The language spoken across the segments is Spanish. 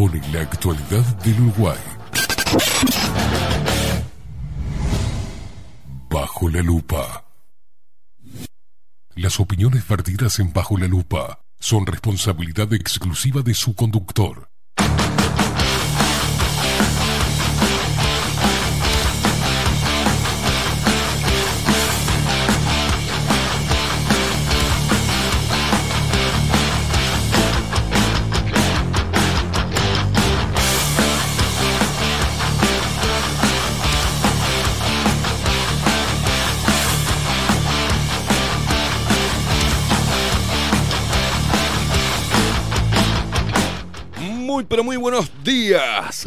Pone la actualidad del Uruguay. Bajo la lupa. Las opiniones vertidas en Bajo la lupa son responsabilidad exclusiva de su conductor.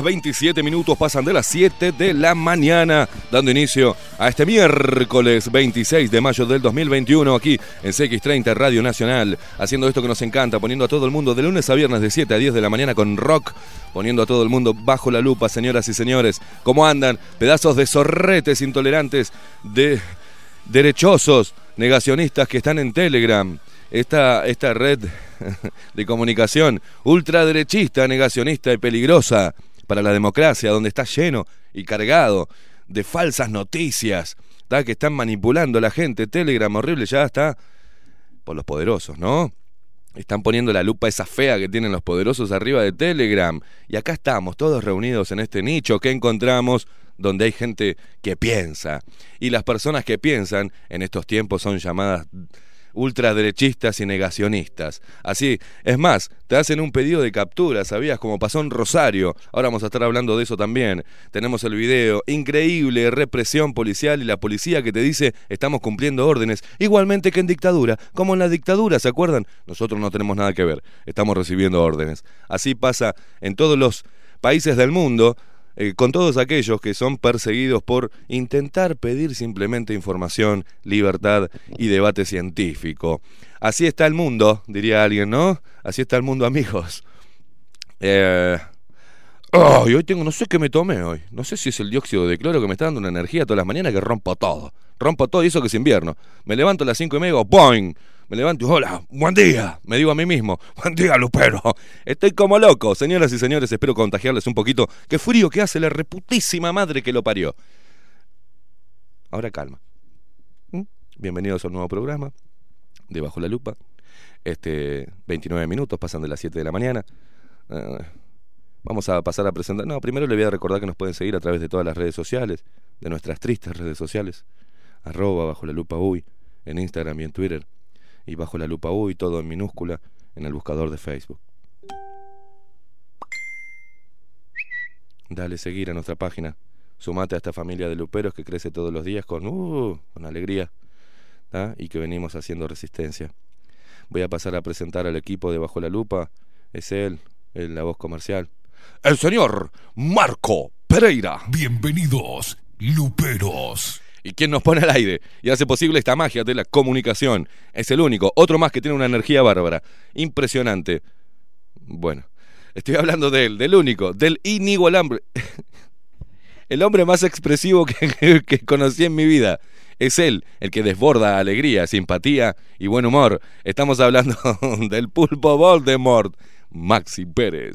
Buenos días. 27 minutos pasan de las 7 de la mañana, dando inicio a este miércoles 26 de mayo del 2021 aquí en CX30 Radio Nacional, haciendo esto que nos encanta, poniendo a todo el mundo de lunes a viernes de 7 a 10 de la mañana con rock, poniendo a todo el mundo bajo la lupa, señoras y señores. ¿Cómo andan? Pedazos de zorretes intolerantes, de derechosos, negacionistas que están en Telegram. Esta, esta red de comunicación ultraderechista, negacionista y peligrosa para la democracia, donde está lleno y cargado de falsas noticias, ¿tá? que están manipulando a la gente. Telegram horrible ya está por los poderosos, ¿no? Están poniendo la lupa esa fea que tienen los poderosos arriba de Telegram. Y acá estamos, todos reunidos en este nicho que encontramos donde hay gente que piensa. Y las personas que piensan en estos tiempos son llamadas ultraderechistas y negacionistas. Así, es más, te hacen un pedido de captura, ¿sabías? Como pasó en Rosario. Ahora vamos a estar hablando de eso también. Tenemos el video, increíble represión policial y la policía que te dice estamos cumpliendo órdenes, igualmente que en dictadura, como en la dictadura, ¿se acuerdan? Nosotros no tenemos nada que ver, estamos recibiendo órdenes. Así pasa en todos los países del mundo eh, con todos aquellos que son perseguidos por intentar pedir simplemente información, libertad y debate científico. Así está el mundo, diría alguien, ¿no? Así está el mundo, amigos. Eh... hoy tengo, no sé qué me tomé hoy. No sé si es el dióxido de cloro que me está dando una energía todas las mañanas que rompo todo. Rompo todo y eso que es invierno. Me levanto a las cinco y media y ¡boing! Me levanto y hola, buen día. Me digo a mí mismo, buen día, Lupero. Estoy como loco. Señoras y señores, espero contagiarles un poquito. Qué frío que hace la reputísima madre que lo parió. Ahora calma. ¿Mm? Bienvenidos a un nuevo programa de Bajo la Lupa. Este, 29 minutos, pasan de las 7 de la mañana. Eh, vamos a pasar a presentar. No, primero le voy a recordar que nos pueden seguir a través de todas las redes sociales, de nuestras tristes redes sociales. Arroba Bajo la Lupa Uy, en Instagram y en Twitter y bajo la lupa U y todo en minúscula en el buscador de Facebook. Dale seguir a nuestra página. Sumate a esta familia de luperos que crece todos los días con, uh, con alegría y que venimos haciendo resistencia. Voy a pasar a presentar al equipo de Bajo la Lupa. Es él, la voz comercial. El señor Marco Pereira. Bienvenidos, luperos y quien nos pone al aire y hace posible esta magia de la comunicación. Es el único, otro más que tiene una energía bárbara. Impresionante. Bueno, estoy hablando de él, del único, del inigualable. El hombre más expresivo que, que, conocí en mi vida. Es él, el que desborda alegría, simpatía y buen humor. Estamos hablando del pulpo Voldemort, Maxi Pérez.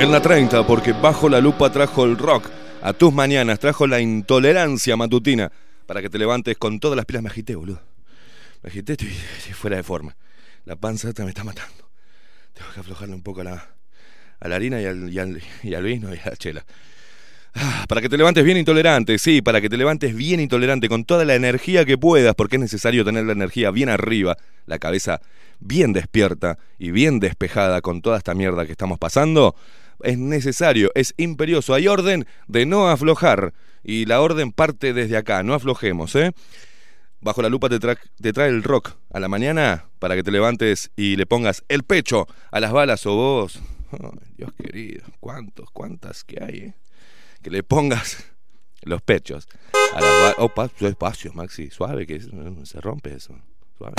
En la 30, porque bajo la lupa trajo el rock a tus mañanas, trajo la intolerancia matutina para que te levantes con todas las pilas. Me agité, boludo. Me agité, estoy, fuera de forma. La panza me está matando. Tengo que aflojarle un poco a la, a la harina y al, y, al, y al vino y a la chela. Ah, para que te levantes bien intolerante, sí, para que te levantes bien intolerante con toda la energía que puedas, porque es necesario tener la energía bien arriba, la cabeza bien despierta y bien despejada con toda esta mierda que estamos pasando es necesario, es imperioso. Hay orden de no aflojar y la orden parte desde acá, no aflojemos, ¿eh? Bajo la lupa te, te trae el rock a la mañana para que te levantes y le pongas el pecho a las balas o vos. Dios querido, cuántos, cuántas que hay, ¿eh? Que le pongas los pechos a las balas. Opa, despacio, Maxi, suave, que se rompe eso. Suave.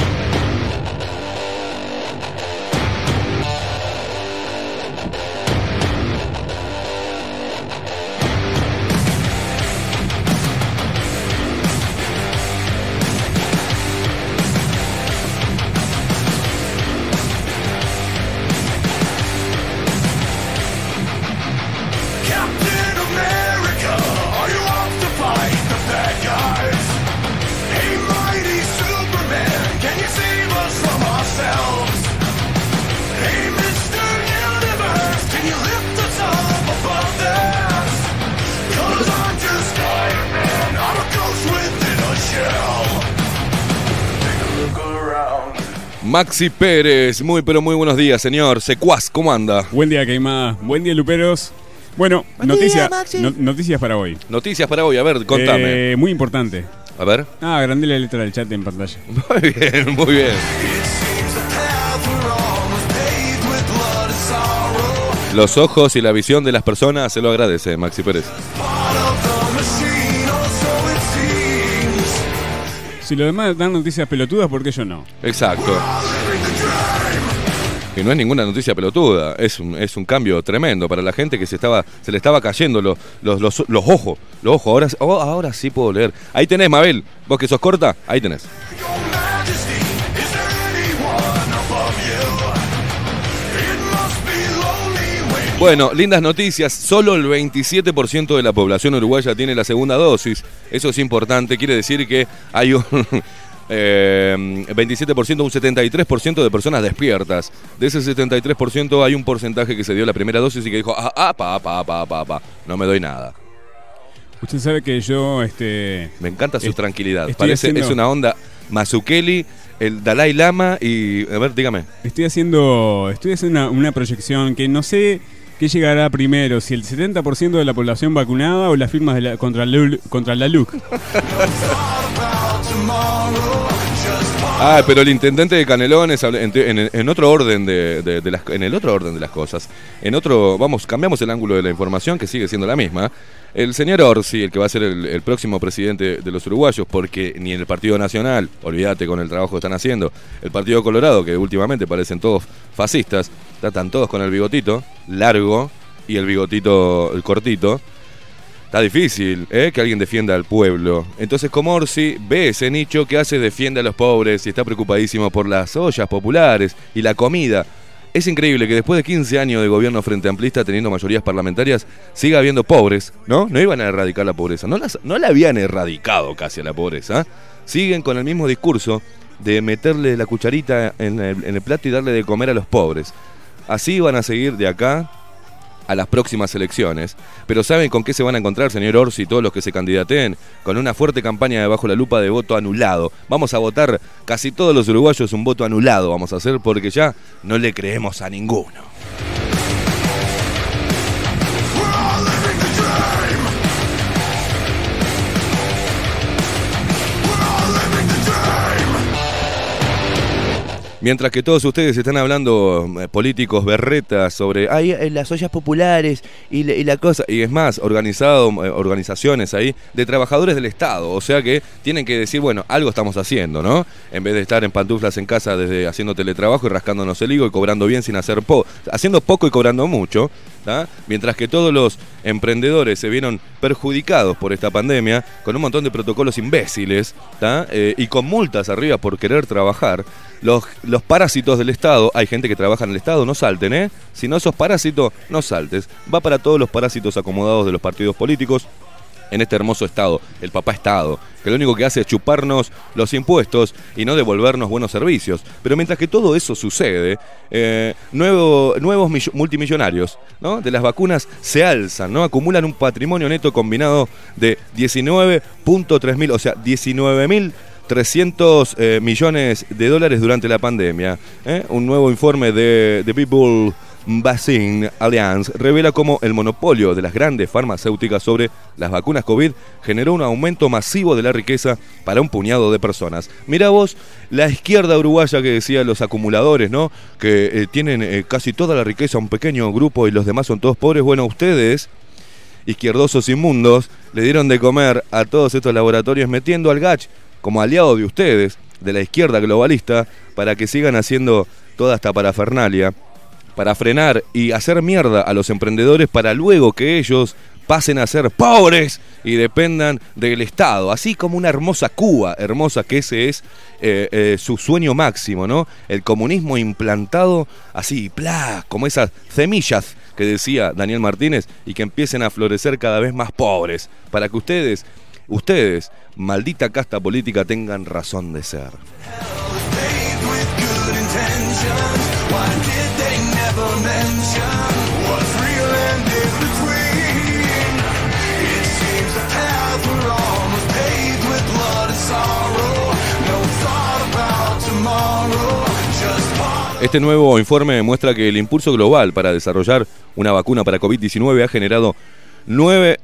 Maxi Pérez, muy pero muy buenos días, señor. Secuaz, ¿cómo anda? Buen día, Caimá. Buen día, Luperos. Bueno, Buen noticia- día, Maxi. no- noticias para hoy. Noticias para hoy, a ver, contame. Eh, muy importante. A ver. Ah, grande la letra del chat en pantalla. Muy bien, muy bien. Los ojos y la visión de las personas se lo agradece, Maxi Pérez. Si los demás dan noticias pelotudas, ¿por qué yo no? Exacto. Y no es ninguna noticia pelotuda, es un, es un cambio tremendo para la gente que se estaba se le estaba cayendo los, los, los, los ojos. Los ojos, ahora, oh, ahora sí puedo leer. Ahí tenés, Mabel. Vos que sos corta, ahí tenés. Bueno, lindas noticias. Solo el 27% de la población uruguaya tiene la segunda dosis. Eso es importante. Quiere decir que hay un eh, 27%, un 73% de personas despiertas. De ese 73% hay un porcentaje que se dio la primera dosis y que dijo, ah, ah, pa, pa, pa, pa, pa, no me doy nada. Usted sabe que yo, este. Me encanta su tranquilidad. Parece, haciendo- es una onda Mazukeli, el Dalai Lama y, a ver, dígame. Estoy haciendo. Estoy haciendo una, una proyección que no sé qué llegará primero, si el 70% de la población vacunada o las firmas la- contra, contra la LUC. Ah, pero el intendente de Canelones, en, otro orden de, en el otro orden de las cosas, en otro, vamos, cambiamos el ángulo de la información que sigue siendo la misma. El señor Orsi, el que va a ser el, el próximo presidente de los uruguayos, porque ni en el Partido Nacional, olvídate con el trabajo que están haciendo, el Partido Colorado, que últimamente parecen todos fascistas, tratan todos con el bigotito largo y el bigotito el cortito. Está difícil, ¿eh? Que alguien defienda al pueblo. Entonces, como Orsi ve ese nicho que hace, defiende a los pobres y está preocupadísimo por las ollas populares y la comida. Es increíble que después de 15 años de gobierno frente amplista, teniendo mayorías parlamentarias, siga habiendo pobres, ¿no? No iban a erradicar la pobreza, no, las- no la habían erradicado casi a la pobreza. Siguen con el mismo discurso de meterle la cucharita en el, en el plato y darle de comer a los pobres. Así van a seguir de acá a las próximas elecciones. Pero ¿saben con qué se van a encontrar, señor Orsi, todos los que se candidateen? Con una fuerte campaña de bajo la lupa de voto anulado. Vamos a votar casi todos los uruguayos un voto anulado, vamos a hacer, porque ya no le creemos a ninguno. Mientras que todos ustedes están hablando, eh, políticos berretas, sobre ay, eh, las ollas populares y la, cosa. Y es más, organizado, eh, organizaciones ahí de trabajadores del Estado. O sea que tienen que decir, bueno, algo estamos haciendo, ¿no? En vez de estar en pantuflas en casa desde haciendo teletrabajo y rascándonos el higo y cobrando bien sin hacer poco. Haciendo poco y cobrando mucho. Mientras que todos los emprendedores se vieron perjudicados por esta pandemia, con un montón de protocolos imbéciles. Eh, y con multas arriba por querer trabajar, los, los parásitos del Estado, hay gente que trabaja en el Estado, no salten, ¿eh? Si no sos parásito, no saltes. Va para todos los parásitos acomodados de los partidos políticos en este hermoso Estado, el papá Estado, que lo único que hace es chuparnos los impuestos y no devolvernos buenos servicios. Pero mientras que todo eso sucede, eh, nuevo- nuevos mill- multimillonarios de las vacunas se alzan, ¿no? acumulan un patrimonio neto combinado de 19.3 mil, o sea, 19 mil 300 eh, millones de dólares durante la pandemia. ¿eh? Un nuevo informe de The People Vaccine Alliance revela cómo el monopolio de las grandes farmacéuticas sobre las vacunas COVID generó un aumento masivo de la riqueza para un puñado de personas. Mira vos, la izquierda uruguaya que decía los acumuladores, ¿no? Que eh, tienen eh, casi toda la riqueza un pequeño grupo y los demás son todos pobres. Bueno, ustedes izquierdosos inmundos le dieron de comer a todos estos laboratorios metiendo al GACH como aliado de ustedes, de la izquierda globalista, para que sigan haciendo toda esta parafernalia, para frenar y hacer mierda a los emprendedores para luego que ellos pasen a ser pobres y dependan del Estado, así como una hermosa Cuba, hermosa que ese es eh, eh, su sueño máximo, ¿no? El comunismo implantado así, plá, como esas semillas que decía Daniel Martínez y que empiecen a florecer cada vez más pobres, para que ustedes, ustedes, maldita casta política, tengan razón de ser. Este nuevo informe muestra que el impulso global para desarrollar una vacuna para COVID-19 ha generado nueve,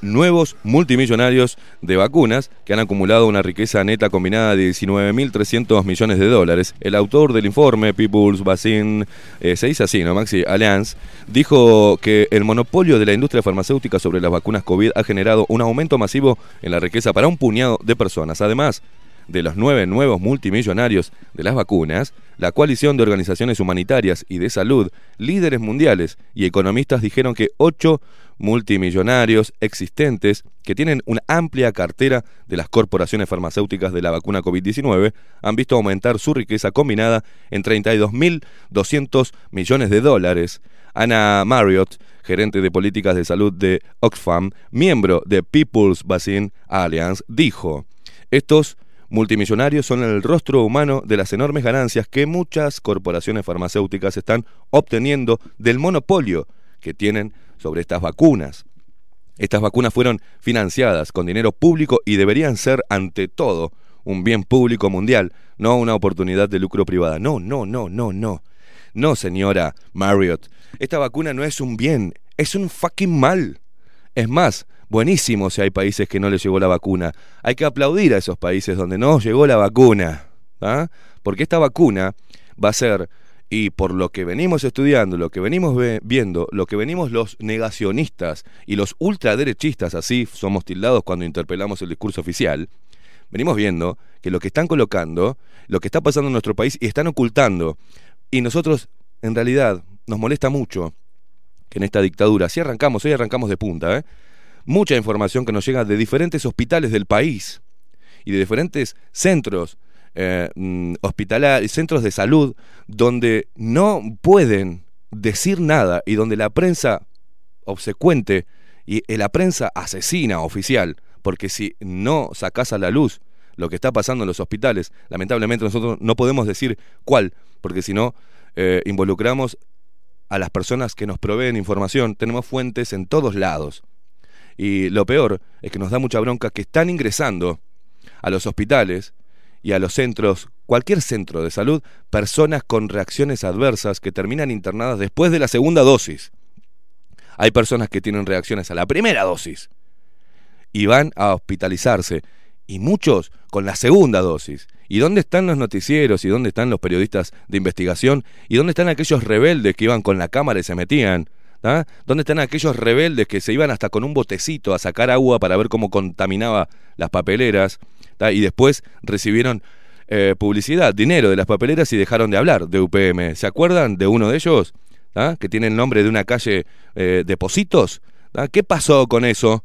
nuevos multimillonarios de vacunas que han acumulado una riqueza neta combinada de 19.300 millones de dólares. El autor del informe, People's Vaccine, eh, se dice así, ¿no? Maxi Allianz, dijo que el monopolio de la industria farmacéutica sobre las vacunas COVID ha generado un aumento masivo en la riqueza para un puñado de personas. Además, de los nueve nuevos multimillonarios de las vacunas, la coalición de organizaciones humanitarias y de salud, líderes mundiales y economistas dijeron que ocho multimillonarios existentes que tienen una amplia cartera de las corporaciones farmacéuticas de la vacuna COVID-19 han visto aumentar su riqueza combinada en 32.200 millones de dólares. Ana Marriott, gerente de políticas de salud de Oxfam, miembro de People's Vaccine Alliance, dijo, estos multimillonarios son el rostro humano de las enormes ganancias que muchas corporaciones farmacéuticas están obteniendo del monopolio que tienen sobre estas vacunas. Estas vacunas fueron financiadas con dinero público y deberían ser, ante todo, un bien público mundial, no una oportunidad de lucro privada. No, no, no, no, no. No, señora Marriott. Esta vacuna no es un bien, es un fucking mal. Es más, buenísimo si hay países que no les llegó la vacuna. Hay que aplaudir a esos países donde no llegó la vacuna. ¿ah? Porque esta vacuna va a ser, y por lo que venimos estudiando, lo que venimos viendo, lo que venimos los negacionistas y los ultraderechistas, así somos tildados cuando interpelamos el discurso oficial, venimos viendo que lo que están colocando, lo que está pasando en nuestro país y están ocultando, y nosotros, en realidad, nos molesta mucho que en esta dictadura, si arrancamos, hoy arrancamos de punta, ¿eh? Mucha información que nos llega de diferentes hospitales del país y de diferentes centros eh, mm, hospitalarios, centros de salud, donde no pueden decir nada y donde la prensa obsecuente y eh, la prensa asesina oficial, porque si no sacas a la luz lo que está pasando en los hospitales, lamentablemente nosotros no podemos decir cuál, porque si no eh, involucramos a las personas que nos proveen información, tenemos fuentes en todos lados. Y lo peor es que nos da mucha bronca que están ingresando a los hospitales y a los centros, cualquier centro de salud, personas con reacciones adversas que terminan internadas después de la segunda dosis. Hay personas que tienen reacciones a la primera dosis y van a hospitalizarse, y muchos con la segunda dosis. ¿Y dónde están los noticieros? ¿Y dónde están los periodistas de investigación? ¿Y dónde están aquellos rebeldes que iban con la cámara y se metían? ¿Dónde están aquellos rebeldes que se iban hasta con un botecito a sacar agua para ver cómo contaminaba las papeleras? Y después recibieron eh, publicidad, dinero de las papeleras y dejaron de hablar de UPM. ¿Se acuerdan de uno de ellos? Que tiene el nombre de una calle eh, de Positos. ¿Qué pasó con eso?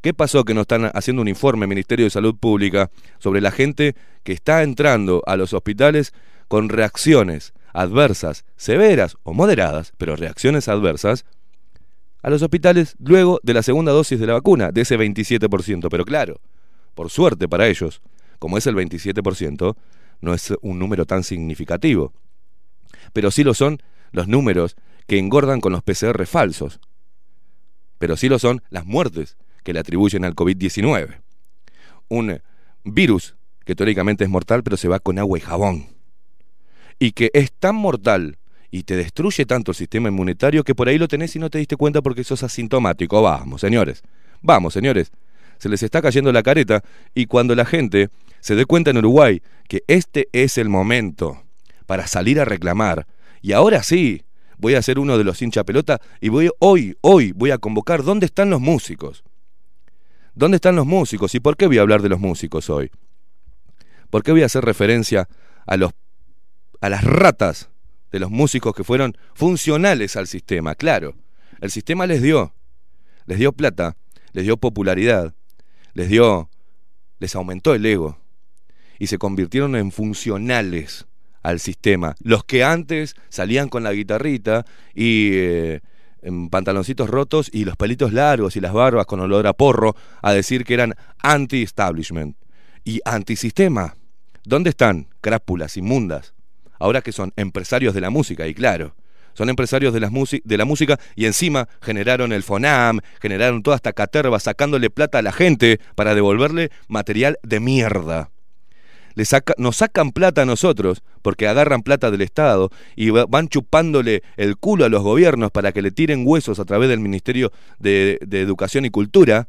¿Qué pasó que no están haciendo un informe Ministerio de Salud Pública sobre la gente que está entrando a los hospitales con reacciones adversas, severas o moderadas, pero reacciones adversas, a los hospitales luego de la segunda dosis de la vacuna, de ese 27%. Pero claro, por suerte para ellos, como es el 27%, no es un número tan significativo. Pero sí lo son los números que engordan con los PCR falsos. Pero sí lo son las muertes que le atribuyen al COVID-19. Un virus que teóricamente es mortal, pero se va con agua y jabón y que es tan mortal y te destruye tanto el sistema inmunitario que por ahí lo tenés y no te diste cuenta porque sos asintomático. Vamos, señores. Vamos, señores. Se les está cayendo la careta y cuando la gente se dé cuenta en Uruguay que este es el momento para salir a reclamar, y ahora sí, voy a ser uno de los hincha pelota y voy hoy, hoy voy a convocar dónde están los músicos. ¿Dónde están los músicos? ¿Y por qué voy a hablar de los músicos hoy? ¿Por qué voy a hacer referencia a los a las ratas de los músicos que fueron funcionales al sistema. Claro, el sistema les dio, les dio plata, les dio popularidad, les dio, les aumentó el ego y se convirtieron en funcionales al sistema. Los que antes salían con la guitarrita y eh, en pantaloncitos rotos y los pelitos largos y las barbas con olor a porro a decir que eran anti-establishment y anti-sistema. ¿Dónde están? Crápulas inmundas ahora que son empresarios de la música, y claro, son empresarios de la, de la música y encima generaron el FONAM, generaron toda esta caterva sacándole plata a la gente para devolverle material de mierda. nos sacan plata a nosotros, porque agarran plata del Estado y va- van chupándole el culo a los gobiernos para que le tiren huesos a través del Ministerio de Educación y Cultura,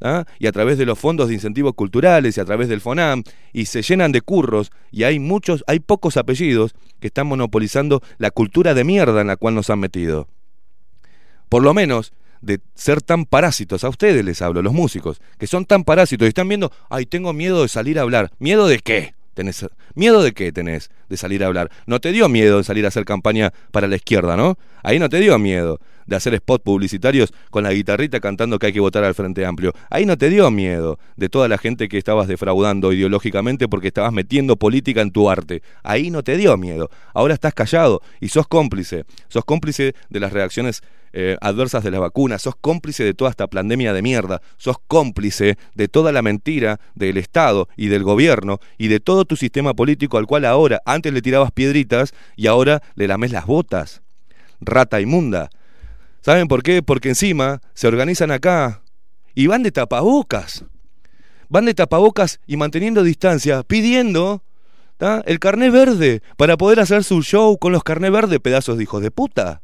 ¿ah? y a través de los fondos de incentivos culturales y a través del FONAM, y se llenan de curros, y hay muchos, hay pocos apellidos que están monopolizando la cultura de mierda en la cual nos han metido. Por lo menos de ser tan parásitos, a ustedes les hablo, los músicos, que son tan parásitos y están viendo, ay, tengo miedo de salir a hablar. ¿Miedo de qué? Tenés, ¿Miedo de qué tenés de salir a hablar? No te dio miedo de salir a hacer campaña para la izquierda, ¿no? Ahí no te dio miedo de hacer spots publicitarios con la guitarrita cantando que hay que votar al Frente Amplio. Ahí no te dio miedo de toda la gente que estabas defraudando ideológicamente porque estabas metiendo política en tu arte. Ahí no te dio miedo. Ahora estás callado y sos cómplice. Sos cómplice de las reacciones eh, adversas de las vacunas, sos cómplice de toda esta pandemia de mierda, sos cómplice de toda la mentira del Estado y del gobierno y de todo tu sistema político al cual ahora, antes le tirabas piedritas y ahora le lames las botas. Rata inmunda. ¿Saben por qué? Porque encima se organizan acá y van de tapabocas. Van de tapabocas y manteniendo distancia, pidiendo el carné verde para poder hacer su show con los carné verde, pedazos de hijos de puta.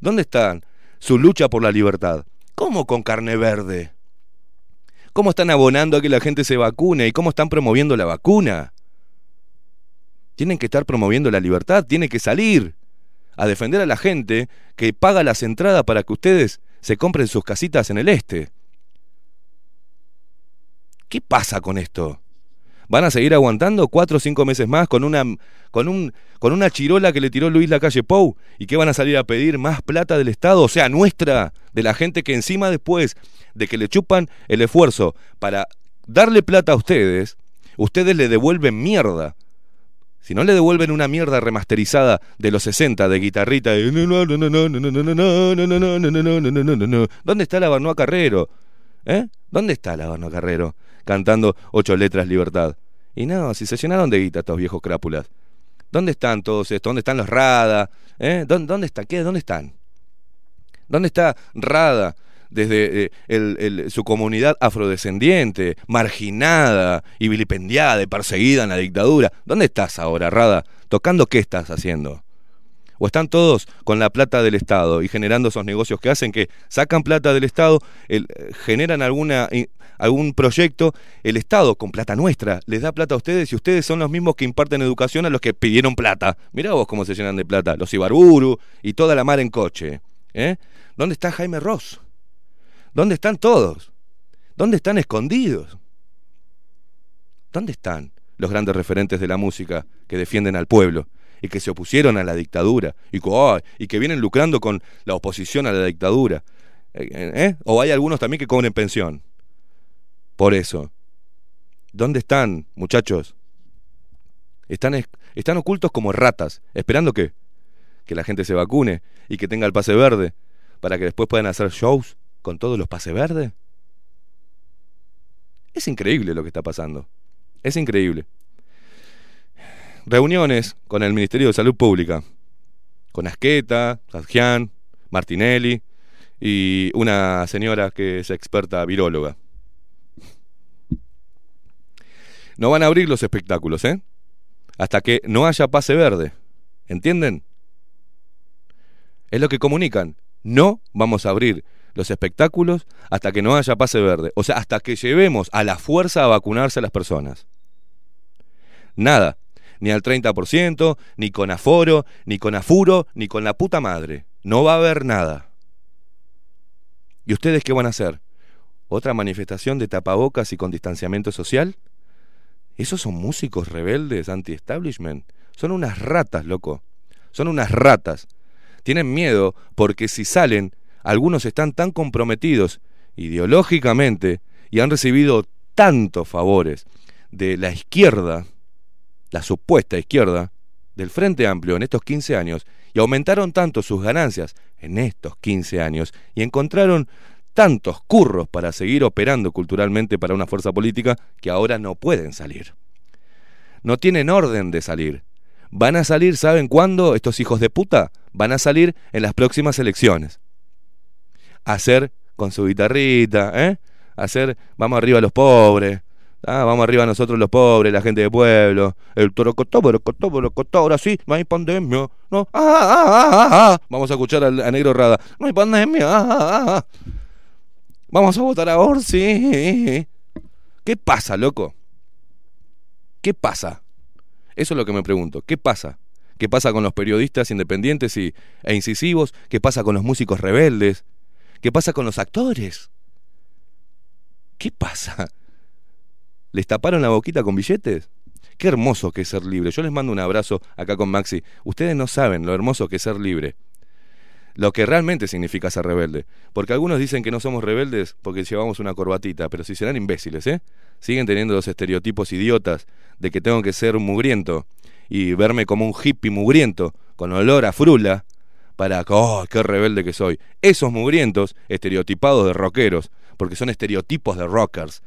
¿Dónde están su lucha por la libertad? ¿Cómo con carne verde? ¿Cómo están abonando a que la gente se vacune y cómo están promoviendo la vacuna? Tienen que estar promoviendo la libertad, tienen que salir a defender a la gente que paga las entradas para que ustedes se compren sus casitas en el este. ¿Qué pasa con esto? ¿Van a seguir aguantando cuatro o cinco meses más con una, con, un, con una chirola que le tiró Luis Lacalle Pou? ¿Y qué van a salir a pedir más plata del Estado? O sea, nuestra, de la gente que encima después de que le chupan el esfuerzo para darle plata a ustedes, ustedes le devuelven mierda. Si no le devuelven una mierda remasterizada de los 60 de guitarrita de ¿Dónde está la Barnoa Carrero? ¿Eh? ¿Dónde está la Barnoa Carrero? Cantando ocho letras libertad. Y no, si se llenaron de guita estos viejos crápulas. ¿Dónde están todos estos? ¿Dónde están los Rada? ¿Eh? ¿Dónde, ¿Dónde está? ¿Qué? ¿Dónde están? ¿Dónde está Rada? Desde eh, su comunidad afrodescendiente, marginada y vilipendiada y perseguida en la dictadura. ¿Dónde estás ahora, Rada? ¿Tocando qué estás haciendo? ¿O están todos con la plata del Estado y generando esos negocios que hacen que sacan plata del Estado, generan alguna, algún proyecto, el Estado con plata nuestra les da plata a ustedes y ustedes son los mismos que imparten educación a los que pidieron plata? Mirá vos cómo se llenan de plata, los Ibarburu y toda la mar en coche. ¿eh? ¿Dónde está Jaime Ross? ¿Dónde están todos? ¿Dónde están escondidos? ¿Dónde están los grandes referentes de la música que defienden al pueblo? y que se opusieron a la dictadura y, que vienen lucrando con la oposición a la dictadura. ¿Eh? O hay algunos también que cobren pensión. Por eso. ¿Dónde están, muchachos? Están, están ocultos como ratas, esperando que, que la gente se vacune y que tenga el pase verde para que después puedan hacer shows con todos los pases verdes. Es increíble lo que está pasando. Es increíble reuniones con el Ministerio de Salud Pública, con Asqueta, Sadjian, Martinelli y una señora que es experta viróloga. No van a abrir los espectáculos, ¿eh? Hasta que no haya pase verde. ¿Entienden? Es lo que comunican. No vamos a abrir los espectáculos hasta que no haya pase verde. O sea, hasta que llevemos a la fuerza a vacunarse a las personas. Nada ni al 30%, ni con aforo, ni con afuro, ni con la puta madre. No va a haber nada. ¿Y ustedes qué van a hacer? ¿Otra manifestación de tapabocas y con distanciamiento social? ¿Esos son músicos rebeldes anti-establishment? Son unas ratas, loco. Son unas ratas. Tienen miedo porque si salen, algunos están tan comprometidos ideológicamente y han recibido tantos favores de la izquierda la supuesta izquierda del Frente Amplio en estos 15 años y aumentaron tanto sus ganancias en estos 15 años y encontraron tantos curros para seguir operando culturalmente para una fuerza política que ahora no pueden salir. No tienen orden de salir. Van a salir, ¿saben cuándo estos hijos de puta? Van a salir en las próximas elecciones. A hacer con su guitarrita, ¿eh? A hacer, vamos arriba a los pobres, Ah, vamos arriba nosotros los pobres, la gente de pueblo. El toro cotó, pero cotó, pero cotó, ahora sí, no hay pandemia. No, ah, ah, ah, ah, ah. Vamos a escuchar a Negro Rada. No hay pandemia. Ah, ah, ah, ah. Vamos a votar ahora, sí. ¿Qué pasa, loco? ¿Qué pasa? Eso es lo que me pregunto. ¿Qué pasa? ¿Qué pasa con los periodistas independientes y, e incisivos? ¿Qué pasa con los músicos rebeldes? ¿Qué pasa con los actores? ¿Qué pasa? ¿Les taparon la boquita con billetes? Qué hermoso que es ser libre. Yo les mando un abrazo acá con Maxi. Ustedes no saben lo hermoso que es ser libre. Lo que realmente significa ser rebelde. Porque algunos dicen que no somos rebeldes porque llevamos una corbatita, pero si serán imbéciles, ¿eh? Siguen teniendo los estereotipos idiotas de que tengo que ser mugriento y verme como un hippie mugriento con olor a frula para, oh, qué rebelde que soy. Esos mugrientos, estereotipados de rockeros, porque son estereotipos de rockers,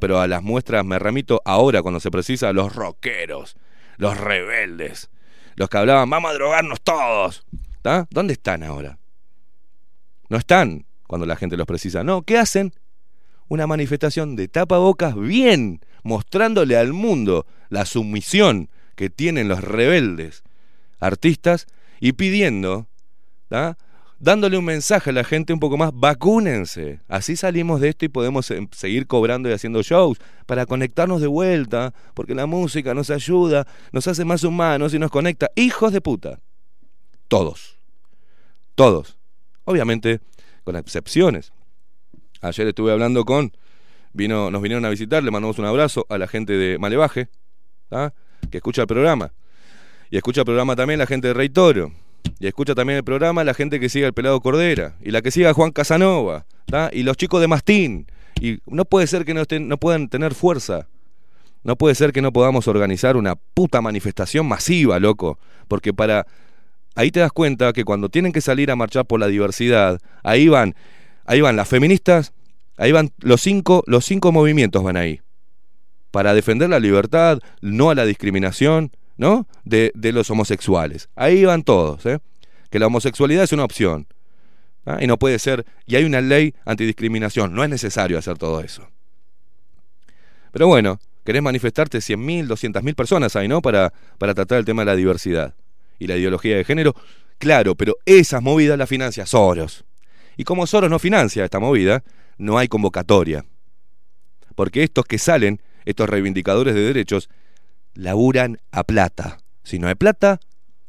pero a las muestras me remito ahora cuando se precisa los rockeros, los rebeldes, los que hablaban, vamos a drogarnos todos. ¿Dónde están ahora? No están cuando la gente los precisa. No, ¿qué hacen? Una manifestación de tapabocas bien, mostrándole al mundo la sumisión que tienen los rebeldes artistas y pidiendo dándole un mensaje a la gente un poco más, vacúnense. Así salimos de esto y podemos em, seguir cobrando y haciendo shows para conectarnos de vuelta, porque la música nos ayuda, nos hace más humanos y nos conecta. Hijos de puta. Todos. Todos. Obviamente, con excepciones. Ayer estuve hablando con, vino, nos vinieron a visitar, le mandamos un abrazo a la gente de Malevaje, que escucha el programa. Y escucha el programa también la gente de Rey Toro y escucha también el programa la gente que sigue al Pelado Cordera. Y la que siga a Juan Casanova. Y los chicos de Mastín. Y no puede ser que no, estén, no puedan tener fuerza. No puede ser que no podamos organizar una puta manifestación masiva, loco. Porque para. Ahí te das cuenta que cuando tienen que salir a marchar por la diversidad, ahí van, ahí van las feministas, ahí van los cinco, los cinco movimientos van ahí. Para defender la libertad, no a la discriminación, ¿no? De, los homosexuales. Ahí van todos, ¿eh? Que la homosexualidad es una opción. ¿ah? Y no puede ser, y hay una ley antidiscriminación, no es necesario hacer todo eso. Pero bueno, querés manifestarte 100.000, 200.000 personas ahí, ¿no? Para, para tratar el tema de la diversidad y la ideología de género. Claro, pero esas movidas las financia Soros. Y como Soros no financia esta movida, no hay convocatoria. Porque estos que salen, estos reivindicadores de derechos, laburan a plata. Si no hay plata,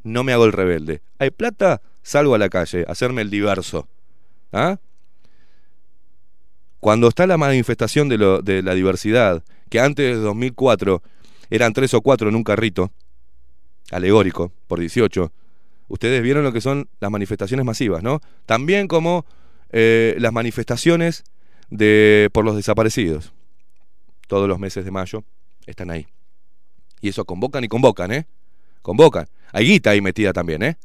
no me hago el rebelde. Hay plata, salgo a la calle, hacerme el diverso. ¿Ah? Cuando está la manifestación de la diversidad, que antes de 2004 eran tres o cuatro en un carrito, alegórico, por 18, ustedes vieron lo que son las manifestaciones masivas, ¿no? También como eh, las manifestaciones de, por los desaparecidos. Todos los meses de mayo están ahí. Y eso convocan y convocan, ¿eh? Convocan. Hay guita ahí metida también, ¿eh?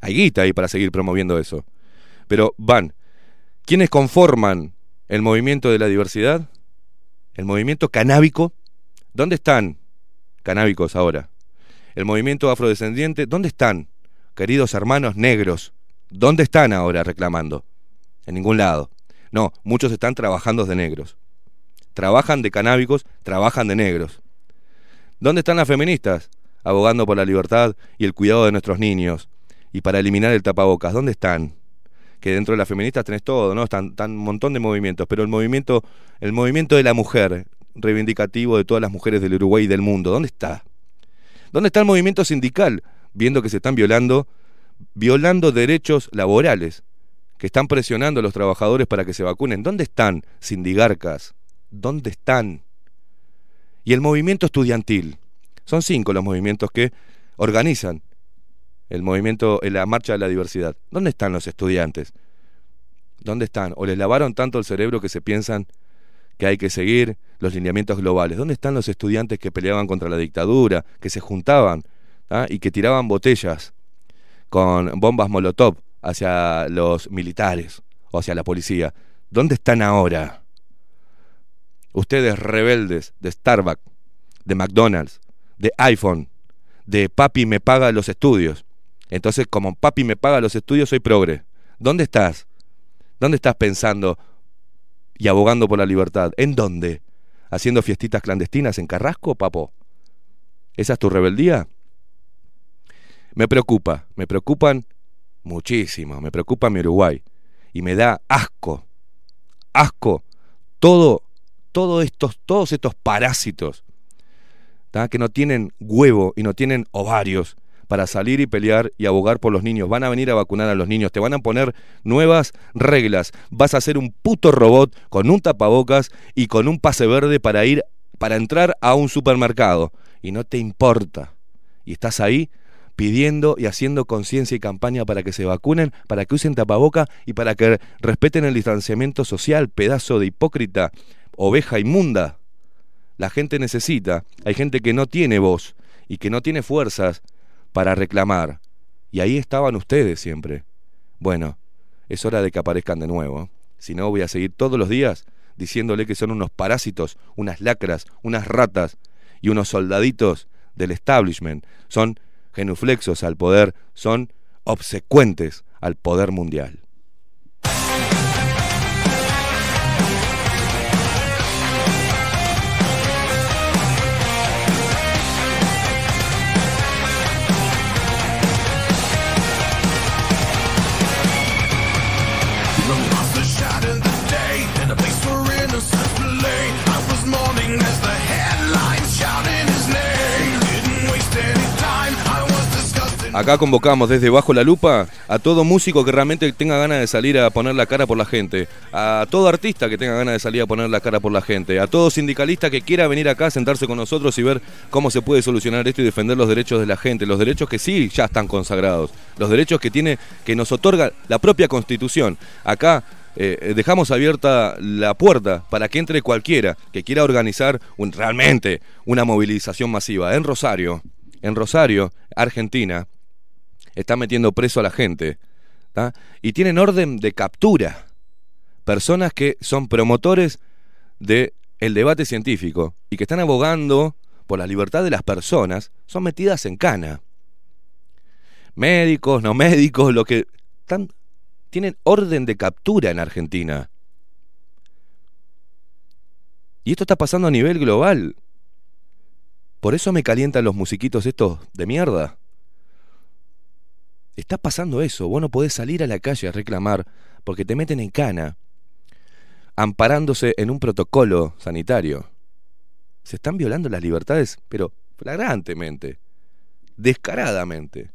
Hay guita ahí para seguir promoviendo eso. Pero van, ¿quiénes conforman el movimiento de la diversidad? El movimiento canábico. ¿Dónde están canábicos ahora? El movimiento afrodescendiente. ¿Dónde están, queridos hermanos negros? ¿Dónde están ahora reclamando? En ningún lado. No, muchos están trabajando de negros. Trabajan de canábicos, trabajan de negros. ¿Dónde están las feministas? Abogando por la libertad y el cuidado de nuestros niños. Y para eliminar el tapabocas. ¿Dónde están? Que dentro de las feministas tenés todo, ¿no? Están, un montón de movimientos. Pero el movimiento, el movimiento de la mujer, reivindicativo de todas las mujeres del Uruguay y del mundo, ¿dónde está? ¿Dónde está el movimiento sindical? Viendo que se están violando, violando derechos laborales, que están presionando a los trabajadores para que se vacunen. ¿Dónde están, sindigarcas? ¿Dónde están? Y el movimiento estudiantil. Son cinco los movimientos que organizan el movimiento, la marcha de la diversidad. ¿Dónde están los estudiantes? ¿Dónde están? ¿O les lavaron tanto el cerebro que se piensan que hay que seguir los lineamientos globales? ¿Dónde están los estudiantes que peleaban contra la dictadura, que se juntaban ¿ah? y que tiraban botellas con bombas Molotov hacia los militares o hacia la policía? ¿Dónde están ahora? Ustedes rebeldes de Starbucks, de McDonald's, de iPhone, de papi me paga los estudios. Entonces, como papi me paga los estudios, soy progre. ¿Dónde estás? ¿Dónde estás pensando y abogando por la libertad? ¿En dónde? haciendo fiestitas clandestinas en Carrasco, papo? ¿Esa es tu rebeldía? Me preocupa, me preocupan muchísimo, me preocupa mi Uruguay. Y me da asco, asco, todo, todo estos, todos estos parásitos ¿tá? que no tienen huevo y no tienen ovarios para salir y pelear y abogar por los niños. Van a venir a vacunar a los niños, te van a poner nuevas reglas. Vas a ser un puto robot con un tapabocas y con un pase verde para ir para entrar a un supermercado y no te importa. Y estás ahí pidiendo y haciendo conciencia y campaña para que se vacunen, para que usen tapaboca y para que respeten el distanciamiento social, pedazo de hipócrita, oveja inmunda. La gente necesita, hay gente que no tiene voz y que no tiene fuerzas para reclamar. Y ahí estaban ustedes siempre. Bueno, es hora de que aparezcan de nuevo. Si no, voy a seguir todos los días diciéndole que son unos parásitos, unas lacras, unas ratas y unos soldaditos del establishment. Son genuflexos al poder, son obsecuentes al poder mundial. Acá convocamos desde Bajo la Lupa a todo músico que realmente tenga ganas de salir a poner la cara por la gente, a todo artista que tenga ganas de salir a poner la cara por la gente, a todo sindicalista que quiera venir acá a sentarse con nosotros y ver cómo se puede solucionar esto y defender los derechos de la gente, los derechos que sí ya están consagrados, los derechos que tiene que nos otorga la propia Constitución. Acá eh, dejamos abierta la puerta para que entre cualquiera que quiera organizar realmente una movilización masiva en Rosario, en Rosario, Argentina están metiendo preso a la gente. Y tienen orden de captura. Personas que son promotores del el debate científico y que están abogando por la libertad de las personas, son metidas en cana. Médicos, no médicos, lo que están, tienen orden de captura en Argentina. Y esto está pasando a nivel global. Por eso me calientan los musiquitos estos de mierda. Está pasando eso, vos no podés salir a la calle a reclamar porque te meten en cana, amparándose en un protocolo sanitario. Se están violando las libertades, pero flagrantemente, descaradamente,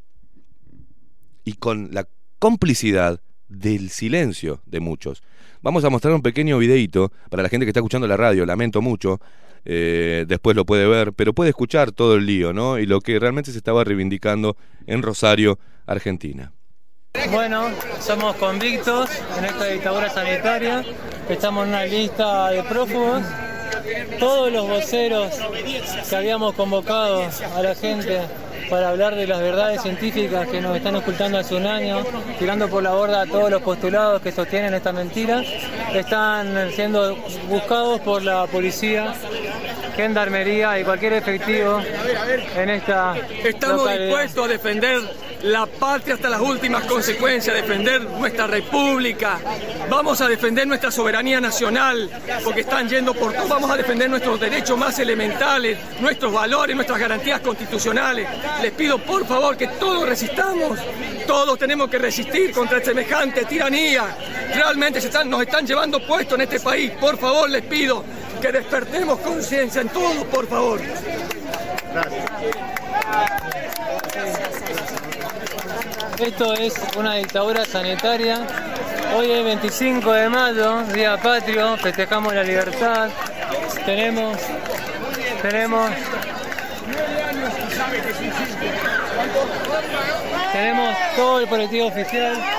y con la complicidad del silencio de muchos. Vamos a mostrar un pequeño videíto para la gente que está escuchando la radio, lamento mucho, eh, después lo puede ver, pero puede escuchar todo el lío, ¿no? Y lo que realmente se estaba reivindicando en Rosario, Argentina. Bueno, somos convictos en esta dictadura sanitaria, estamos en una lista de prófugos. Todos los voceros que habíamos convocado a la gente para hablar de las verdades científicas que nos están ocultando hace un año, tirando por la borda a todos los postulados que sostienen esta mentira, están siendo buscados por la policía, gendarmería y cualquier efectivo en esta Estamos localidad. dispuestos a defender la patria hasta las últimas consecuencias, defender nuestra república. Vamos a defender nuestra soberanía nacional, porque están yendo por todo. Vamos a defender nuestros derechos más elementales, nuestros valores, nuestras garantías constitucionales. Les pido por favor que todos resistamos. Todos tenemos que resistir contra semejante tiranía. Realmente se están, nos están llevando puesto en este país. Por favor, les pido que despertemos conciencia en todo, por favor. Esto es una dictadura sanitaria. Hoy es 25 de mayo, día patrio, festejamos la libertad. Tenemos, tenemos, tenemos todo el colectivo oficial.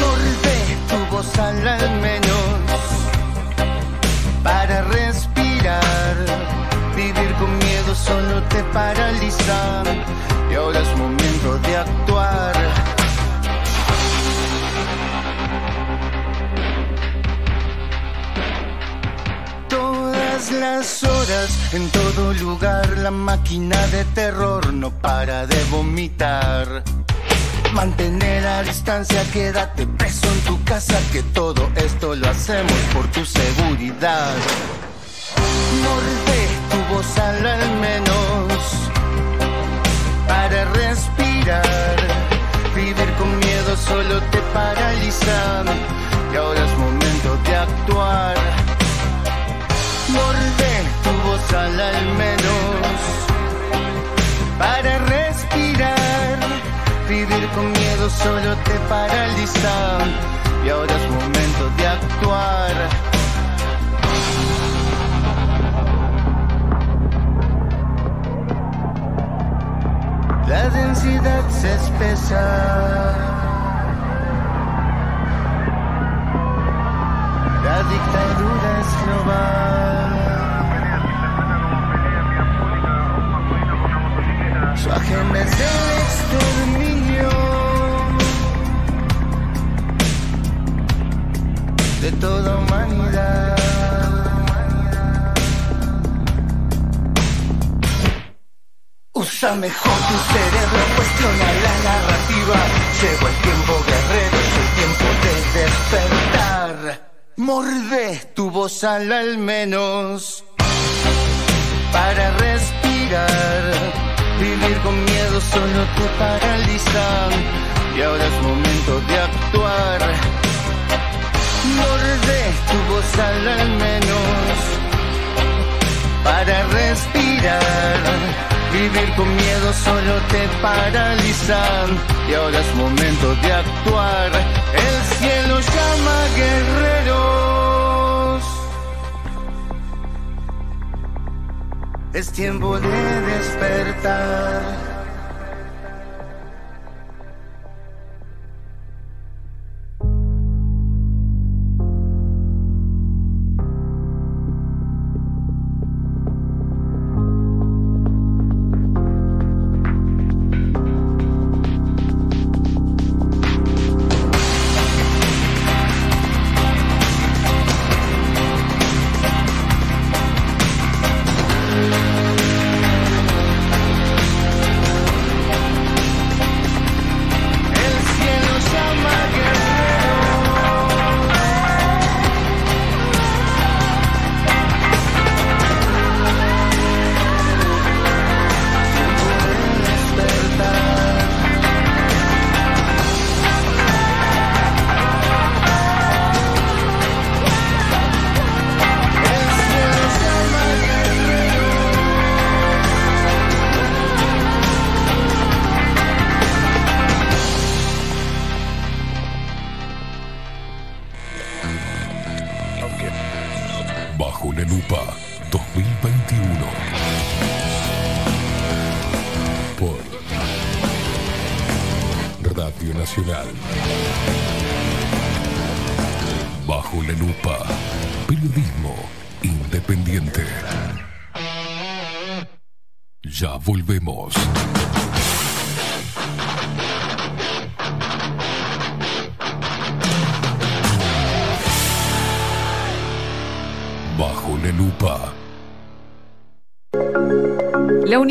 Morde tu voz al menos para respirar. Vivir con miedo solo te paraliza y ahora es momento de actuar. Todas las horas, en todo lugar, la máquina de terror no para de vomitar. Mantener a distancia, quédate preso en tu casa, que todo esto lo hacemos por tu seguridad. Morde tu voz al menos para respirar. Vivir con miedo solo te paraliza y ahora es momento de actuar. Morde tu voz al menos para respirar. Con miedo solo te paraliza y ahora es momento de actuar. La densidad se espesa. La dictadura es global. Su agenda es de toda humanidad. Usa mejor tu cerebro, cuestiona la narrativa. Llegó el tiempo guerrero, es el tiempo de despertar. Morde tu voz al menos para respirar. Vivir con miedo solo te paraliza y ahora es momento de actuar. Morde tu voz al menos para respirar. Vivir con miedo solo te paraliza y ahora es momento de actuar. El cielo llama guerreros. Es tiempo de despertar.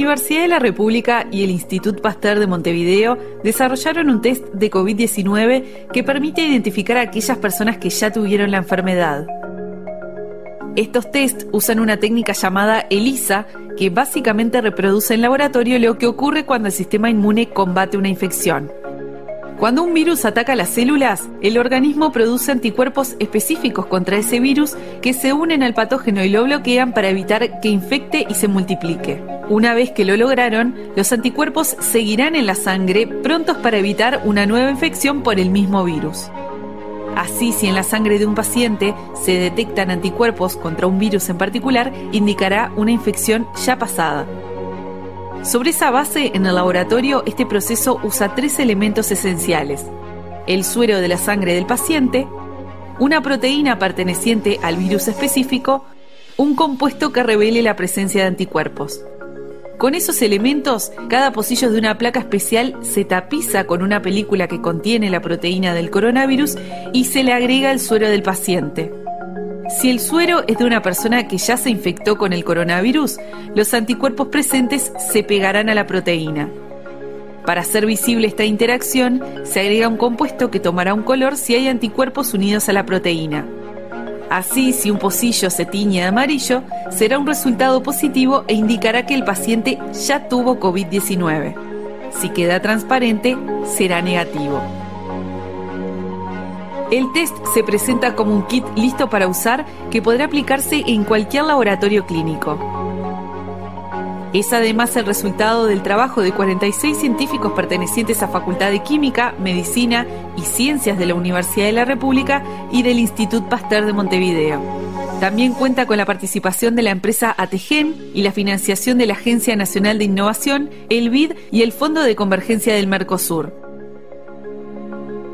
Universidad de la República y el Institut Pasteur de Montevideo desarrollaron un test de COVID-19 que permite identificar a aquellas personas que ya tuvieron la enfermedad. Estos test usan una técnica llamada ELISA, que básicamente reproduce en laboratorio lo que ocurre cuando el sistema inmune combate una infección. Cuando un virus ataca las células, el organismo produce anticuerpos específicos contra ese virus que se unen al patógeno y lo bloquean para evitar que infecte y se multiplique. Una vez que lo lograron, los anticuerpos seguirán en la sangre prontos para evitar una nueva infección por el mismo virus. Así, si en la sangre de un paciente se detectan anticuerpos contra un virus en particular, indicará una infección ya pasada. Sobre esa base, en el laboratorio, este proceso usa tres elementos esenciales. El suero de la sangre del paciente, una proteína perteneciente al virus específico, un compuesto que revele la presencia de anticuerpos. Con esos elementos, cada pocillo de una placa especial se tapiza con una película que contiene la proteína del coronavirus y se le agrega el suero del paciente. Si el suero es de una persona que ya se infectó con el coronavirus, los anticuerpos presentes se pegarán a la proteína. Para hacer visible esta interacción, se agrega un compuesto que tomará un color si hay anticuerpos unidos a la proteína. Así, si un pocillo se tiñe de amarillo, será un resultado positivo e indicará que el paciente ya tuvo COVID-19. Si queda transparente, será negativo. El test se presenta como un kit listo para usar que podrá aplicarse en cualquier laboratorio clínico. Es además el resultado del trabajo de 46 científicos pertenecientes a Facultad de Química, Medicina y Ciencias de la Universidad de la República y del Instituto Pasteur de Montevideo. También cuenta con la participación de la empresa Ategen y la financiación de la Agencia Nacional de Innovación, el BID y el Fondo de Convergencia del Mercosur.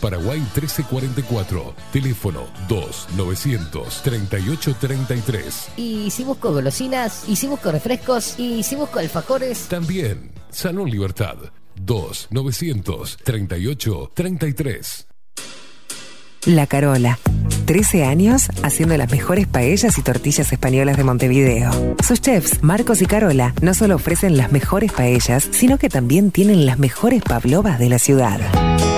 Paraguay 1344, teléfono 2-938-33. Y si busco golosinas, y si busco refrescos, y si busco alfajores. También, Salón Libertad 2-938-33. La Carola. 13 años haciendo las mejores paellas y tortillas españolas de Montevideo. Sus chefs, Marcos y Carola, no solo ofrecen las mejores paellas, sino que también tienen las mejores pavlovas de la ciudad.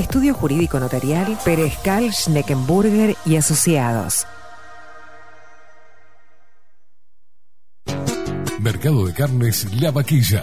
Estudio Jurídico Notarial Pérez Cal Schneckenburger y Asociados. Mercado de Carnes La Vaquilla.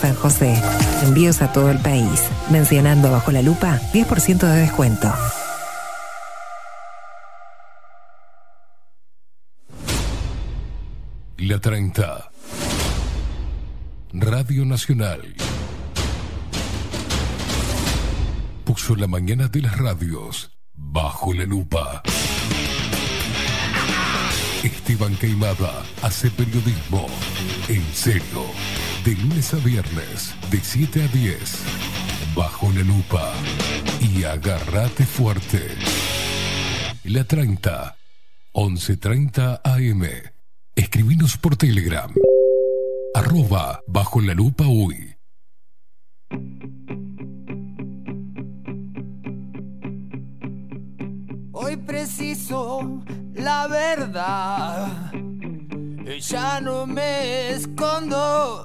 San José. Envíos a todo el país. Mencionando bajo la lupa 10% de descuento. La 30. Radio Nacional. Puso la mañana de las radios bajo la lupa. Esteban Queimada hace periodismo en serio. De lunes a viernes, de 7 a 10. Bajo la lupa. Y agárrate fuerte. La 30. 11.30 AM. Escribinos por Telegram. Arroba bajo la lupa uy. Hoy preciso la verdad. Ya no me escondo.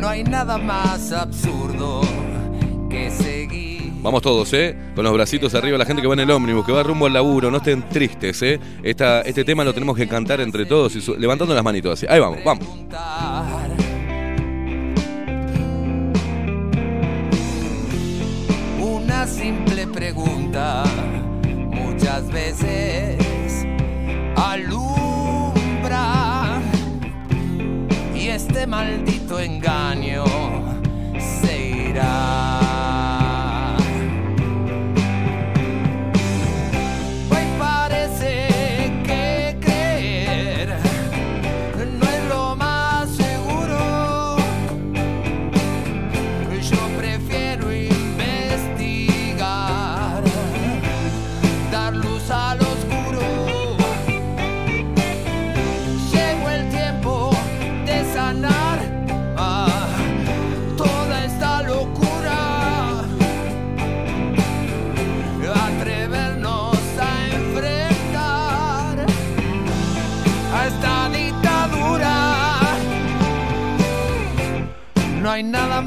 No hay nada más absurdo que seguir. Vamos todos, ¿eh? Con los bracitos arriba, la gente que va en el ómnibus, que va rumbo al laburo, no estén tristes, ¿eh? Esta, este tema lo tenemos que cantar entre todos y levantando las manitos así. Ahí vamos, vamos. Una simple pregunta muchas veces alumbra y este maldito engaño se irá.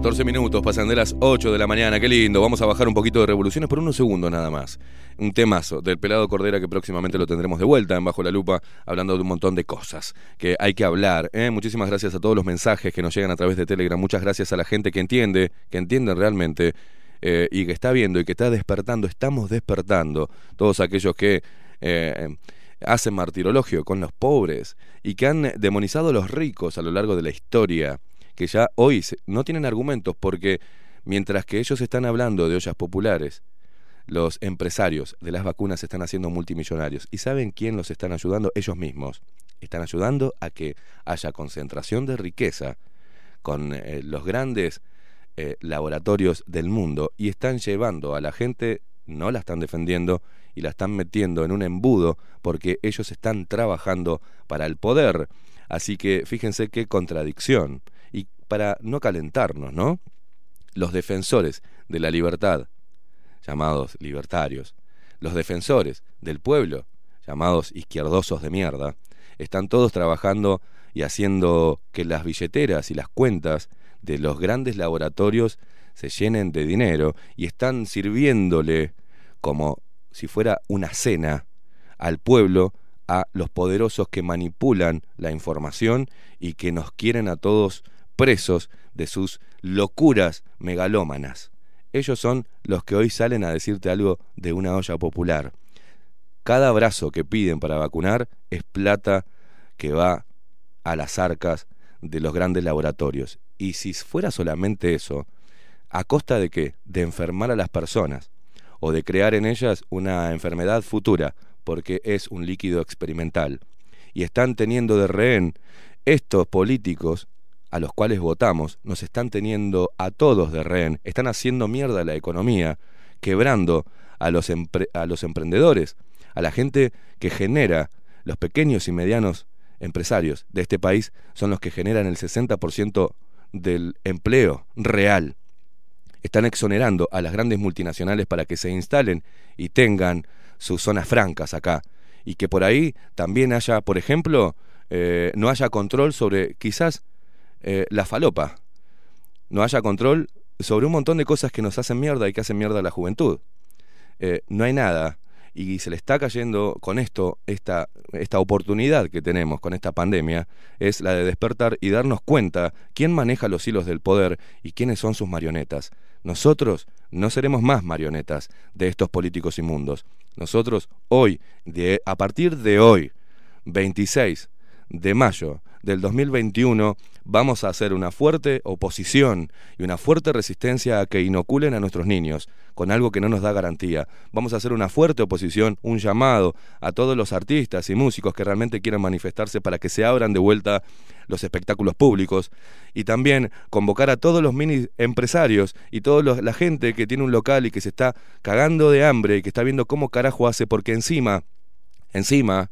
14 minutos, pasan de las 8 de la mañana, qué lindo. Vamos a bajar un poquito de revoluciones por unos segundos nada más. Un temazo del pelado Cordera que próximamente lo tendremos de vuelta en Bajo la Lupa, hablando de un montón de cosas que hay que hablar. ¿eh? Muchísimas gracias a todos los mensajes que nos llegan a través de Telegram. Muchas gracias a la gente que entiende, que entiende realmente eh, y que está viendo y que está despertando. Estamos despertando. Todos aquellos que. eh, hacen martirologio con los pobres y que han demonizado a los ricos a lo largo de la historia que ya hoy no tienen argumentos porque mientras que ellos están hablando de ollas populares, los empresarios de las vacunas se están haciendo multimillonarios. ¿Y saben quién los están ayudando? Ellos mismos. Están ayudando a que haya concentración de riqueza con eh, los grandes eh, laboratorios del mundo y están llevando a la gente, no la están defendiendo y la están metiendo en un embudo porque ellos están trabajando para el poder. Así que fíjense qué contradicción. Para no calentarnos, ¿no? Los defensores de la libertad, llamados libertarios, los defensores del pueblo, llamados izquierdosos de mierda, están todos trabajando y haciendo que las billeteras y las cuentas de los grandes laboratorios se llenen de dinero y están sirviéndole como si fuera una cena al pueblo a los poderosos que manipulan la información y que nos quieren a todos presos de sus locuras megalómanas. Ellos son los que hoy salen a decirte algo de una olla popular. Cada abrazo que piden para vacunar es plata que va a las arcas de los grandes laboratorios. Y si fuera solamente eso, ¿a costa de qué? De enfermar a las personas o de crear en ellas una enfermedad futura, porque es un líquido experimental. Y están teniendo de rehén estos políticos a los cuales votamos, nos están teniendo a todos de rehén, están haciendo mierda la economía, quebrando a los, empre- a los emprendedores, a la gente que genera, los pequeños y medianos empresarios de este país son los que generan el 60% del empleo real. Están exonerando a las grandes multinacionales para que se instalen y tengan sus zonas francas acá. Y que por ahí también haya, por ejemplo, eh, no haya control sobre quizás eh, la falopa. No haya control sobre un montón de cosas que nos hacen mierda y que hacen mierda a la juventud. Eh, no hay nada. Y se le está cayendo con esto, esta, esta oportunidad que tenemos con esta pandemia, es la de despertar y darnos cuenta quién maneja los hilos del poder y quiénes son sus marionetas. Nosotros no seremos más marionetas de estos políticos inmundos. Nosotros hoy, de, a partir de hoy, 26 de mayo del 2021, vamos a hacer una fuerte oposición y una fuerte resistencia a que inoculen a nuestros niños con algo que no nos da garantía. Vamos a hacer una fuerte oposición, un llamado a todos los artistas y músicos que realmente quieran manifestarse para que se abran de vuelta los espectáculos públicos y también convocar a todos los mini empresarios y toda la gente que tiene un local y que se está cagando de hambre y que está viendo cómo carajo hace porque encima, encima,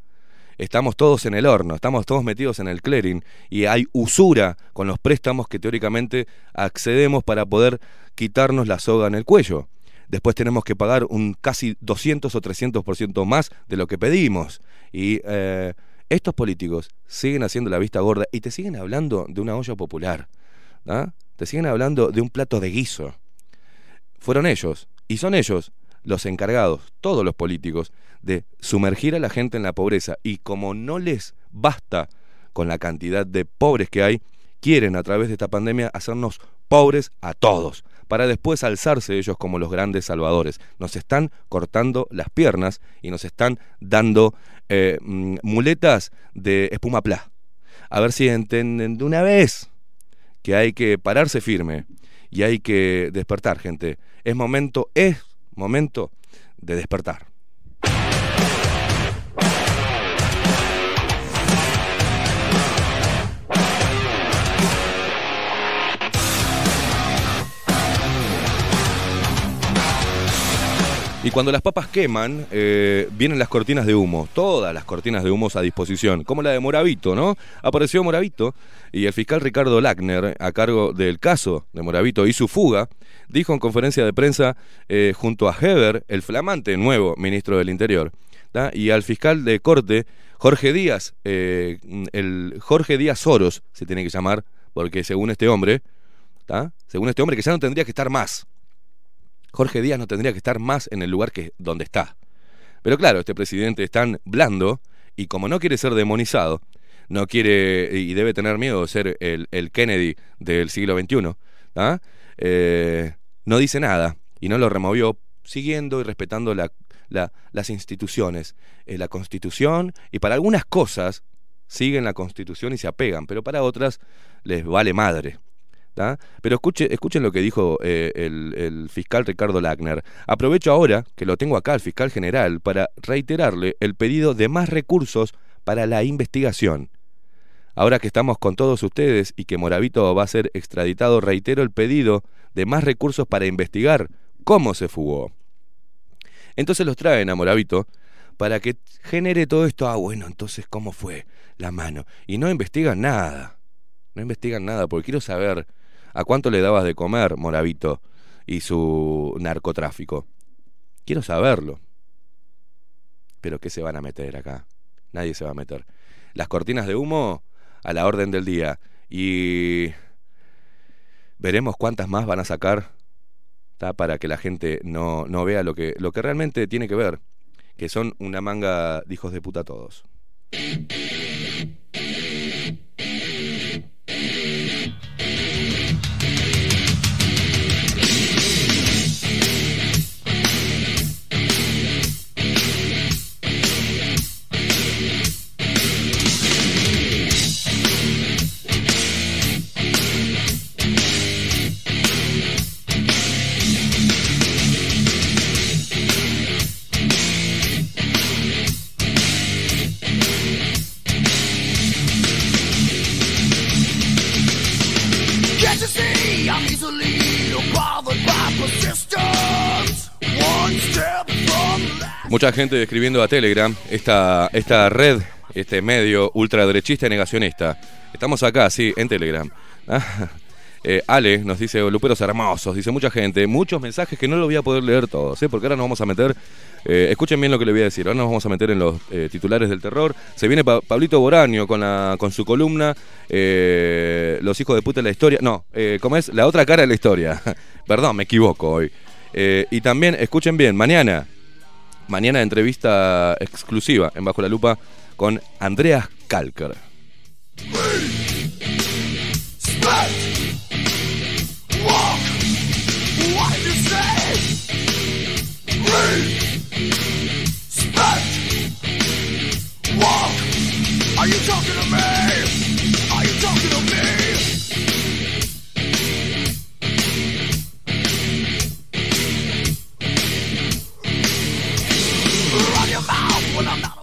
estamos todos en el horno, estamos todos metidos en el clearing y hay usura con los préstamos que teóricamente accedemos para poder quitarnos la soga en el cuello. Después tenemos que pagar un casi 200 o 300% más de lo que pedimos. Y eh, estos políticos siguen haciendo la vista gorda y te siguen hablando de una olla popular. ¿ah? Te siguen hablando de un plato de guiso. Fueron ellos, y son ellos, los encargados, todos los políticos, de sumergir a la gente en la pobreza. Y como no les basta con la cantidad de pobres que hay, quieren a través de esta pandemia hacernos pobres a todos, para después alzarse ellos como los grandes salvadores. Nos están cortando las piernas y nos están dando eh, mm, muletas de espuma plá. A ver si entienden de una vez que hay que pararse firme y hay que despertar, gente. Es momento, es momento de despertar. Y cuando las papas queman, eh, vienen las cortinas de humo, todas las cortinas de humo a disposición, como la de Moravito, ¿no? Apareció Moravito y el fiscal Ricardo Lackner, a cargo del caso de Moravito y su fuga, dijo en conferencia de prensa eh, junto a Heber, el flamante nuevo ministro del Interior, y al fiscal de corte, Jorge Díaz, eh, el Jorge Díaz Soros se tiene que llamar, porque según este hombre, según este hombre que ya no tendría que estar más, Jorge Díaz no tendría que estar más en el lugar que donde está. Pero claro, este presidente es tan blando y como no quiere ser demonizado, no quiere y debe tener miedo de ser el, el Kennedy del siglo XXI, ¿ah? eh, no dice nada y no lo removió siguiendo y respetando la, la, las instituciones, eh, la constitución y para algunas cosas siguen la constitución y se apegan, pero para otras les vale madre. Pero escuche, escuchen lo que dijo eh, el, el, fiscal Ricardo Lackner. Aprovecho ahora que lo tengo acá, el fiscal general, para reiterarle el pedido de más recursos para la investigación. Ahora que estamos con todos ustedes y que Moravito va a ser extraditado, reitero el pedido de más recursos para investigar cómo se fugó. Entonces los traen a Moravito para que genere todo esto. Ah, bueno, entonces, ¿cómo fue la mano? Y no investigan nada. No investigan nada, porque quiero saber ¿A cuánto le dabas de comer, Moravito, y su narcotráfico? Quiero saberlo. Pero ¿qué se van a meter acá? Nadie se va a meter. Las cortinas de humo a la orden del día. Y veremos cuántas más van a sacar para que la gente no, no vea lo que, lo que realmente tiene que ver, que son una manga de hijos de puta todos. Mucha gente escribiendo a Telegram, esta, esta red, este medio ultraderechista y negacionista. Estamos acá, sí, en Telegram. Ah, eh, Ale nos dice, Luperos hermosos, dice mucha gente, muchos mensajes que no lo voy a poder leer todos, ¿eh? porque ahora nos vamos a meter, eh, escuchen bien lo que le voy a decir, ahora nos vamos a meter en los titulares del terror. Se viene Pablito Boraño con, la, con su columna, Los hijos de puta de la historia, no, ¿cómo es? La otra cara de la historia. Perdón, me equivoco hoy. y también, escuchen bien, mañana, mañana entrevista exclusiva en Bajo la Lupa con Andreas Kalker.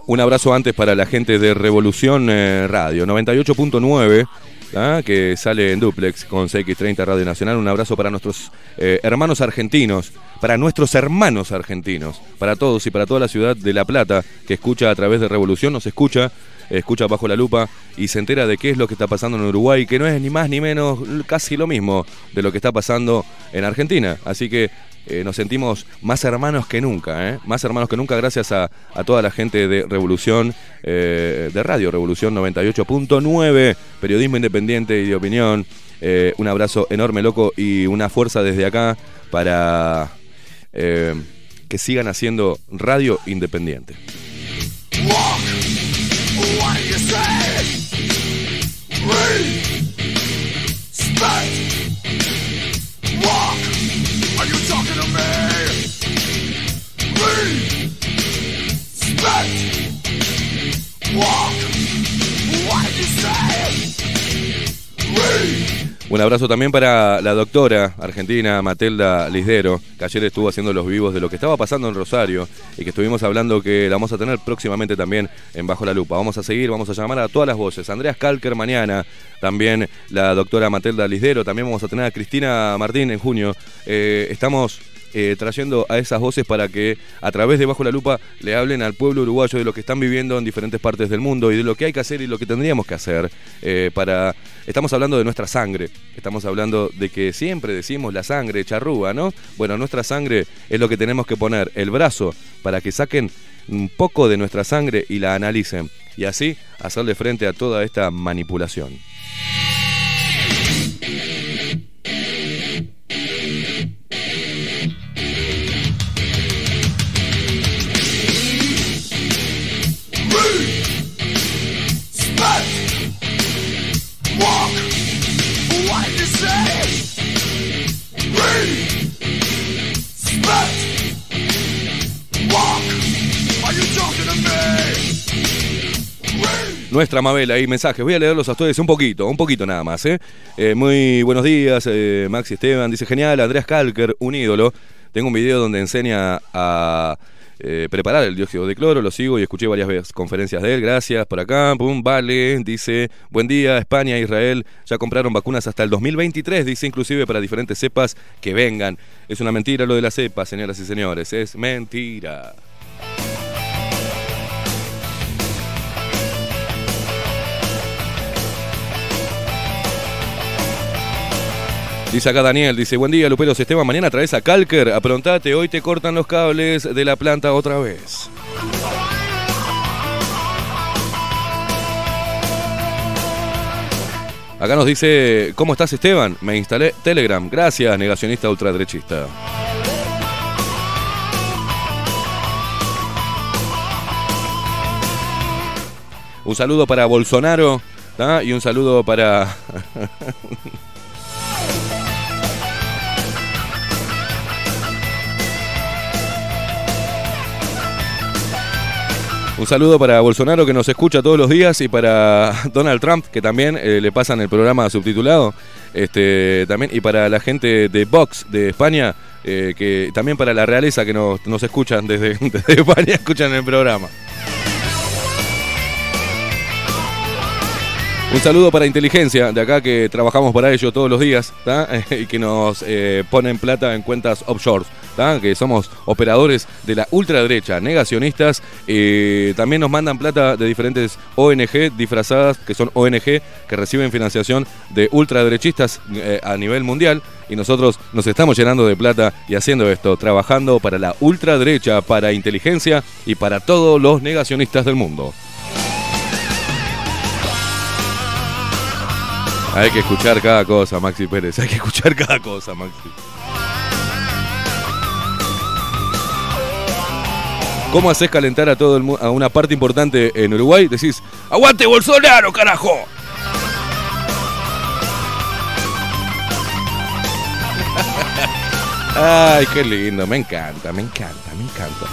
Un abrazo antes para la gente de Revolución eh, Radio 98.9 ¿ah? que sale en duplex con CX30 Radio Nacional. Un abrazo para nuestros eh, hermanos argentinos, para nuestros hermanos argentinos, para todos y para toda la ciudad de La Plata que escucha a través de Revolución, nos escucha escucha bajo la lupa y se entera de qué es lo que está pasando en Uruguay, que no es ni más ni menos casi lo mismo de lo que está pasando en Argentina. Así que eh, nos sentimos más hermanos que nunca, ¿eh? más hermanos que nunca gracias a, toda la gente de Revolución, eh, de Radio Revolución 98.9, periodismo independiente y de opinión. un abrazo enorme, loco, y una fuerza desde acá para que sigan haciendo radio independiente. Walk. Un abrazo también para la doctora argentina Matelda Lisdero, que ayer estuvo haciendo los vivos de lo que estaba pasando en Rosario y que estuvimos hablando que la vamos a tener próximamente también en Bajo la Lupa. Vamos a seguir, vamos a llamar a todas las voces. Andreas Kalker mañana, también la doctora Matelda Lisdero, también vamos a tener a Cristina Martín en junio. Eh, estamos eh, trayendo a esas voces para que a través de Bajo la Lupa le hablen al pueblo uruguayo de lo que están viviendo en diferentes partes del mundo y de lo que hay que hacer y lo que tendríamos que hacer eh, para... Estamos hablando de nuestra sangre, estamos hablando de que siempre decimos la sangre charrúa, ¿no? Bueno, nuestra sangre es lo que tenemos que poner, el brazo, para que saquen un poco de nuestra sangre y la analicen y así hacerle frente a toda esta manipulación. Nuestra Mabel, ahí mensajes. Voy a leerlos a ustedes un poquito, un poquito nada más. ¿eh? Eh, muy buenos días, eh, Maxi Esteban. Dice, genial, Andreas Kalker, un ídolo. Tengo un video donde enseña a eh, preparar el dióxido de cloro, lo sigo y escuché varias veces conferencias de él. Gracias por acá. Pum, vale. Dice, buen día, España, Israel. Ya compraron vacunas hasta el 2023, dice inclusive para diferentes cepas que vengan. Es una mentira lo de las cepas, señoras y señores. Es mentira. Dice acá Daniel, dice, buen día Luperos Esteban, mañana traes a Calker, aprontate, hoy te cortan los cables de la planta otra vez. Acá nos dice, ¿cómo estás Esteban? Me instalé Telegram, gracias, negacionista ultraderechista. Un saludo para Bolsonaro y un saludo para... Un saludo para Bolsonaro que nos escucha todos los días y para Donald Trump que también eh, le pasan el programa subtitulado. Este, también y para la gente de Vox de España eh, que también para la realeza que nos, nos escuchan desde, desde España escuchan el programa. Un saludo para Inteligencia, de acá que trabajamos para ello todos los días y que nos eh, ponen plata en cuentas offshore, que somos operadores de la ultraderecha, negacionistas. eh, también nos mandan plata de diferentes ONG disfrazadas, que son ONG que reciben financiación de ultraderechistas eh, a nivel mundial. Y nosotros nos estamos llenando de plata y haciendo esto, trabajando para la ultraderecha, para inteligencia y para todos los negacionistas del mundo. Hay que escuchar cada cosa, Maxi Pérez. Hay que escuchar cada cosa, Maxi. ¿Cómo haces calentar a todo una parte importante en Uruguay? Decís, ¡aguante Bolsonaro, carajo! Ay, qué lindo, me encanta, me encanta, me encanta.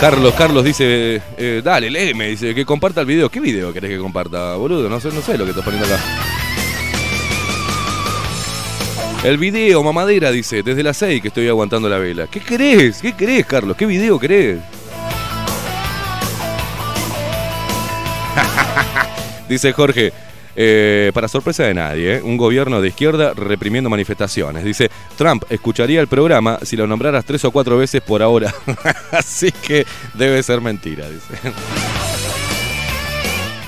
Carlos, Carlos dice, eh, dale, léeme, dice que comparta el video. ¿Qué video querés que comparta, boludo? No sé, no sé lo que estás poniendo acá. El video, mamadera, dice, desde las 6 que estoy aguantando la vela. ¿Qué querés? ¿Qué querés, Carlos? ¿Qué video querés? dice Jorge, eh, para sorpresa de nadie, ¿eh? un gobierno de izquierda reprimiendo manifestaciones. Dice, Trump escucharía el programa si lo nombraras tres o cuatro veces por ahora. Así que debe ser mentira, dice.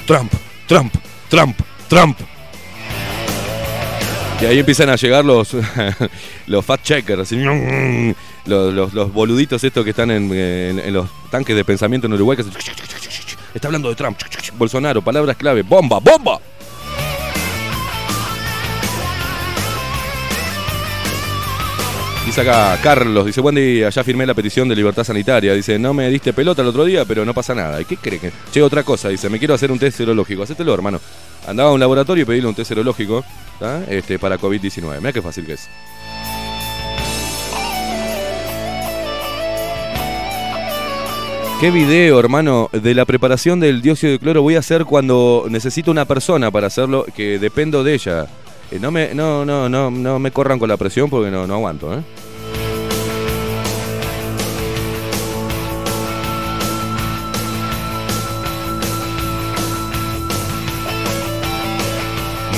Trump, Trump, Trump, Trump. Y ahí empiezan a llegar los, los fact checkers, los, los- los boluditos estos que están en, en- en los tanques de pensamiento en Uruguay. Que hacen, está hablando de Trump, Bolsonaro, palabras clave, bomba, bomba. Dice acá Carlos, dice, buen día, ya firmé la petición de libertad sanitaria. Dice, no me diste pelota el otro día, pero no pasa nada. ¿Y qué cree que? Che, otra cosa, dice, me quiero hacer un test serológico. Hacételo, hermano. Andaba a un laboratorio y pedíle un test serológico este, para COVID-19. Mira qué fácil que es. ¿Qué video, hermano, de la preparación del dióxido de cloro voy a hacer cuando necesito una persona para hacerlo, que dependo de ella? Eh, no, me, no, no, no, no me corran con la presión porque no, no aguanto, ¿eh?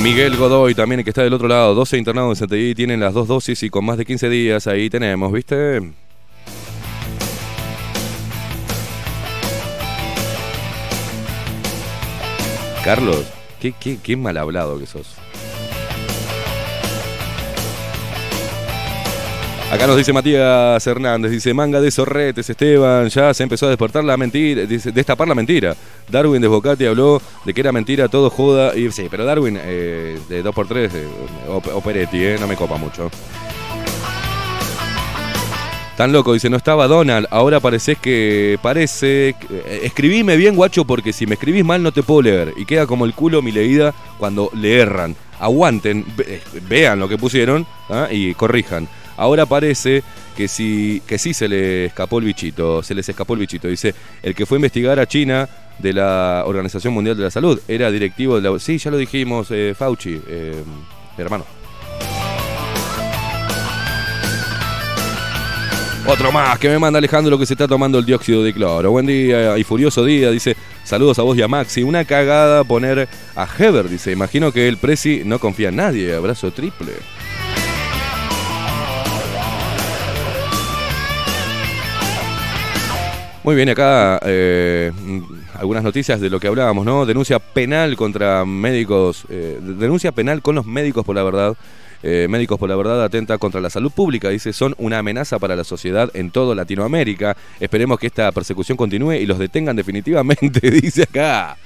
Miguel Godoy también, que está del otro lado, 12 internados en CTI, tienen las dos dosis y con más de 15 días, ahí tenemos, ¿viste? Carlos, qué, qué, qué mal hablado que sos. Acá nos dice Matías Hernández, dice manga de sorretes, Esteban, ya se empezó a despertar la mentira, dice, destapar la mentira. Darwin de Bocati habló de que era mentira, todo joda, y sí, pero Darwin eh, de 2x3, eh, o, o Peretti, eh, no me copa mucho. Tan loco, dice, no estaba Donald, ahora pareces que parece... eh, Escribime bien, guacho, porque si me escribís mal no te puedo leer. Y queda como el culo mi leída cuando le erran. Aguanten, eh, vean lo que pusieron ¿ah? y corrijan. Ahora parece que sí, que sí se le escapó el bichito, se les escapó el bichito. Dice, el que fue a investigar a China de la Organización Mundial de la Salud era directivo de la... Sí, ya lo dijimos, eh, Fauci, eh, hermano. Otro más que me manda Alejandro que se está tomando el dióxido de cloro. Buen día y furioso día. Dice, saludos a vos y a Maxi. Una cagada poner a Heber. Dice, imagino que el Prezi no confía en nadie. Abrazo triple. Muy bien, acá eh, algunas noticias de lo que hablábamos, ¿no? Denuncia penal contra médicos, eh, denuncia penal con los médicos por la verdad. Eh, médicos por la verdad atenta contra la salud pública, dice, son una amenaza para la sociedad en toda Latinoamérica. Esperemos que esta persecución continúe y los detengan definitivamente, dice acá.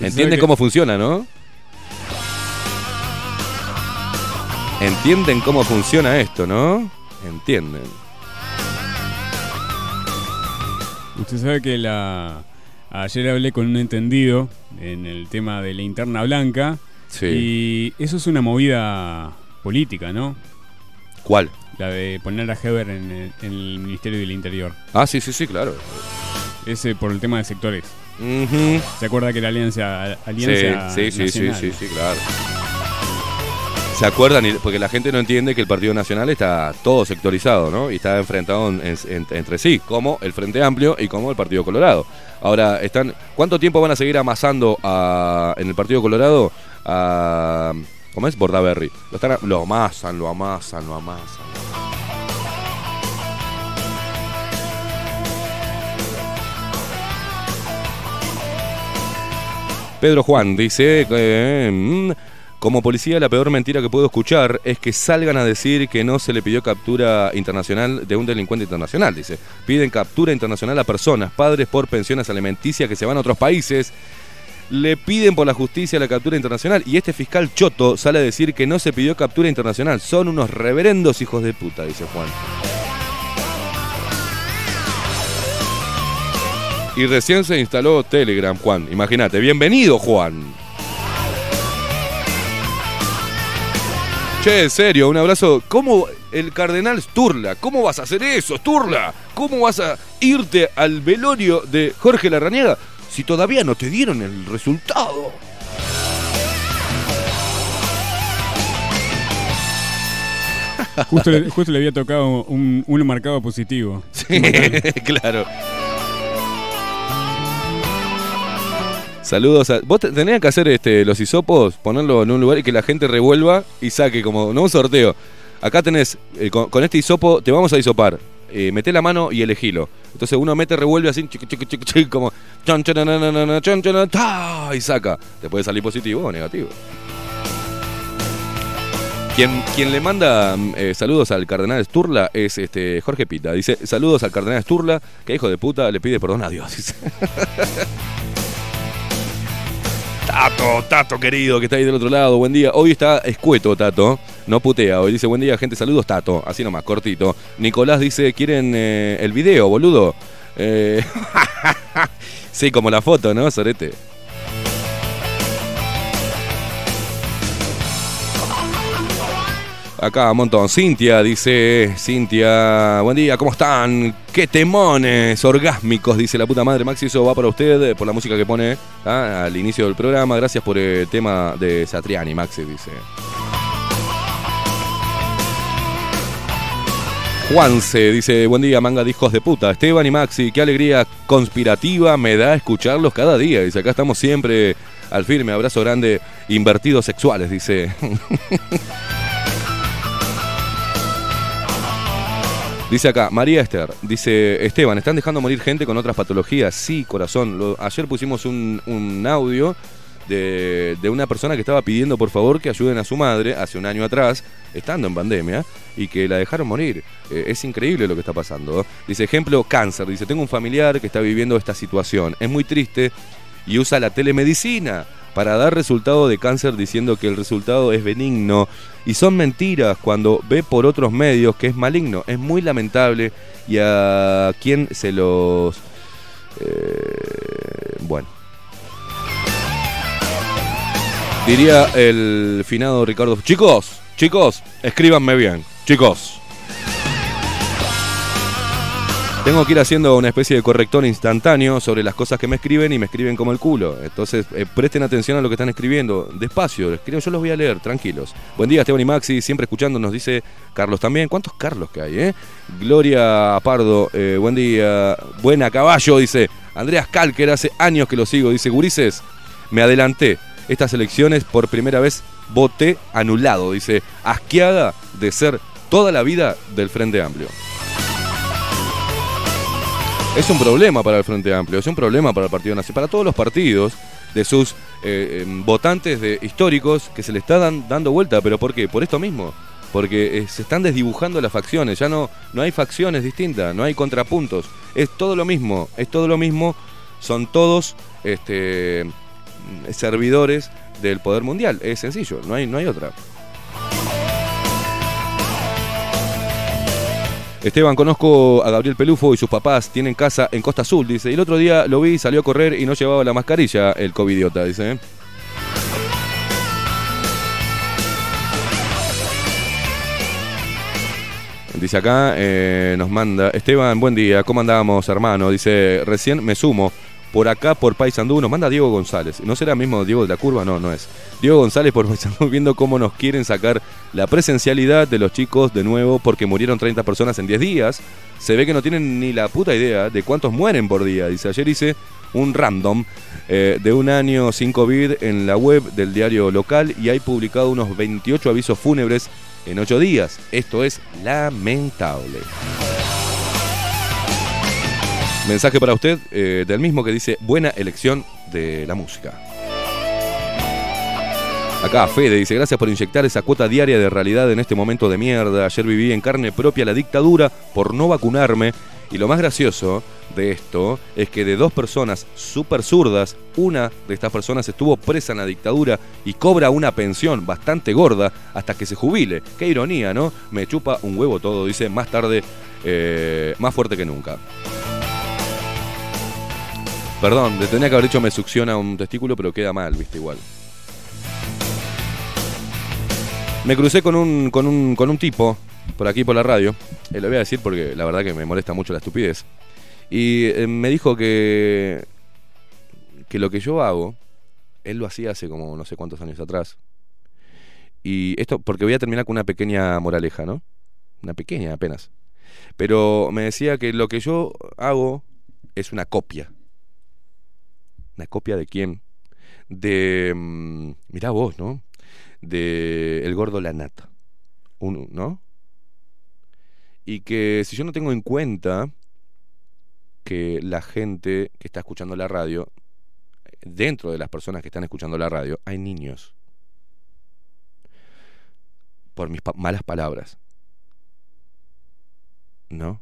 Entienden cómo funciona, ¿no? Entienden cómo funciona esto, ¿no? Entienden. Usted sabe que la ayer hablé con un entendido en el tema de la interna blanca. Y eso es una movida política, ¿no? ¿Cuál? La de poner a Heber en el, en el Ministerio del Interior. Ah, sí, sí, sí, claro. Ese por el tema de sectores. ¿Se acuerda que la alianza, alianza sí, sí, sí, sí, Nacional? sí, sí, claro. ¿Se acuerdan? Porque la gente no entiende que el Partido Nacional está todo sectorizado, ¿no? Y está enfrentado en- en- entre sí, como el Frente Amplio y como el Partido Colorado. Ahora, están ¿cuánto tiempo van a seguir amasando a- en el Partido Colorado a... ¿Cómo es? Bordaberry. Lo, están, lo amasan, lo amasan, lo amasan. Pedro Juan dice, eh, como policía la peor mentira que puedo escuchar es que salgan a decir que no se le pidió captura internacional de un delincuente internacional, dice. Piden captura internacional a personas, padres por pensiones alimenticias que se van a otros países. Le piden por la justicia la captura internacional y este fiscal choto sale a decir que no se pidió captura internacional. Son unos reverendos hijos de puta, dice Juan. Y recién se instaló Telegram, Juan. Imagínate. Bienvenido, Juan. Che, en serio, un abrazo. ¿Cómo el cardenal Sturla? ¿Cómo vas a hacer eso, Sturla? ¿Cómo vas a irte al velorio de Jorge Larrañaga si todavía no te dieron el resultado? Justo, le, justo le había tocado un, uno marcado positivo. Sí, claro. Saludos a. Vos te- tenías que hacer este, los hisopos, ponerlo en un lugar y que la gente revuelva y saque como. No un sorteo. Acá tenés. eh, con, con este hisopo te vamos a hisopar. Eh, meté la mano y elegilo. Entonces uno mete, revuelve así, chiqui, chiqui, chiqui, como. chon, chon, chon, chon, y saca. Te puede salir positivo o negativo. Quien, quien le manda mm, eh, saludos al cardenal Sturla es este Jorge Pita. Dice, saludos al cardenal Sturla, que hijo de puta le pide perdón a Dios. dice. Tato, Tato querido, que está ahí del otro lado, buen día. Hoy está escueto, Tato. no putea. Hoy dice, buen día, gente, saludos, Tato. Así nomás, cortito. Nicolás dice, ¿quieren eh, el video, boludo? Eh, sí, como la foto, ¿no, Sorete? Acá un montón. Cintia dice, Cintia, buen día, ¿cómo están? Qué temones orgásmicos, dice la puta madre. Maxi, eso va para usted, eh, por la música que pone ¿ah? al inicio del programa. Gracias por el tema de Satriani, Maxi, dice. Juanse dice, buen día, manga hijos de puta. Esteban y Maxi, qué alegría conspirativa me da escucharlos cada día. Dice, acá estamos siempre al firme. Abrazo grande, invertidos sexuales, dice. Dice acá, María Esther, dice Esteban, ¿están dejando morir gente con otras patologías? Sí, corazón. ayer pusimos un, audio de, una persona que estaba pidiendo por favor que ayuden a su madre hace un año atrás, estando en pandemia, y que la dejaron morir. Eh, es increíble lo que está pasando. Dice, ejemplo, cáncer. Dice, tengo un familiar que está viviendo esta situación. Es muy triste y usa la telemedicina para dar resultado de cáncer diciendo que el resultado es benigno. Y son mentiras cuando ve por otros medios que es maligno. Es muy lamentable y a quien se los... Eh, bueno. Diría el finado Ricardo. Chicos, chicos, escríbanme bien. Chicos. Tengo que ir haciendo una especie de corrector instantáneo sobre las cosas que me escriben y me escriben como el culo. Entonces, eh, presten atención a lo que están escribiendo. Despacio, yo los voy a leer, tranquilos. Buen día, Esteban y Maxi, siempre escuchando, nos dice Carlos también. ¿Cuántos Carlos que hay, eh? Gloria Pardo, eh, buen día. Buena caballo, dice. Andreas Kalker, hace años que lo sigo, dice Gurises. Me adelanté. Estas elecciones por primera vez voté anulado, dice. Asqueada de ser toda la vida del Frente Amplio. Es un problema para el Frente Amplio, es un problema para el Partido Nacional, para todos los partidos de sus eh, em, votantes de, históricos que se le está dando vuelta. ¿Pero por qué? Por esto mismo. Porque eh, se están desdibujando las facciones, ya no, no hay facciones distintas, no hay contrapuntos. Es todo lo mismo, es todo lo mismo, son todos este, servidores del poder mundial. Es sencillo, no hay, no hay otra. Esteban, conozco a Gabriel Pelufo y sus papás tienen casa en Costa Azul, dice. Y el otro día lo vi, salió a correr y no llevaba la mascarilla, el covidiota, dice. Dice acá, eh, nos manda, Esteban, buen día, ¿cómo andamos, hermano? Dice, recién me sumo por acá, por Paysandú, nos manda Diego González. ¿No será mismo Diego de la Curva? No, no es. Diego González por Paysandú viendo cómo nos quieren sacar la presencialidad de los chicos de nuevo porque murieron 30 personas en 10 días. Se ve que no tienen ni la puta idea de cuántos mueren por día. Dice, ayer hice un random eh, de un año sin COVID en la web del diario local y hay publicado unos 28 avisos fúnebres en 8 días. Esto es lamentable. Mensaje para usted eh, del mismo que dice buena elección de la música. Acá Fede dice, gracias por inyectar esa cuota diaria de realidad en este momento de mierda. Ayer viví en carne propia la dictadura por no vacunarme. Y lo más gracioso de esto es que de dos personas súper zurdas, una de estas personas estuvo presa en la dictadura y cobra una pensión bastante gorda hasta que se jubile. Qué ironía, ¿no? Me chupa un huevo todo, dice, más tarde, eh, más fuerte que nunca. Perdón, le tenía que haber dicho me succiona un testículo, pero queda mal, viste, igual. Me crucé con un, con un, con un tipo por aquí por la radio. Eh, lo voy a decir porque la verdad que me molesta mucho la estupidez. Y eh, me dijo que, que lo que yo hago, él lo hacía hace como no sé cuántos años atrás. Y esto, porque voy a terminar con una pequeña moraleja, ¿no? Una pequeña apenas. Pero me decía que lo que yo hago es una copia ¿Una copia de quién? De. Mm, mirá vos, ¿no? De El Gordo Lanata. Uno, ¿No? Y que si yo no tengo en cuenta que la gente que está escuchando la radio, dentro de las personas que están escuchando la radio, hay niños. Por mis malas palabras. ¿No?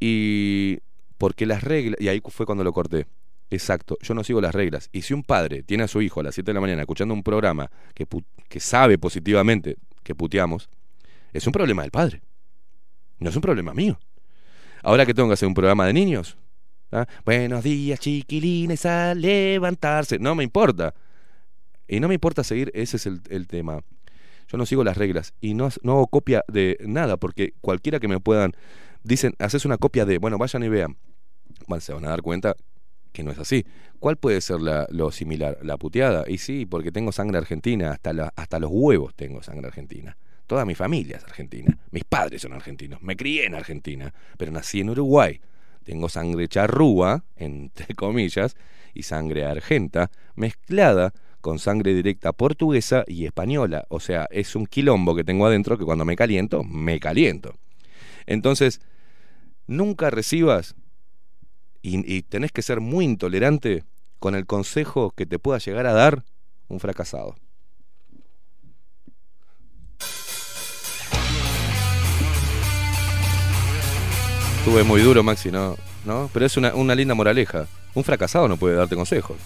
Y porque las reglas, y ahí fue cuando lo corté, Exacto, yo no sigo las reglas. Y si un padre tiene a su hijo a las 7 de la mañana escuchando un programa que, sabe positivamente que puteamos, es un problema del padre. No es un problema mío. Ahora que tengo que hacer un programa de niños. ¿ah? Buenos días, chiquilines, a levantarse. No me importa. Y no me importa seguir, ese es el, tema. Yo no sigo las reglas y no hago copia de nada, porque cualquiera que me puedan, dicen, haces una copia de, bueno, vayan y vean. Bueno, se van a dar cuenta que no es así. ¿Cuál puede ser lo similar? La puteada. Y sí, porque tengo sangre argentina, hasta, hasta los huevos tengo sangre argentina. Toda mi familia es argentina. Mis padres son argentinos. Me crié en Argentina, pero nací en Uruguay. Tengo sangre charrúa, entre comillas, y sangre argenta, mezclada con sangre directa portuguesa y española. O sea, es un quilombo que tengo adentro que cuando me caliento, me caliento. Entonces, nunca recibas y, tenés que ser muy intolerante con el consejo que te pueda llegar a dar un fracasado. Estuve muy duro, Maxi, ¿no? ¿no? Pero es una, una linda moraleja. Un fracasado no puede darte consejos.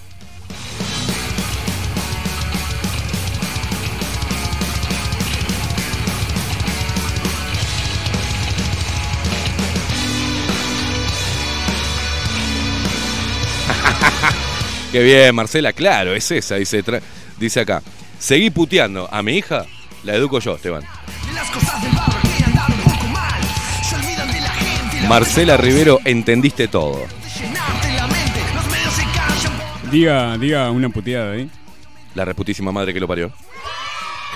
Qué bien, Marcela, claro, es esa, dice, dice acá. Seguí puteando. A mi hija la educo yo, Esteban. Marcela Rivero, entendiste todo. Diga, diga una puteada ahí. La reputísima madre que lo parió.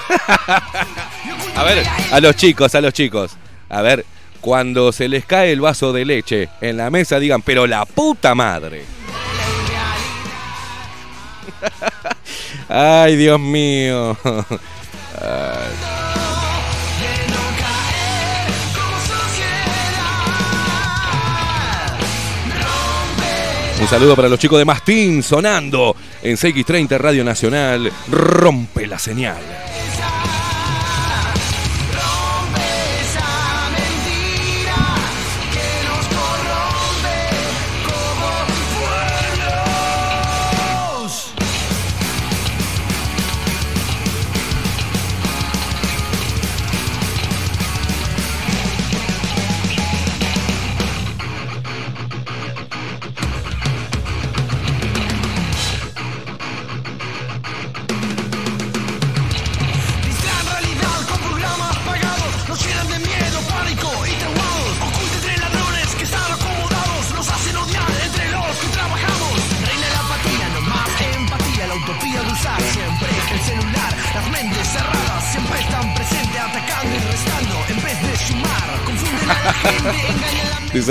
a ver, a los chicos, a los chicos. A ver, cuando se les cae el vaso de leche en la mesa, digan, pero la puta madre. Ay, Dios mío. Un saludo para los chicos de Mastín sonando en CX30 Radio Nacional. Rompe la señal.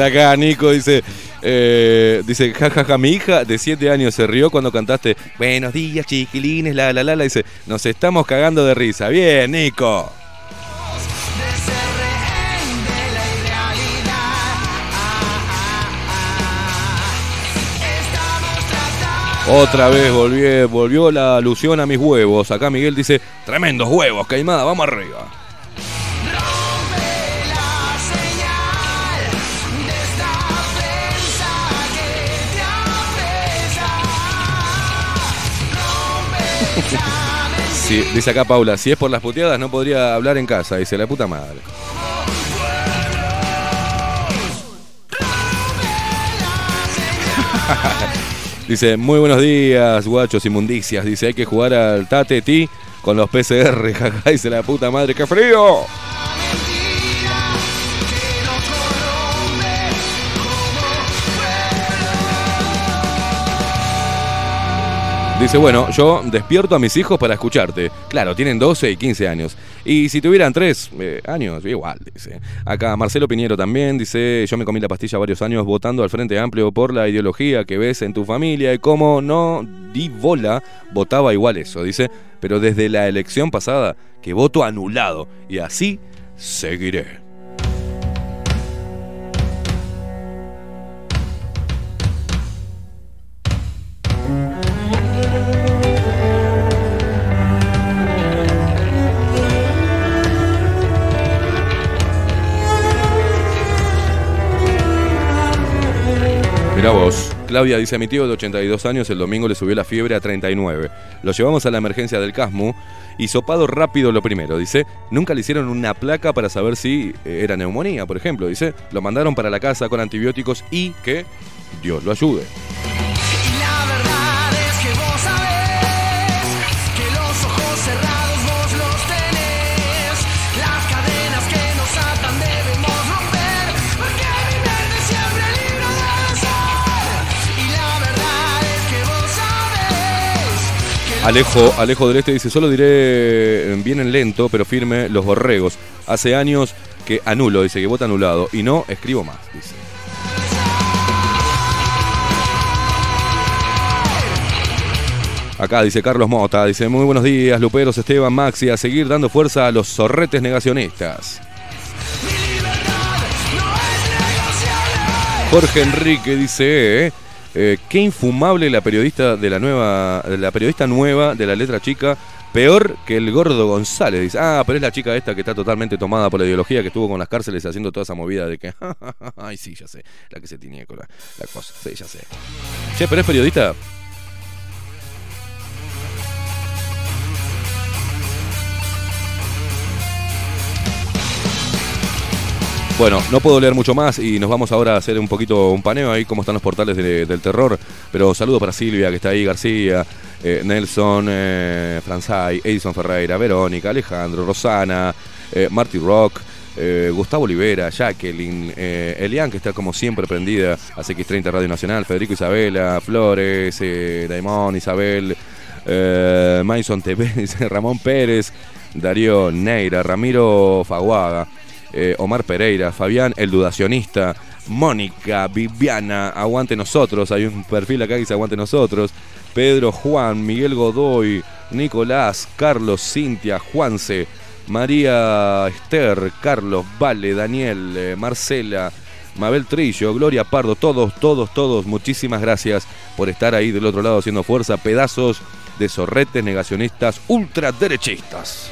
Acá Nico, dice, eh, dice, jajaja, mi hija de 7 años se rió cuando cantaste Buenos días, chiquilines, la la la la. Dice, nos estamos cagando de risa. Bien, Nico. Otra vez volvió, volvió la alusión a mis huevos. Acá Miguel dice, tremendos huevos, Caimada, vamos arriba. Dice acá Paula, si es por las puteadas no podría hablar en casa, dice la puta madre. dice, muy buenos días, guachos inmundicias. Dice, hay que jugar al Tate Ti con los PCR. Jaja, dice la puta madre, ¡qué frío! Dice, bueno, yo despierto a mis hijos para escucharte. Claro, tienen 12 y 15 años. Y si tuvieran 3 eh, años, igual, dice. Acá Marcelo Piñero también dice, yo me comí la pastilla varios años votando al Frente Amplio por la ideología que ves en tu familia y como no di bola, votaba igual eso, dice. Pero desde la elección pasada, que voto anulado. Y así seguiré. Claudia dice, mi tío de 82 años el domingo le subió la fiebre a 39. Lo llevamos a la emergencia del CASMU y sopado rápido lo primero. Dice, nunca le hicieron una placa para saber si eh, era neumonía, por ejemplo. Dice, lo mandaron para la casa con antibióticos y que Dios lo ayude. Alejo, Alejo del Este dice, solo diré, vienen lento, pero firme, los borregos. Hace años que anulo, dice que vota anulado. Y no escribo más, dice. Acá dice Carlos Mota, dice muy buenos días, Luperos, Esteban, Maxi, a seguir dando fuerza a los zorretes negacionistas. Jorge Enrique dice, eh, eh, qué infumable la periodista de la nueva, la periodista nueva de la letra chica, peor que el gordo González. Dice, ah, pero es la chica esta que está totalmente tomada por la ideología que estuvo con las cárceles haciendo toda esa movida de que, ay sí, ya sé, la que se tiene con la, la cosa, sí, ya sé. Che, pero es periodista. Bueno, no puedo leer mucho más y nos vamos ahora a hacer un poquito un paneo ahí, cómo están los portales del terror. Pero saludo para Silvia, que está ahí, García, eh, Nelson, eh, Franzay, Edison Ferreira, Verónica, Alejandro, Rosana, eh, Marty Rock. Eh, Gustavo Olivera, Jacqueline, Elian, que está como siempre prendida a CX30 Radio Nacional, Federico Isabela, Flores, Daimón, Isabel, Mason TV, Ramón Pérez, Darío Neira, Ramiro Faguaga, eh, Omar Pereira, Fabián el Dudacionista, Mónica, Viviana, Aguante Nosotros, hay un perfil acá que dice Aguante Nosotros, Pedro Juan, Miguel Godoy, Nicolás, Carlos, Cintia, Juanse, María Esther, Carlos, Vale, Daniel, eh, Marcela, Mabel Trillo, Gloria Pardo, todos, todos, todos, muchísimas gracias por estar ahí del otro lado haciendo fuerza, pedazos de zorretes negacionistas ultraderechistas.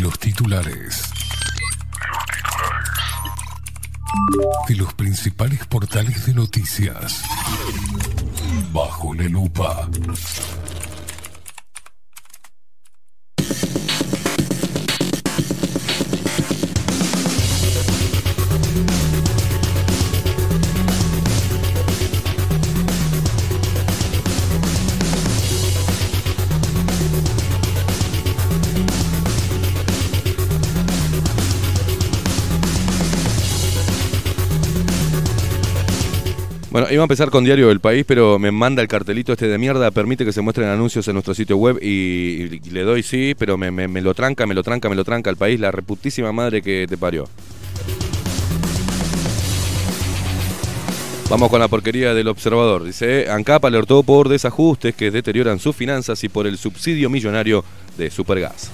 Los titulares. De los principales portales de noticias. Bajo la lupa. Bueno, iba a empezar con Diario del País, pero me manda el cartelito este de mierda, permite que se muestren anuncios en nuestro sitio web y, le doy sí, pero me, me, lo tranca, me lo tranca, me lo tranca el país, la reputísima madre que te parió. Vamos con la porquería del observador. Dice, ANCAP alertó por desajustes que deterioran sus finanzas y por el subsidio millonario de Supergas.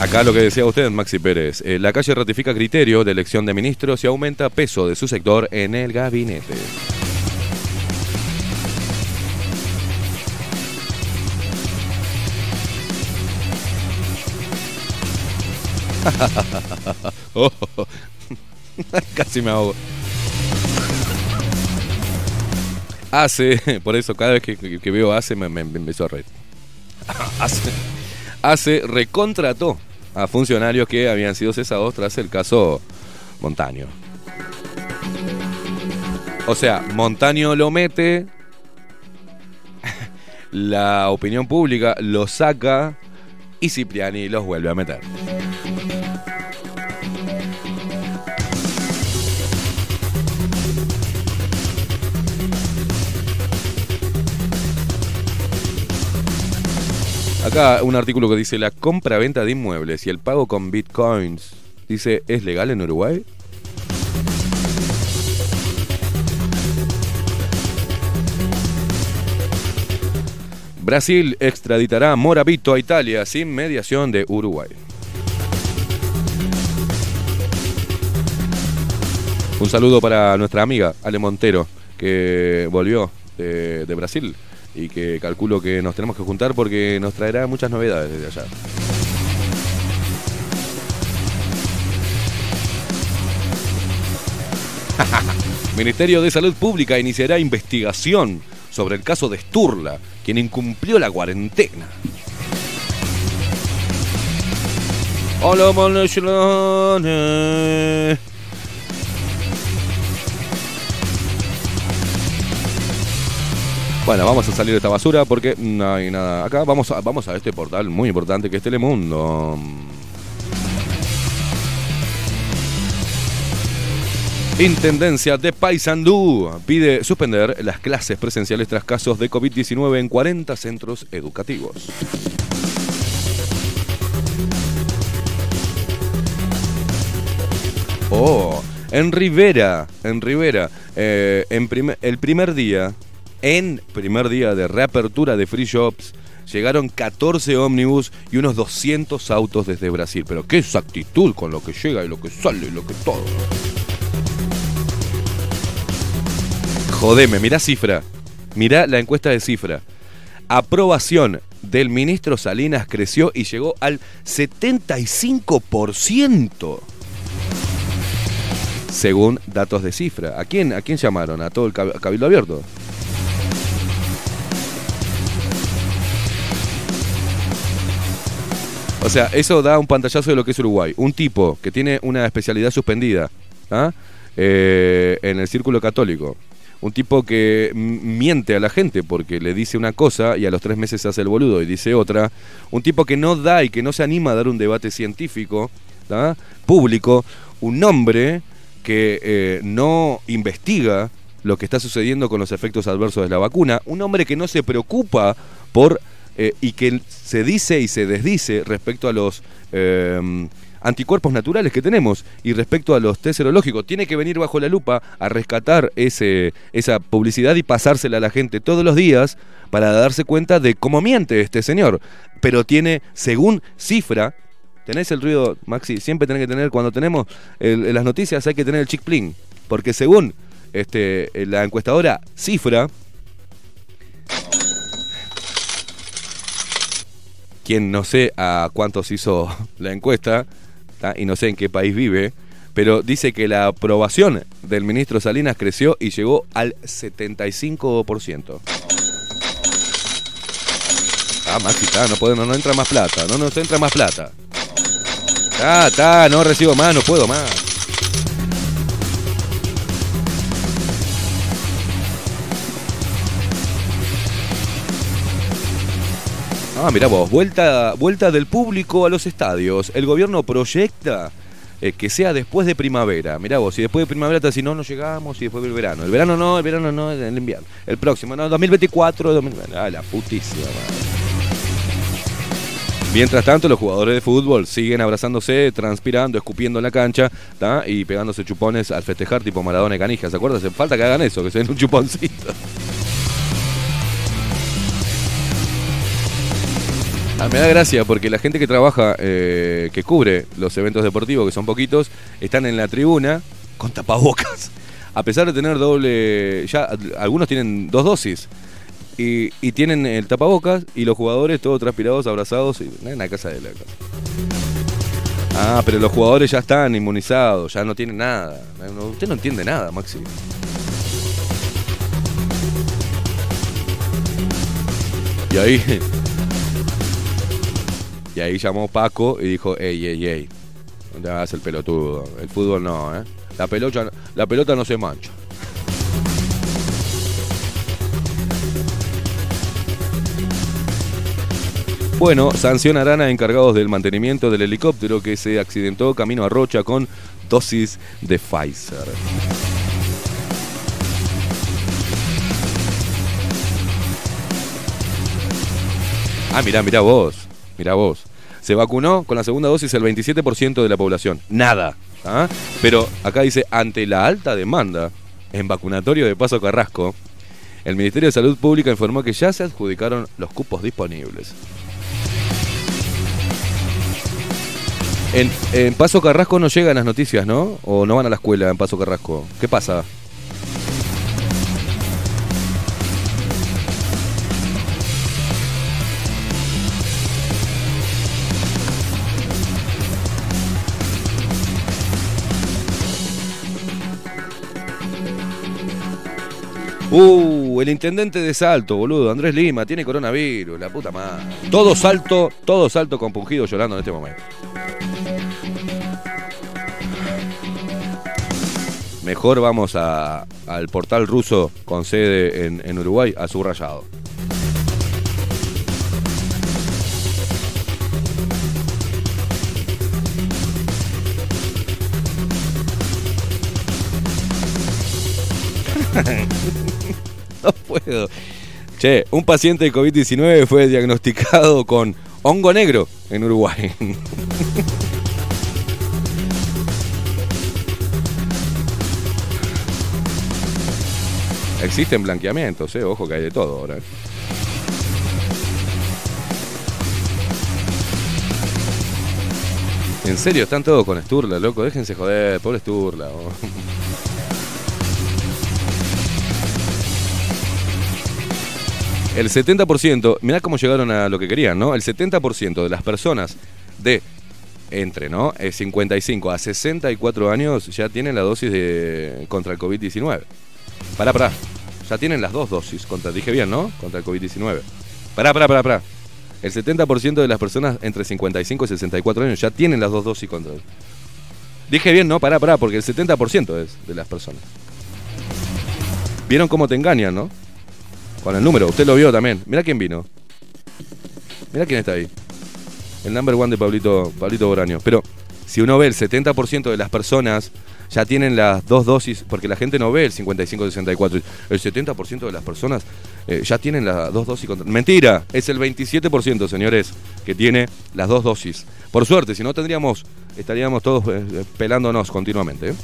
Acá lo que decía usted, Maxi Pérez. Eh, la calle ratifica criterio de elección de ministros y aumenta peso de su sector en el gabinete. Oh, casi me ahogo. Hace, por eso cada vez que, veo hace me, me, empezó a reír. Hace, hace recontrató a funcionarios que habían sido cesados tras el caso Montaño. O sea, Montaño lo mete, la opinión pública lo saca y Cipriani los vuelve a meter. Acá un artículo que dice la compra-venta de inmuebles y el pago con bitcoins. Dice, ¿es legal en Uruguay? Brasil extraditará a Moravito a Italia sin mediación de Uruguay. Un saludo para nuestra amiga Ale Montero, que volvió de, de Brasil y que calculo que nos tenemos que juntar porque nos traerá muchas novedades desde allá. Ministerio de Salud Pública iniciará investigación sobre el caso de Sturla, quien incumplió la cuarentena. Hola, Bueno, vamos a salir de esta basura porque no hay nada acá. Vamos a, vamos a este portal muy importante que es Telemundo. Intendencia de Paysandú pide suspender las clases presenciales tras casos de COVID-19 en 40 centros educativos. Oh, en Rivera, en Rivera, eh, en el primer día, en primer día de reapertura de free shops, llegaron 14 ómnibus y unos 200 autos desde Brasil. Pero qué exactitud con lo que llega y lo que sale y lo que todo. Jodeme, mirá cifra. Mirá la encuesta de cifra. Aprobación del ministro Salinas creció y llegó al 75%. Según datos de cifra. ¿A quién, a quién llamaron? ¿A todo el cabildo abierto? O sea, eso da un pantallazo de lo que es Uruguay. Un tipo que tiene una especialidad suspendida ¿ah? eh, en el círculo católico. Un tipo que miente a la gente porque le dice una cosa y a los tres meses se hace el boludo y dice otra, un tipo que no da y que no se anima a dar un debate científico, público, un hombre que eh, no investiga lo que está sucediendo con los efectos adversos de la vacuna, un hombre que no se preocupa por eh, y que se dice y se desdice respecto a los eh, anticuerpos naturales que tenemos. Y respecto a los test serológicos, tiene que venir bajo la lupa a rescatar ese, esa publicidad y pasársela a la gente todos los días para darse cuenta de cómo miente este señor. Pero tiene, según cifra, ¿tenés el ruido, Maxi? Siempre tenés que tener, cuando tenemos las noticias hay que tener el chick plin. Porque según este, la encuestadora cifra, quien no sé a cuántos hizo la encuesta, y no sé en qué país vive, pero dice que la aprobación del ministro Salinas creció y llegó al 75%. Ah, Maxi, está, no, no, entra más plata, no nos entra más plata. Ah, está, no recibo más, no puedo más. Ah, mira vos, vuelta, vuelta del público a los estadios. El gobierno proyecta eh, que sea después de primavera. Mirá vos, si después de primavera, si no, no llegamos, y después del verano. El verano no, el verano no, el invierno. El próximo, no, 2024, 2020. Ah, la putísima. Mientras tanto, los jugadores de fútbol siguen abrazándose, transpirando, escupiendo en la cancha y pegándose chupones al festejar tipo Maradona y Canija. ¿Se acuerdan? Falta que hagan eso, que se den un chuponcito. Ah, me da gracia porque la gente que trabaja, eh, que cubre los eventos deportivos, que son poquitos, están en la tribuna con tapabocas. A pesar de tener doble, ya algunos tienen dos dosis. Y, tienen el tapabocas y los jugadores todos transpirados, abrazados en la casa de la casa. Ah, pero los jugadores ya están inmunizados, ya no tienen nada. Usted no entiende nada, Maxi. Y ahí y ahí llamó Paco y dijo, ey, ey, ey, no te hagas el pelotudo. El fútbol no, ¿eh? La pelota, la pelota no se mancha. Bueno, sancionarán a encargados del mantenimiento del helicóptero que se accidentó camino a Rocha con dosis de Pfizer. Ah, mirá, mirá vos, mirá vos. Se vacunó con la segunda dosis el 27% de la población. Nada. ¿ah? Pero acá dice, ante la alta demanda en vacunatorio de Paso Carrasco, el Ministerio de Salud Pública informó que ya se adjudicaron los cupos disponibles. En, en, Paso Carrasco no llegan las noticias, ¿no? O no van a la escuela en Paso Carrasco. ¿Qué pasa? Uh, el intendente de Salto, boludo, Andrés Lima, tiene coronavirus, la puta madre. Todo salto, todo salto compungido llorando en este momento. Mejor vamos al portal ruso con sede en, en Uruguay, a subrayado. no puedo. Che, un paciente de COVID-19 fue diagnosticado con hongo negro en Uruguay. Existen blanqueamientos, eh, ojo que hay de todo ahora. En serio, están todos con Sturla, loco. Déjense joder, pobre Sturla. oh. El 70%, mirá cómo llegaron a lo que querían, ¿no? El 70% de las personas de entre, ¿no? Eh, 55 a 64 años ya tienen la dosis de contra el COVID-19. Pará, pará. Ya tienen las dos dosis contra, dije bien, ¿no? Contra el COVID-19. Pará, pará, pará, pará. El 70% de las personas entre 55 y 64 años ya tienen las dos dosis contra. Dije bien, ¿no? Pará, pará, porque el 70% es de las personas. ¿Vieron cómo te engañan, no? Con el número, usted lo vio también. Mira quién vino. Mira quién está ahí. El number one de Pablito, Pablito Boraño. Pero si uno ve el 70% de las personas ya tienen las dos dosis, porque la gente no ve el 55-64. El 70% de las personas eh, ya tienen las dos dosis. Contra... Mentira, es el 27%, señores, que tiene las dos dosis. Por suerte, si no tendríamos, estaríamos todos eh, pelándonos continuamente. ¿eh?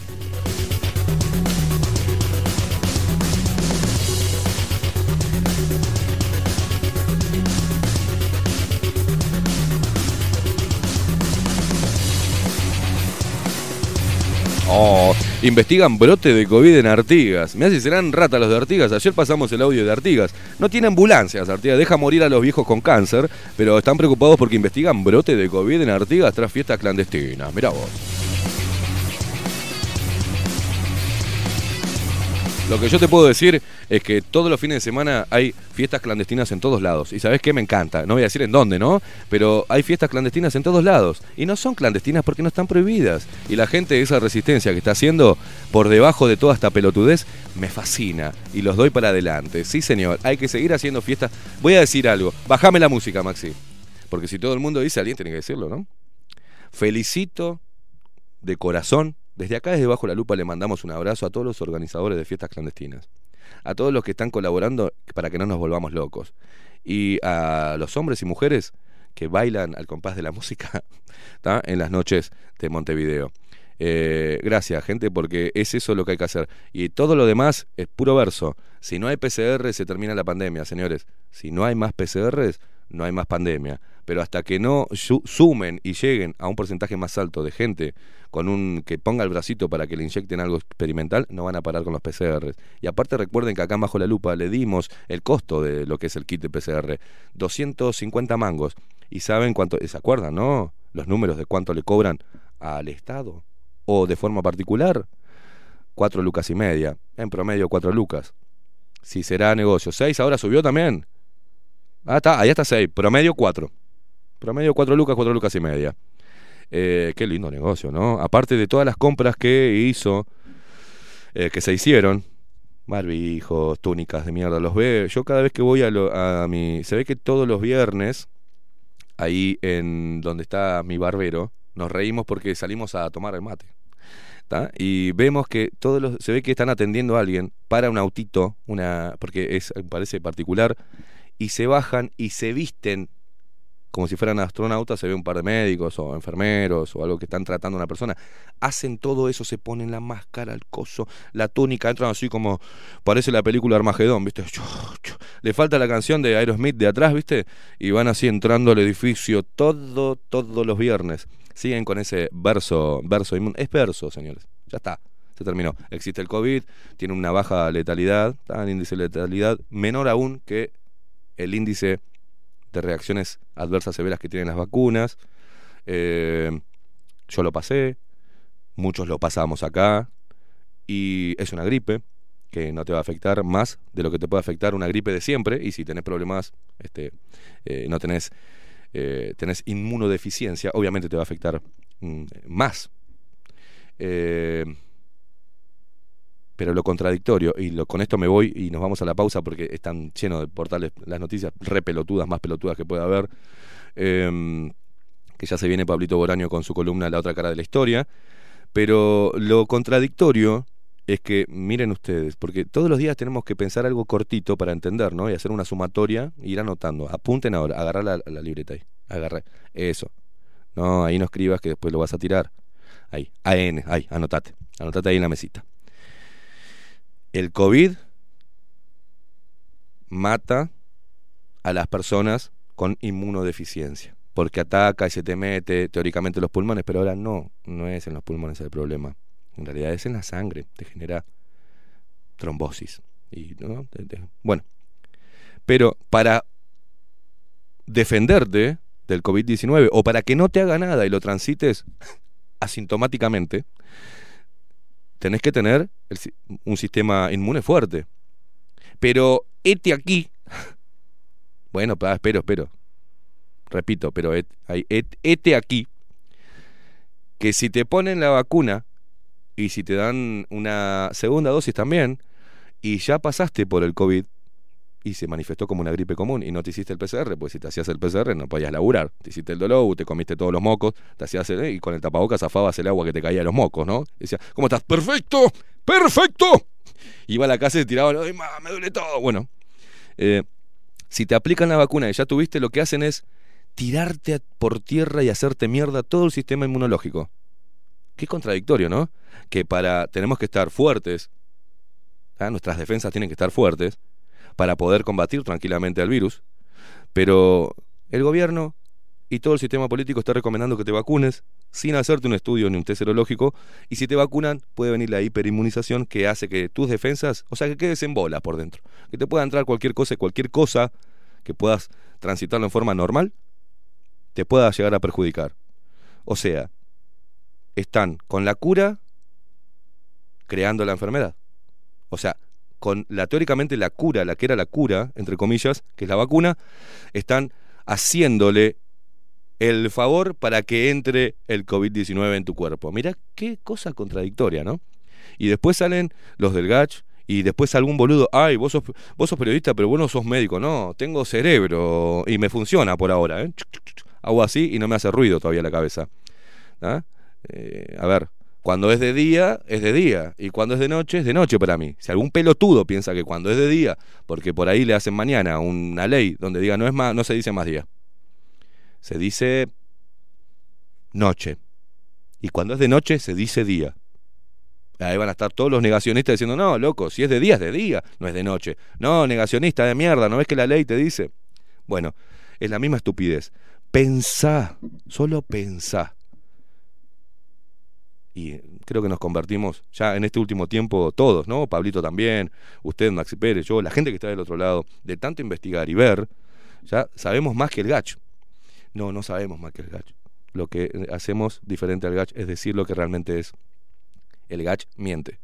Oh, investigan brote de COVID en Artigas. Mirá si serán ratas los de Artigas. Ayer pasamos el audio de Artigas. No tiene ambulancias Artigas. Deja morir a los viejos con cáncer, pero están preocupados porque investigan brote de COVID en Artigas tras fiestas clandestinas. Mirá vos. Lo que yo te puedo decir es que todos los fines de semana hay fiestas clandestinas en todos lados. Y sabes qué me encanta. No voy a decir en dónde, ¿no? Pero hay fiestas clandestinas en todos lados. Y no son clandestinas porque no están prohibidas. Y la gente esa resistencia que está haciendo por debajo de toda esta pelotudez me fascina. Y los doy para adelante. Sí, señor. Hay que seguir haciendo fiestas. Voy a decir algo. Bájame la música, Maxi. Porque si todo el mundo dice, alguien tiene que decirlo, ¿no? Felicito de corazón desde acá, desde Bajo la Lupa, le mandamos un abrazo a todos los organizadores de fiestas clandestinas, a todos los que están colaborando para que no nos volvamos locos, y a los hombres y mujeres que bailan al compás de la música en las noches de Montevideo. Eh, gracias, gente, porque es eso lo que hay que hacer. Y todo lo demás es puro verso. Si no hay PCR, se termina la pandemia, señores. Si no hay más PCRs, no hay más pandemia. Pero hasta que no sumen y lleguen a un porcentaje más alto de gente con un que ponga el bracito para que le inyecten algo experimental, no van a parar con los PCR. Y aparte recuerden que acá bajo la lupa le dimos el costo de lo que es el kit de PCR, 250 mangos. Y saben cuánto, ¿se acuerdan, no? Los números de cuánto le cobran al Estado o de forma particular, cuatro lucas y media, en promedio cuatro lucas. Si será negocio, seis ahora subió también. Ah, está, ahí está seis, promedio cuatro. Promedio cuatro lucas, cuatro lucas y media. Eh, qué lindo negocio, ¿no? Aparte de todas las compras que hizo, eh, que se hicieron, barbijos, túnicas de mierda, los ve. Yo cada vez que voy a, lo, a mi. Se ve que todos los viernes ahí en donde está mi barbero, nos reímos porque salimos a tomar el mate. Y vemos que todos los, se ve que están atendiendo a alguien para un autito, una, porque es, parece particular, y se bajan y se visten como si fueran astronautas, se ve un par de médicos o enfermeros o algo que están tratando a una persona. Hacen todo eso, se ponen la máscara, el coso, la túnica, entran así como parece la película Armagedón, ¿viste? Le falta la canción de Aerosmith de atrás, ¿viste? Y van así entrando al edificio todo, todos los viernes. Siguen con ese verso, verso inmundo. Es verso, señores. Ya está. Se terminó. Existe el COVID, tiene una baja letalidad, un índice de letalidad menor aún que el índice reacciones adversas severas que tienen las vacunas. Eh, yo lo pasé, muchos lo pasamos acá, y es una gripe que no te va a afectar más de lo que te puede afectar una gripe de siempre, y si tenés problemas, este, eh, no tenés, eh, tenés inmunodeficiencia, obviamente te va a afectar mm, más. Pero lo contradictorio, y lo, con esto me voy y nos vamos a la pausa porque están llenos de portales, las noticias re pelotudas, más pelotudas que pueda haber, em, que ya se viene Pablito Boraño con su columna La otra cara de la historia, pero lo contradictorio es que, miren ustedes, porque todos los días tenemos que pensar algo cortito para entender, ¿no? Y hacer una sumatoria e ir anotando. Apunten ahora, agarrar la, libreta ahí, agarré, eso. No, ahí no escribas que después lo vas a tirar. Ahí, AN, ahí, anotate, anotate ahí en la mesita. El COVID mata a las personas con inmunodeficiencia, porque ataca y se te mete teóricamente los pulmones, pero ahora no, no es en los pulmones el problema. En realidad es en la sangre, te genera trombosis. Y, Bueno, pero para defenderte del COVID-19 o para que no te haga nada y lo transites asintomáticamente, tenés que tener un sistema inmune fuerte. Pero este aquí, bueno, espero, espero, repito, pero este aquí, que si te ponen la vacuna y si te dan una segunda dosis también, y ya pasaste por el COVID, y se manifestó como una gripe común y no te hiciste el PCR, pues si te hacías el PCR no podías laburar. Te hiciste el dolor, te comiste todos los mocos, te hacías el, y con el tapabocas zafabas el agua que te caía de los mocos, ¿no? Y decía, ¿cómo estás? ¡Perfecto! ¡Perfecto! Iba a la casa y te tiraba, ¡ay, me duele todo! Bueno, eh, si te aplican la vacuna y ya tuviste, lo que hacen es tirarte por tierra y hacerte mierda todo el sistema inmunológico. Qué contradictorio, ¿no? Que para tenemos que estar fuertes, ¿ah? nuestras defensas tienen que estar fuertes, para poder combatir tranquilamente al virus, pero el gobierno y todo el sistema político está recomendando que te vacunes sin hacerte un estudio ni un test serológico y si te vacunan puede venir la hiperinmunización que hace que tus defensas, o sea, que quedes en bola por dentro, que te pueda entrar cualquier cosa, cualquier cosa que puedas transitarlo en forma normal, te pueda llegar a perjudicar. O sea, están con la cura creando la enfermedad. O sea, con la teóricamente la cura, la que era la cura, entre comillas, que es la vacuna, están haciéndole el favor para que entre el COVID-19 en tu cuerpo. Mira qué cosa contradictoria, ¿no? Y después salen los del GACH y después algún boludo, ay, vos sos, vos sos periodista, pero vos no sos médico. No, tengo cerebro y me funciona por ahora. ¿eh? Hago así y no me hace ruido todavía la cabeza. ¿Ah? Eh, a ver, cuando es de día, es de día. Y cuando es de noche, es de noche para mí. Si algún pelotudo piensa que cuando es de día, porque por ahí le hacen mañana una ley donde diga no es más, no se dice más día. Se dice noche. Y cuando es de noche, se dice día. Ahí van a estar todos los negacionistas diciendo, no, loco, si es de día, es de día, no es de noche. No, negacionista de mierda, ¿no ves que la ley te dice? Bueno, es la misma estupidez. Pensá, solo pensá y creo que nos convertimos ya en este último tiempo todos, ¿no? Pablito también, usted, Maxi Pérez, yo, la gente que está del otro lado, de tanto investigar y ver, ya sabemos más que el gacho. No, no sabemos más que el gacho. Lo que hacemos diferente al gacho es decir lo que realmente es. El gach miente.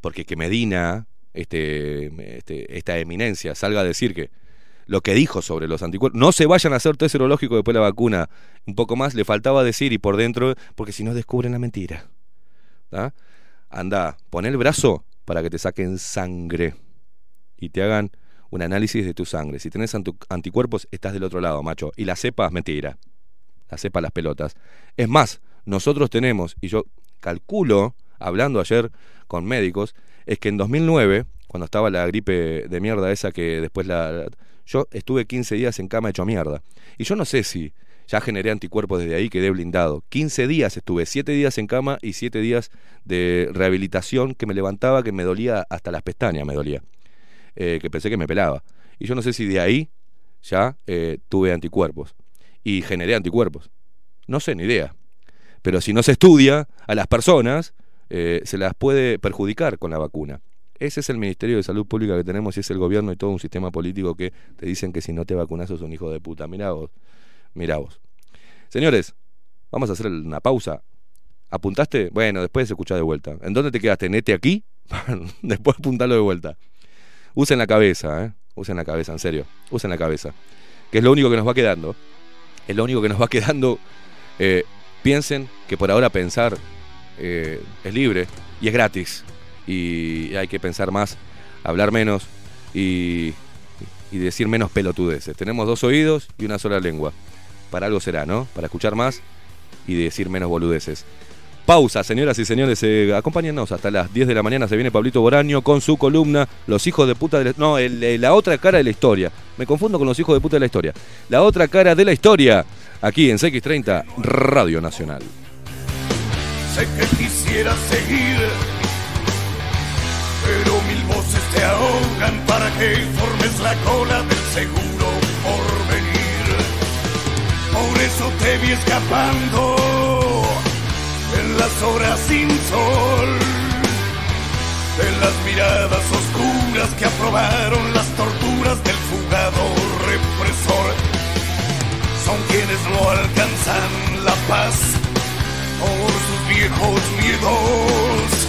Porque que Medina, este, este, esta eminencia, salga a decir que lo que dijo sobre los anticuerpos. No se vayan a hacer test serológico después de la vacuna. Un poco más le faltaba decir y por dentro, porque si no descubren la mentira. Anda, pon el brazo para que te saquen sangre y te hagan un análisis de tu sangre. Si tenés anticuerpos, estás del otro lado, macho. Y la cepa, mentira. La cepa, las pelotas. Es más, nosotros tenemos, y yo calculo, hablando ayer con médicos, es que en 2009, cuando estaba la gripe de mierda esa que después la... Yo estuve 15 días en cama hecho mierda. Y yo no sé si ya generé anticuerpos desde ahí, quedé blindado. 15 días estuve, 7 días en cama y 7 días de rehabilitación que me levantaba, que me dolía hasta las pestañas, me dolía. Eh, que pensé que me pelaba. Y yo no sé si de ahí ya eh, tuve anticuerpos y generé anticuerpos. No sé, ni idea. Pero si no se estudia a las personas, eh, se las puede perjudicar con la vacuna. Ese es el Ministerio de Salud Pública que tenemos y es el gobierno y todo un sistema político que te dicen que si no te vacunas sos un hijo de puta. Mirá vos, mirá vos. Señores, vamos a hacer una pausa. ¿Apuntaste? Bueno, después se escucha de vuelta. ¿En dónde te quedaste? ¿Nete aquí? después apuntalo de vuelta. Usen la cabeza, ¿eh? Usen la cabeza, en serio. Usen la cabeza. Que es lo único que nos va quedando. Es lo único que nos va quedando. Eh, piensen que por ahora pensar eh, es libre y es gratis. Y hay que pensar más, hablar menos y, y decir menos pelotudeces. Tenemos dos oídos y una sola lengua. Para algo será, ¿no? Para escuchar más y decir menos boludeces. Pausa, señoras y señores, eh, hasta las 10 de la mañana. Se viene Pablito Boraño con su columna Los hijos de puta de la... No, la otra cara de la historia. Me confundo con los hijos de puta de la historia. La otra cara de la historia, aquí en CX30, Radio Nacional. Sé que quisiera seguir, pero mil voces te ahogan para que formes la cola del seguro por venir. Por eso te vi escapando en las horas sin sol, en las miradas oscuras que aprobaron las torturas del fugado represor. Son quienes no alcanzan la paz por sus viejos miedos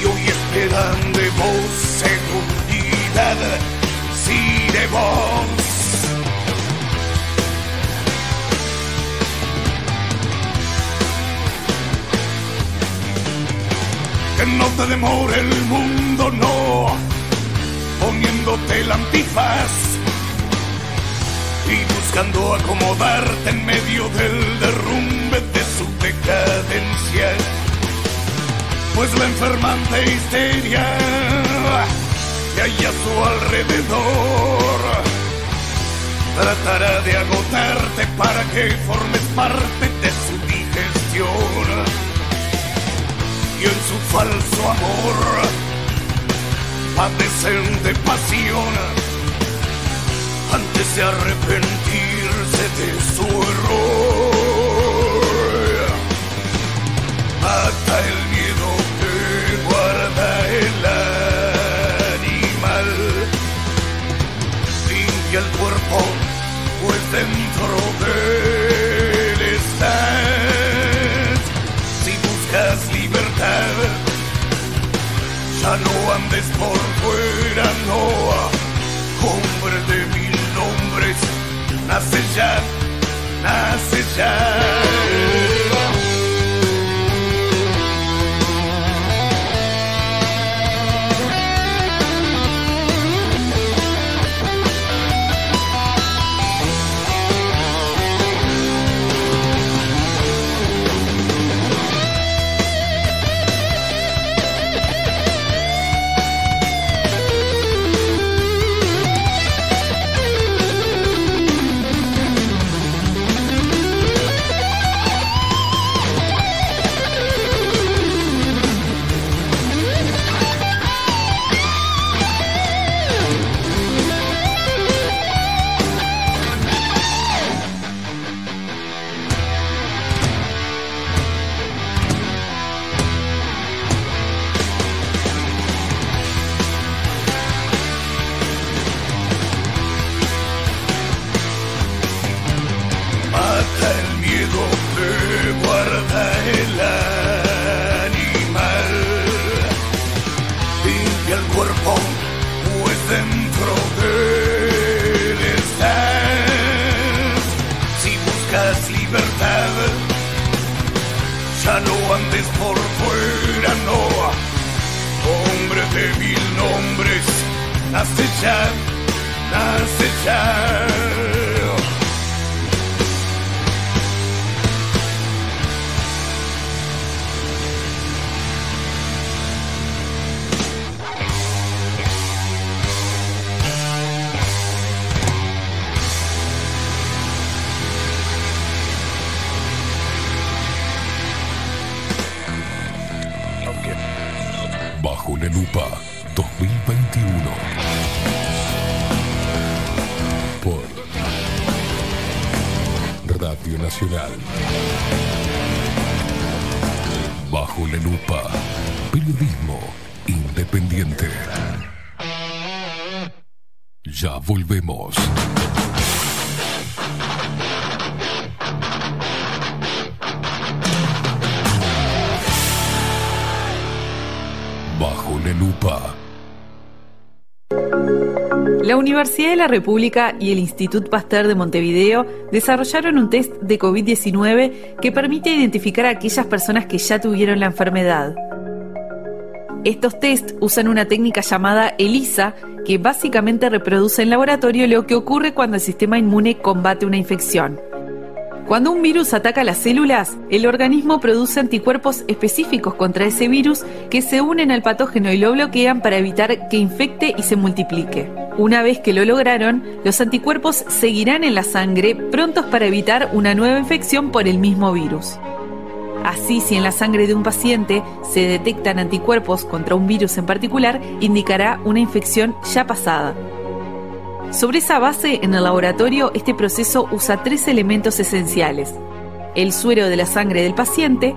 y hoy esperan de vos seguridad, sí de vos. que no te demore el mundo, no, poniéndote el antifaz y buscando acomodarte en medio del derrumbe de su decadencia. Pues la enfermante histeria que hay a su alrededor tratará de agotarte para que formes parte de su digestión y en su falso amor padecen de pasión antes de arrepentirse de su error. Mata el el cuerpo, pues dentro de él estás. Si buscas ya no andes por fuera, no, hombre de mil nombres, nace ya, nace ya. Narcissism, narcissism. Universidad de la República y el Institut Pasteur de Montevideo desarrollaron un test de COVID-19 que permite identificar a aquellas personas que ya tuvieron la enfermedad. Estos test usan una técnica llamada ELISA, que básicamente reproduce en laboratorio lo que ocurre cuando el sistema inmune combate una infección. Cuando un virus ataca las células, el organismo produce anticuerpos específicos contra ese virus que se unen al patógeno y lo bloquean para evitar que infecte y se multiplique. Una vez que lo lograron, los anticuerpos seguirán en la sangre prontos para evitar una nueva infección por el mismo virus. Así, si en la sangre de un paciente se detectan anticuerpos contra un virus en particular, indicará una infección ya pasada. Sobre esa base, en el laboratorio, este proceso usa tres elementos esenciales. El suero de la sangre del paciente,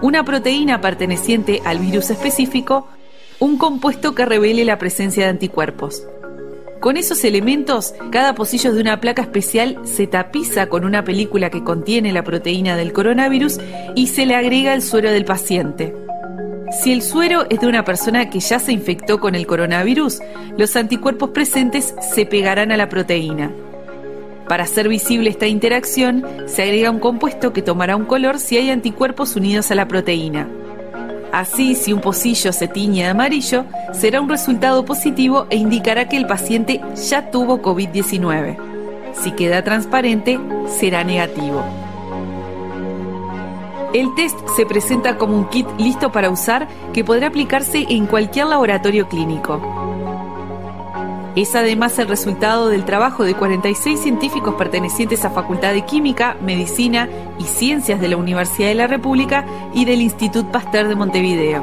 una proteína perteneciente al virus específico, un compuesto que revele la presencia de anticuerpos. Con esos elementos, cada pocillo de una placa especial se tapiza con una película que contiene la proteína del coronavirus y se le agrega el suero del paciente. Si el suero es de una persona que ya se infectó con el coronavirus, los anticuerpos presentes se pegarán a la proteína. Para hacer visible esta interacción, se agrega un compuesto que tomará un color si hay anticuerpos unidos a la proteína. Así, si un pocillo se tiñe de amarillo, será un resultado positivo e indicará que el paciente ya tuvo COVID-19. Si queda transparente, será negativo. El test se presenta como un kit listo para usar que podrá aplicarse en cualquier laboratorio clínico. Es además el resultado del trabajo de 46 científicos pertenecientes a Facultad de Química, Medicina y Ciencias de la Universidad de la República y del Institut Pasteur de Montevideo.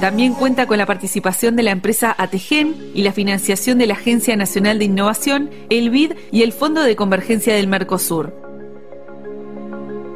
También cuenta con la participación de la empresa Ategen y la financiación de la Agencia Nacional de Innovación, el BID y el Fondo de Convergencia del Mercosur.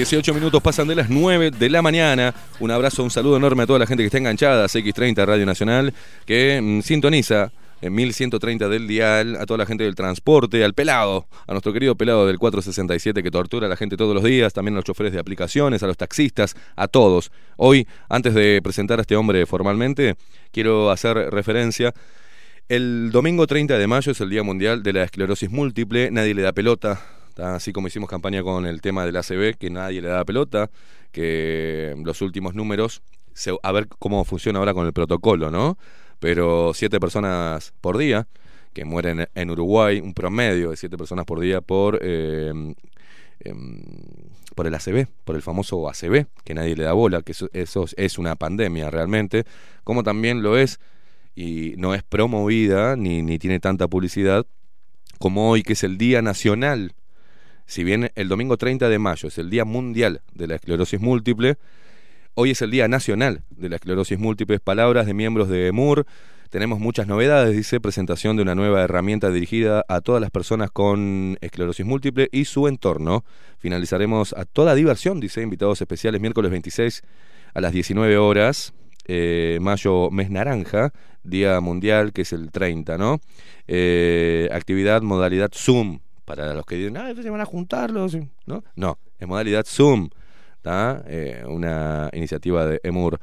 18 minutos pasan de las 9 de la mañana. Un abrazo, un saludo enorme a toda la gente que está enganchada a X30 Radio Nacional, que mm, sintoniza en 1130 del dial, a toda la gente del transporte, al pelado, a nuestro querido pelado del 467 que tortura a la gente todos los días, también a los choferes de aplicaciones, a los taxistas, a todos. Hoy, antes de presentar a este hombre formalmente, quiero hacer referencia. El domingo 30 de mayo es el Día Mundial de la Esclerosis Múltiple, nadie le da pelota, así como hicimos campaña con el tema del ACB, que nadie le da pelota, que los últimos números, a ver cómo funciona ahora con el protocolo, ¿no? Pero siete personas por día, que mueren en Uruguay, un promedio de siete personas por día por, eh, em, por el ACB, por el famoso ACB, que nadie le da bola, que eso, eso es una pandemia realmente, como también lo es, y no es promovida ni, ni tiene tanta publicidad, como hoy, que es el Día Nacional si bien el domingo 30 de mayo es el Día Mundial de la Esclerosis Múltiple, hoy es el Día Nacional de la Esclerosis Múltiple. Palabras de miembros de EMUR. Tenemos muchas novedades, dice, presentación de una nueva herramienta dirigida a todas las personas con esclerosis múltiple y su entorno. Finalizaremos a toda diversión, dice, invitados especiales, miércoles 26 a las 19 horas. Eh, mayo, mes naranja, Día Mundial, que es el 30, ¿no? Eh, actividad, modalidad Zoom, para los que dicen, ah, se van a juntarlos, ¿no? No, en modalidad Zoom, eh, una iniciativa de EMUR.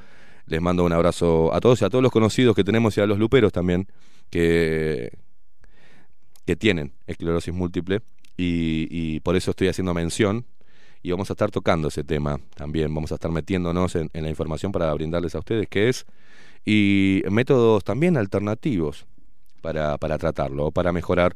Les mando un abrazo a todos y a todos los conocidos que tenemos y a los luperos también, que, que tienen esclerosis múltiple y, por eso estoy haciendo mención y vamos a estar tocando ese tema también, vamos a estar metiéndonos en, la información para brindarles a ustedes qué es y métodos también alternativos para, para tratarlo, para mejorar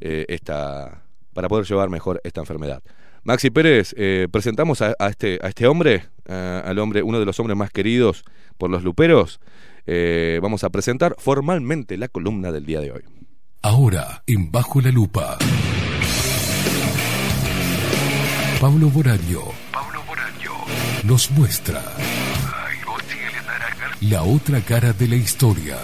eh, esta, para poder llevar mejor esta enfermedad. Maxi Pérez, eh, presentamos a, este, a este hombre, al hombre, uno de los hombres más queridos por los luperos. Eh, vamos a presentar formalmente la columna del día de hoy. Ahora, en Bajo la Lupa. Pablo Boraño. Pablo Boraño. Nos muestra. La otra cara de la historia.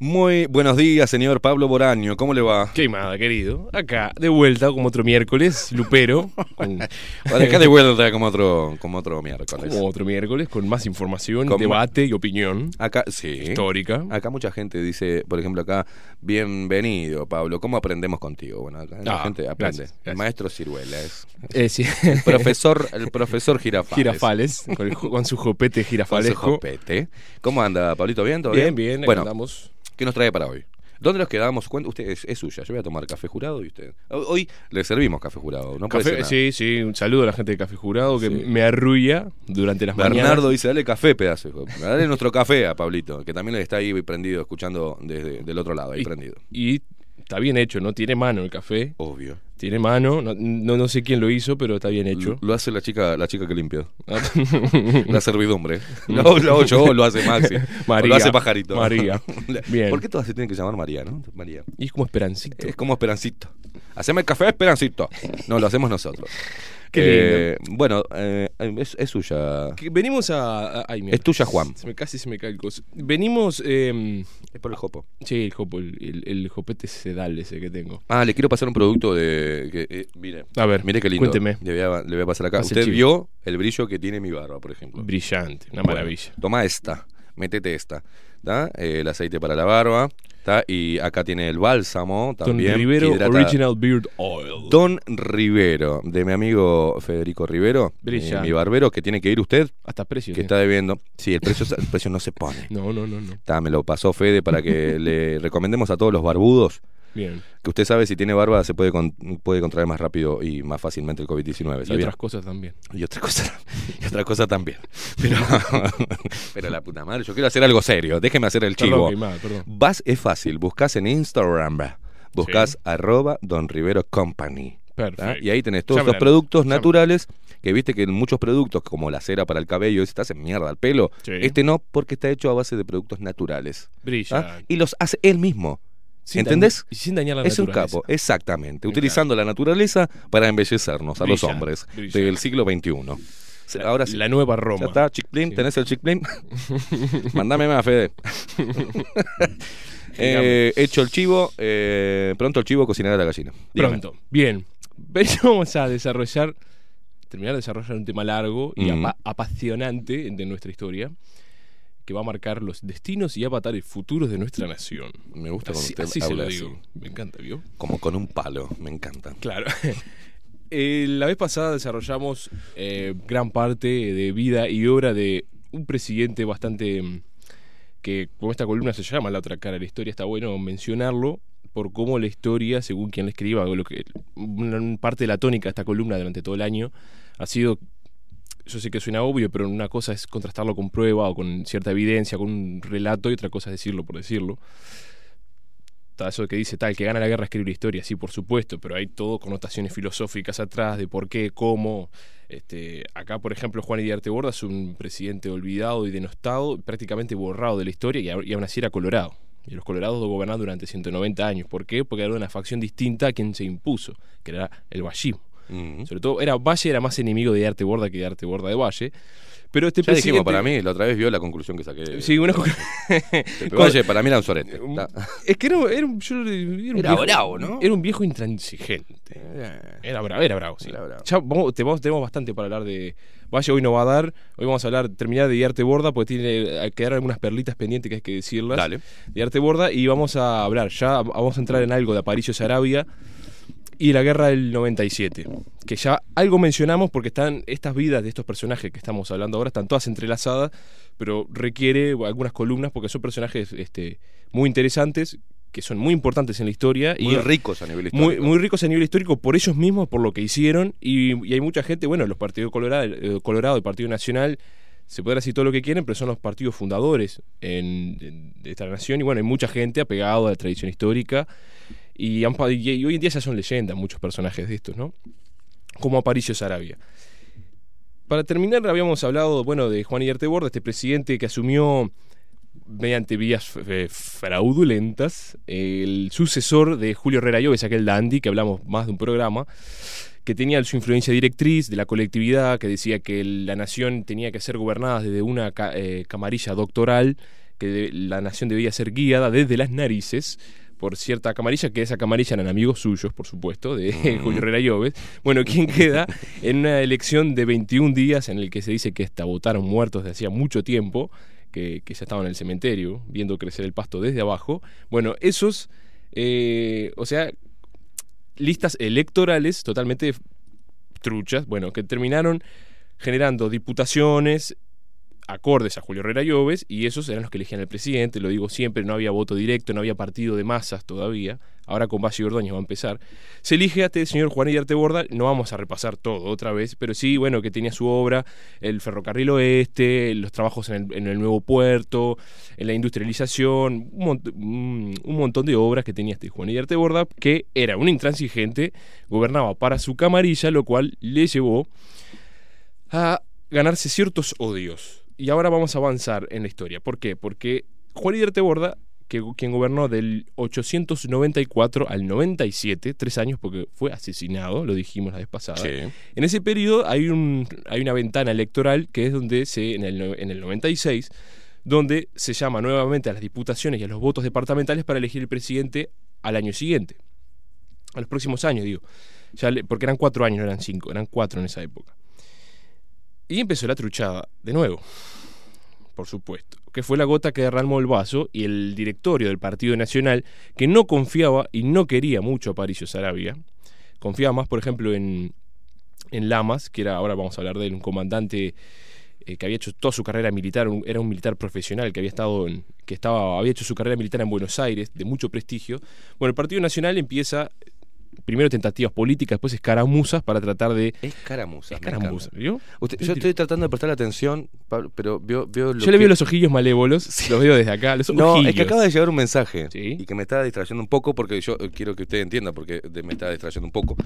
Muy buenos días, señor Pablo Boraño. ¿Cómo le va? Qué querido. Acá, de vuelta, como otro miércoles, Lupero. acá de vuelta, como otro, como otro miércoles. Como otro miércoles, con más información, debate y opinión. Acá, sí. Histórica. Acá mucha gente dice, por ejemplo, acá, bienvenido, Pablo. ¿Cómo aprendemos contigo? Bueno, la ah, gente aprende. El maestro Ciruela es. Eh, sí. el profesor, el profesor Girafales. Girafales, con, su jopete girafalesco. Con su jopete. ¿Cómo anda, Pablito? ¿Bien? ¿Todo bien? Bien, bien. Bueno, andamos. ¿Qué nos trae para hoy? ¿Dónde nos quedamos? Usted es, suya. Yo voy a tomar café jurado y usted. Hoy le servimos café jurado. ¿no? Café, sí, sí. Un saludo a la gente de Café Jurado que me arrulla durante las Bernardo mañanas. Bernardo dice: dale café, pedazo. Dale nuestro café a Pablito, que también está ahí prendido, escuchando desde del otro lado, ahí prendido. Y está bien hecho, ¿no? Tiene mano el café. Obvio. Tiene mano, no, no, sé quién lo hizo, pero está bien hecho. Lo hace la chica, la chica que limpia. Ah. la servidumbre. No lo yo, lo hace Maxi. María. Lo hace Pajarito. María. Bien. ¿Por qué todas se tienen que llamar María, no? María. Y es como Esperancito. Es como Esperancito. Haceme el café Esperancito. No, lo hacemos nosotros. Eh, bueno, eh, es, suya. venimos a. es tuya, Juan. Se me, casi se me cae el coso. Venimos. Em, es por el jopo. Sí, el jopo, el, el, jopete sedal ese que tengo. Ah, le quiero pasar un producto de. Que, eh, mire. A ver, mire qué lindo. Cuénteme. Le voy a, le voy a pasar acá. Usted vio el brillo que tiene mi barba, por ejemplo. Brillante, una maravilla. toma esta. Métete esta. el aceite para la barba. Y acá tiene el bálsamo también. Don Rivero Original Beard Oil. Don Rivero, de mi amigo Federico Rivero, eh, mi barbero, que tiene que ir usted. Hasta precio. Que está debiendo. Sí, el precio, el precio no se pone. No, no, no. no. me lo pasó Fede para que le recomendemos a todos los barbudos Bien. Que usted sabe si tiene barba se puede puede contraer más rápido y más fácilmente el COVID-19. Y otras cosas también. Y otras cosas, y otra cosa también. Pero, pero la puta madre, yo quiero hacer algo serio. Déjeme hacer el chivo. Vas, es fácil, buscas en Instagram, buscas arroba Don Rivero Company. Y ahí tenés todos los productos naturales que viste que en muchos productos, como la cera para el cabello, ese te hace mierda al pelo. Este no, porque está hecho a base de productos naturales. Brilla. Y los hace él mismo. ¿Entendés? y sin dañar la es un capo, exactamente. utilizando la naturaleza para embellecernos a los hombres del siglo XXI. Ahora sí. La nueva Roma. ¿Ya está? ¿Chick ¿Tenés el chick Mándame más, Fede. Eh, hecho el chivo, eh, pronto el chivo cocinará la gallina. Dígame. Pronto. Bien. Vamos a desarrollar, terminar de desarrollar un tema largo y Mm. apa- apasionante de nuestra historia que va a marcar los destinos y avatares futuros de nuestra nación. Me gusta cuando así, usted así se lo así. digo. Me encanta, ¿vio? Como con un palo, me encanta. Claro. Eh, la vez pasada desarrollamos eh, gran parte de vida y obra de un presidente bastante mm, que como esta columna se llama La otra cara de la historia, está bueno mencionarlo por cómo la historia, según quien la escriba, lo que una parte de la tónica de esta columna durante todo el año ha sido yo sé que suena obvio, pero una cosa es contrastarlo con prueba o con cierta evidencia, con un relato, y otra cosa es decirlo por decirlo. Está eso que dice tal, que gana la guerra escribe la historia, sí, por supuesto, pero hay todo connotaciones filosóficas atrás de por qué, cómo. Este, acá, por ejemplo, Juan Iriarte Borda es un presidente olvidado y denostado, prácticamente borrado de la historia, y, aún así era colorado. Y los colorados gobernaron durante 190 años. ¿Por qué? Porque era una facción distinta a quien se impuso, que era el vallismo. Sobre todo, era, Valle era más enemigo de Arte Borda que de Arte Borda de Valle. Pero este Ya dijimos, presidente- para mí, la otra vez vio la conclusión que saqué. Sí, una Pero, Oye, para mí era un sorete. Es que era, era un, yo- era un Era viejo- bravo, ¿no? Era un viejo intransigente. Era bravo, era bravo, sí. Ya vamos- te- vamos- tenemos bastante para hablar de Valle, hoy no va a dar. Hoy vamos a hablar, terminar de Arte Borda, porque tiene quedar algunas perlitas pendientes que hay que decirlas. Dale. De Arte Borda, y vamos a hablar, ya vamos a entrar en algo de Aparicio Sarabia y la guerra del 97. Que ya algo mencionamos porque están estas vidas de estos personajes que estamos hablando ahora, están todas entrelazadas, pero requiere algunas columnas porque son personajes este, muy interesantes, que son muy importantes en la historia. Muy y ricos a nivel Muy, histórico. muy ricos a nivel histórico por ellos mismos, por lo que hicieron. Y, y hay mucha gente, bueno, los partidos Colorado, eh, Colorado, el Partido Nacional, se podrá decir todo lo que quieren, pero son los partidos fundadores en, en- de esta nación. Y bueno, hay mucha gente apegada a la tradición histórica. Y, han y- hoy en día ya son leyendas muchos personajes de estos, ¿no? Como Aparicio Sarabia. Para terminar, habíamos hablado, bueno, de Juan Iriarte Borda, este presidente que asumió mediante vías eh, fraudulentas el sucesor de Julio Herrera Lloves, aquel dandy que hablamos más de un programa, que tenía su influencia directriz de la colectividad, que decía que la nación tenía que ser gobernada desde una eh, camarilla doctoral, que la nación debía ser guiada desde las narices por cierta camarilla, que esa camarilla eran amigos suyos, por supuesto, de Julio Herrera Lloves. Bueno, ¿quién queda en una elección de 21 días en el que se dice que hasta votaron muertos de hacía mucho tiempo, que, que ya estaban en el cementerio, viendo crecer el pasto desde abajo? Bueno, esos, eh, o sea, listas electorales totalmente truchas, bueno, que terminaron generando diputaciones acordes a Julio Herrera Lloves y esos eran los que elegían al presidente, lo digo siempre, no había voto directo, no había partido de masas todavía, ahora con Valle Ordóñez va a empezar. Se elige a este señor Juan Iriarte Borda, no vamos a repasar todo otra vez, pero sí, bueno, que tenía su obra, el ferrocarril oeste, los trabajos en el, nuevo puerto, en la industrialización, un, mont- un- montón de obras que tenía este Juan Iriarte Borda, que era un intransigente, gobernaba para su camarilla, lo cual le llevó a ganarse ciertos odios. Y ahora vamos a avanzar en la historia. ¿Por qué? Porque Juan Borda, que, quien gobernó del 894 al 97, tres años porque fue asesinado, lo dijimos la vez pasada. Sí. En ese periodo hay, un, hay una ventana electoral que es donde se, en el, en el 96, donde se llama nuevamente a las diputaciones y a los votos departamentales para elegir el presidente al año siguiente. A los próximos años, digo. Ya le- porque eran cuatro años, no eran cinco, eran cuatro en esa época. Y empezó la truchada de nuevo, por supuesto, que fue la gota que derramó el vaso y el directorio del Partido Nacional, que no confiaba y no quería mucho a Paricio Sarabia, confiaba más, por ejemplo, en, en Lamas, que era, ahora vamos a hablar de él, un comandante eh, que había hecho toda su carrera militar, era un militar profesional que había estado en, que estaba, había hecho su carrera militar en Buenos Aires, de mucho prestigio. Bueno, el Partido Nacional empieza primero tentativas políticas, después escaramuzas para tratar de Escaramuza. me Escaramuza, encanta. ¿vio? Usted- yo estoy tratando de prestarle atención, Pablo, pero veo, veo lo Yo le veo los ojillos malévolos, los veo desde acá, los No, ojillos. es que acaba de llegar un mensaje y que me está distrayendo un poco porque yo eh, quiero que usted entienda porque me está distrayendo un poco.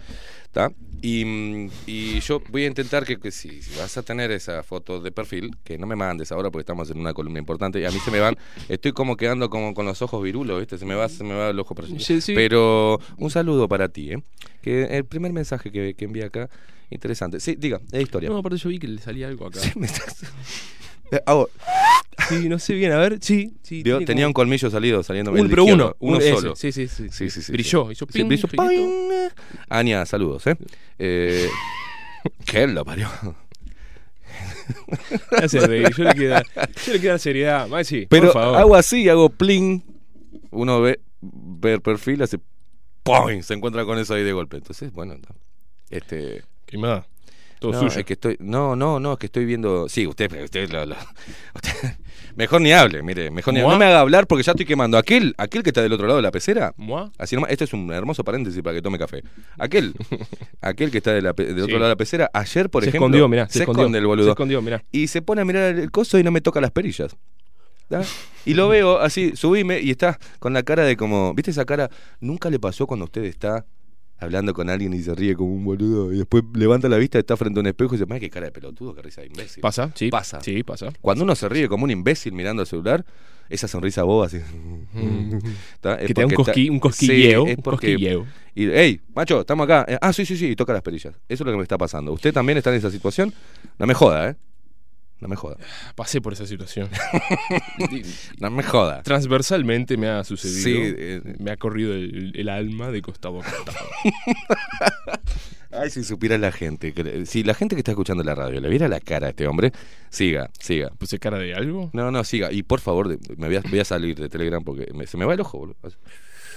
Y, mm, y yo voy a intentar que, que si, si vas a tener esa foto de perfil, que no me mandes ahora porque estamos en una columna importante y a mí se me van, estoy como quedando como con los ojos virulos, ¿viste? Se me va, se me va el ojo para sí. Pero un saludo para ti, ¿eh? Que el primer mensaje que, que envía acá, interesante. Sí, diga, es historia. No, aparte yo vi que le salía algo acá. Sí, me estás- Eh, ahora- Sí, no sé bien, a ver, sí. sí Tenía como- un colmillo salido, saliendo Un, pero uno, uno solo. sí, sí, sí. Sí, sí. Brilló, sí. hizo Sí, ping, brilló, ping. Ania, saludos, ¿eh? eh ¿Qué lo parió? Me hace reír, yo le quiero dar, yo le quiero dar seriedad. Pero por favor. hago así, hago pling. Uno ve, ve el perfil, hace ¡pum! Se encuentra con eso ahí de golpe. Entonces, bueno, no. este. ¿Qué más? Todo no, suyo. Es que estoy, no, no, no, es que estoy viendo. Sí, usted, usted, lo- lo- usted- mejor ni hable, mire, mejor ni ¿Moi? No me haga hablar porque ya estoy quemando. Aquel, aquel que está del otro lado de la pecera. ¿Moi? Así nomás, este es un hermoso paréntesis para que tome café. Aquel, aquel que está de la pe- del otro lado de la pecera, ayer, por Se ejemplo. escondió, mirá, se se escondió, esconde el boludo. se escondió, mirá. Y se pone a mirar el coso y no me toca las perillas. ¿Da? Y lo veo así, subíme y está con la cara de como. ¿Viste esa cara? Nunca le pasó cuando usted está hablando con alguien y se ríe como un boludo y después levanta la vista, está frente a un espejo y dice, "Ay, qué cara de pelotudo, qué risa de imbécil. ¿Pasa? Sí. Pasa. Sí, pasa. Cuando uno se ríe como un imbécil mirando el celular, esa sonrisa boba así. ¿tá? Es Que te da un cosqui- un cosquilleo, Sí, es un porque- cosquilleo. Y, hey, macho, estamos acá. Eh, ah, sí, sí, sí, y toca las perillas. Eso es lo que me está pasando. ¿Usted también está en esa situación? No me joda, ¿eh? No me joda. Pasé por esa situación. No me joda. Transversalmente me ha sucedido. Sí, eh, me ha corrido el, el alma de costado a costado. Ay, si supiera la gente. Si la gente que está escuchando la radio le viera la cara a este hombre, siga, siga. ¿Puse cara de algo? No, no, siga. Y por favor, me voy a, voy a salir de Telegram porque me- se me va el ojo, boludo.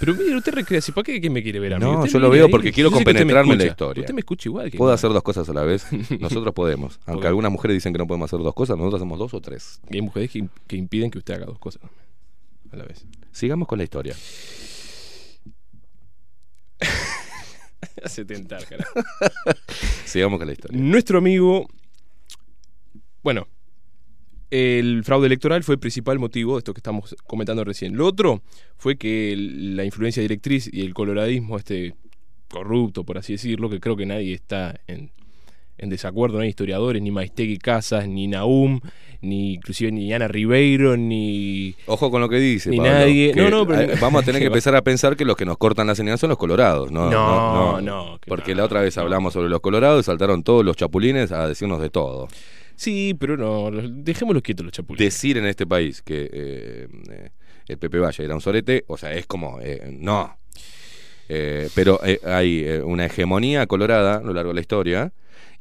Pero mire, usted recrea, ¿si ¿para qué, qué me quiere ver a mí? No, yo lo veo ahí. porque quiero compenetrarme en la historia. Usted me escucha igual. que Puedo hacer dos cosas a la vez. Nosotros podemos. Aunque algunas mujeres dicen que no podemos hacer dos cosas, nosotros hacemos dos o tres. Y hay mujeres que, que impiden que usted haga dos cosas a la vez. Sigamos con la historia. Hace tentar, cara. Sigamos con la historia. Nuestro amigo. Bueno, el fraude electoral fue el principal motivo de esto que estamos comentando recién. Lo otro fue que el- la influencia directriz y el coloradismo, este corrupto, por así decirlo, que creo que nadie está en, en desacuerdo, no hay historiadores, ni Maistegui Casas, ni Naum, ni inclusive ni Ana Ribeiro, ni. Ojo con lo que dice. Ni Pablo, nadie. No, no, pero- vamos a tener que empezar a pensar que los que nos cortan la señal son los colorados. No, No, no, que porque la otra vez hablamos sobre los colorados y saltaron todos los chapulines a decirnos de todo. Sí, pero no, dejémoslos quietos los chapulines. Decir en este país que eh, eh, el Pepe Valle era un sorete, o sea, es como, eh, no. Eh, pero eh, hay una hegemonía colorada a lo largo de la historia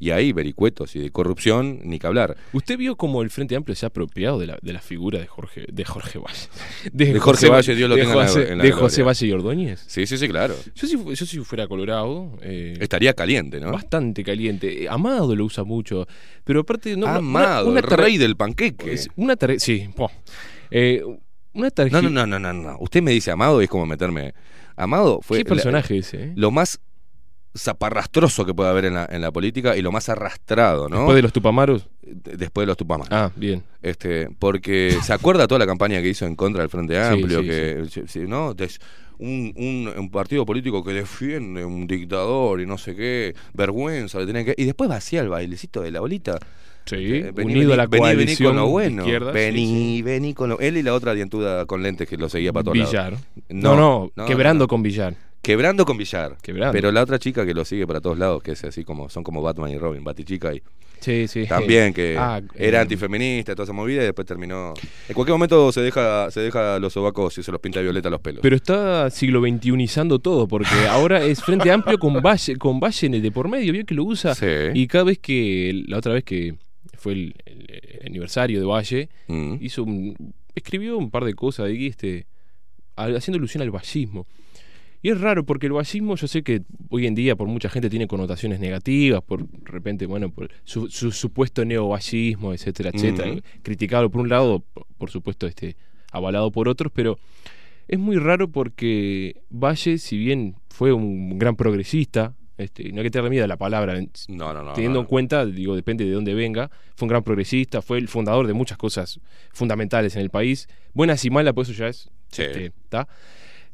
y hay vericuetos y de corrupción, ni que hablar. ¿Usted vio cómo el Frente Amplio se ha apropiado de la, de la figura de Jorge, de Jorge Valle? De Jorge Valle, Dios lo tenga en la- en la de gloria. José Valle y Ordóñez. Sí, sí, sí, claro. Yo si, yo si fuera colorado... eh, Estaría caliente, ¿no? Bastante caliente. Eh, Amado lo usa mucho. Pero aparte... No, Amado, el tar- rey del panqueque. es Una tarea... Sí. po. Eh, una tarjeta... No, no, no, no, no, no. Usted me dice Amado y es como meterme. Amado fue. ¿Qué la- personaje ese? eh? Lo más zaparrastroso que puede haber en la, en la política y lo más arrastrado, ¿no? Después de los Tupamaros. De- Después de los Tupamaros. Ah, bien. Este, porque se acuerda toda la campaña que hizo en contra del Frente Amplio, sí, que sí, ¿no? Des- un, un- un partido político que defiende un dictador y no sé qué, vergüenza le tenía que. Y después vacía el bailecito de la bolita. Sí, Eh, vení, unido a la vení, vení con lo bueno. vení, vení con lo. Él y la otra dientuda con lentes que lo seguía para todos Villar. lados. No, no, quebrando con Villar. Quebrando con Villar. Quebrando. Pero la otra chica que lo sigue para todos lados, que es así como, son como Batman y Robin, Batichica y. Sí, sí. También que Ah, era eh, antifeminista, toda esa movida y después terminó. En cualquier momento se deja, se deja los sobacos y se los pinta de violeta los pelos. Pero está siglo XXIizando todo, porque ahora es Frente Amplio con Valle, con Valle en el de por medio, vio que lo usa. Sí. Y cada vez que, la otra vez que fue el, el- el aniversario de Valle, Mm. hizo un, escribió un par de cosas este, al- haciendo alusión al vallismo. Y es raro porque el vallismo, yo sé que hoy en día por mucha gente tiene connotaciones negativas, por de repente, bueno, por su, su supuesto neovallismo, etcétera, etcétera. Criticado por un lado, por, supuesto, este, avalado por otros, pero es muy raro porque Valle, si bien fue un gran progresista, este, no hay que tener miedo a la palabra, No, no, no. teniendo en cuenta, digo, depende de dónde venga, fue un gran progresista, fue el fundador de muchas cosas fundamentales en el país, buenas y malas, por eso ya es. Sí. este,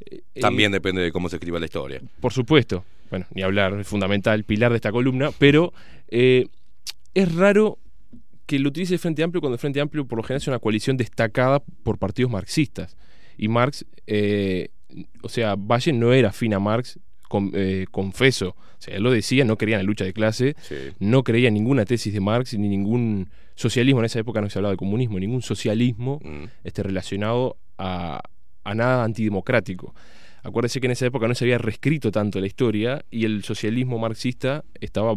Eh, También depende de cómo se escriba la historia. por supuesto, bueno, ni hablar, es fundamental, pilar de esta columna, pero eh, es raro que lo utilice el Frente Amplio cuando el Frente Amplio por lo general es una coalición destacada por partidos marxistas. Y Marx, eh, o sea, Valle no era afín a Marx eh, confeso, o sea, él lo decía, no creía en la lucha de clase, no creía en ninguna tesis de Marx ni ningún socialismo, en esa época no se hablaba de comunismo, ningún socialismo Mm. este, relacionado a, a nada antidemocrático. Acuérdese que en esa época no se había reescrito tanto la historia y el socialismo marxista estaba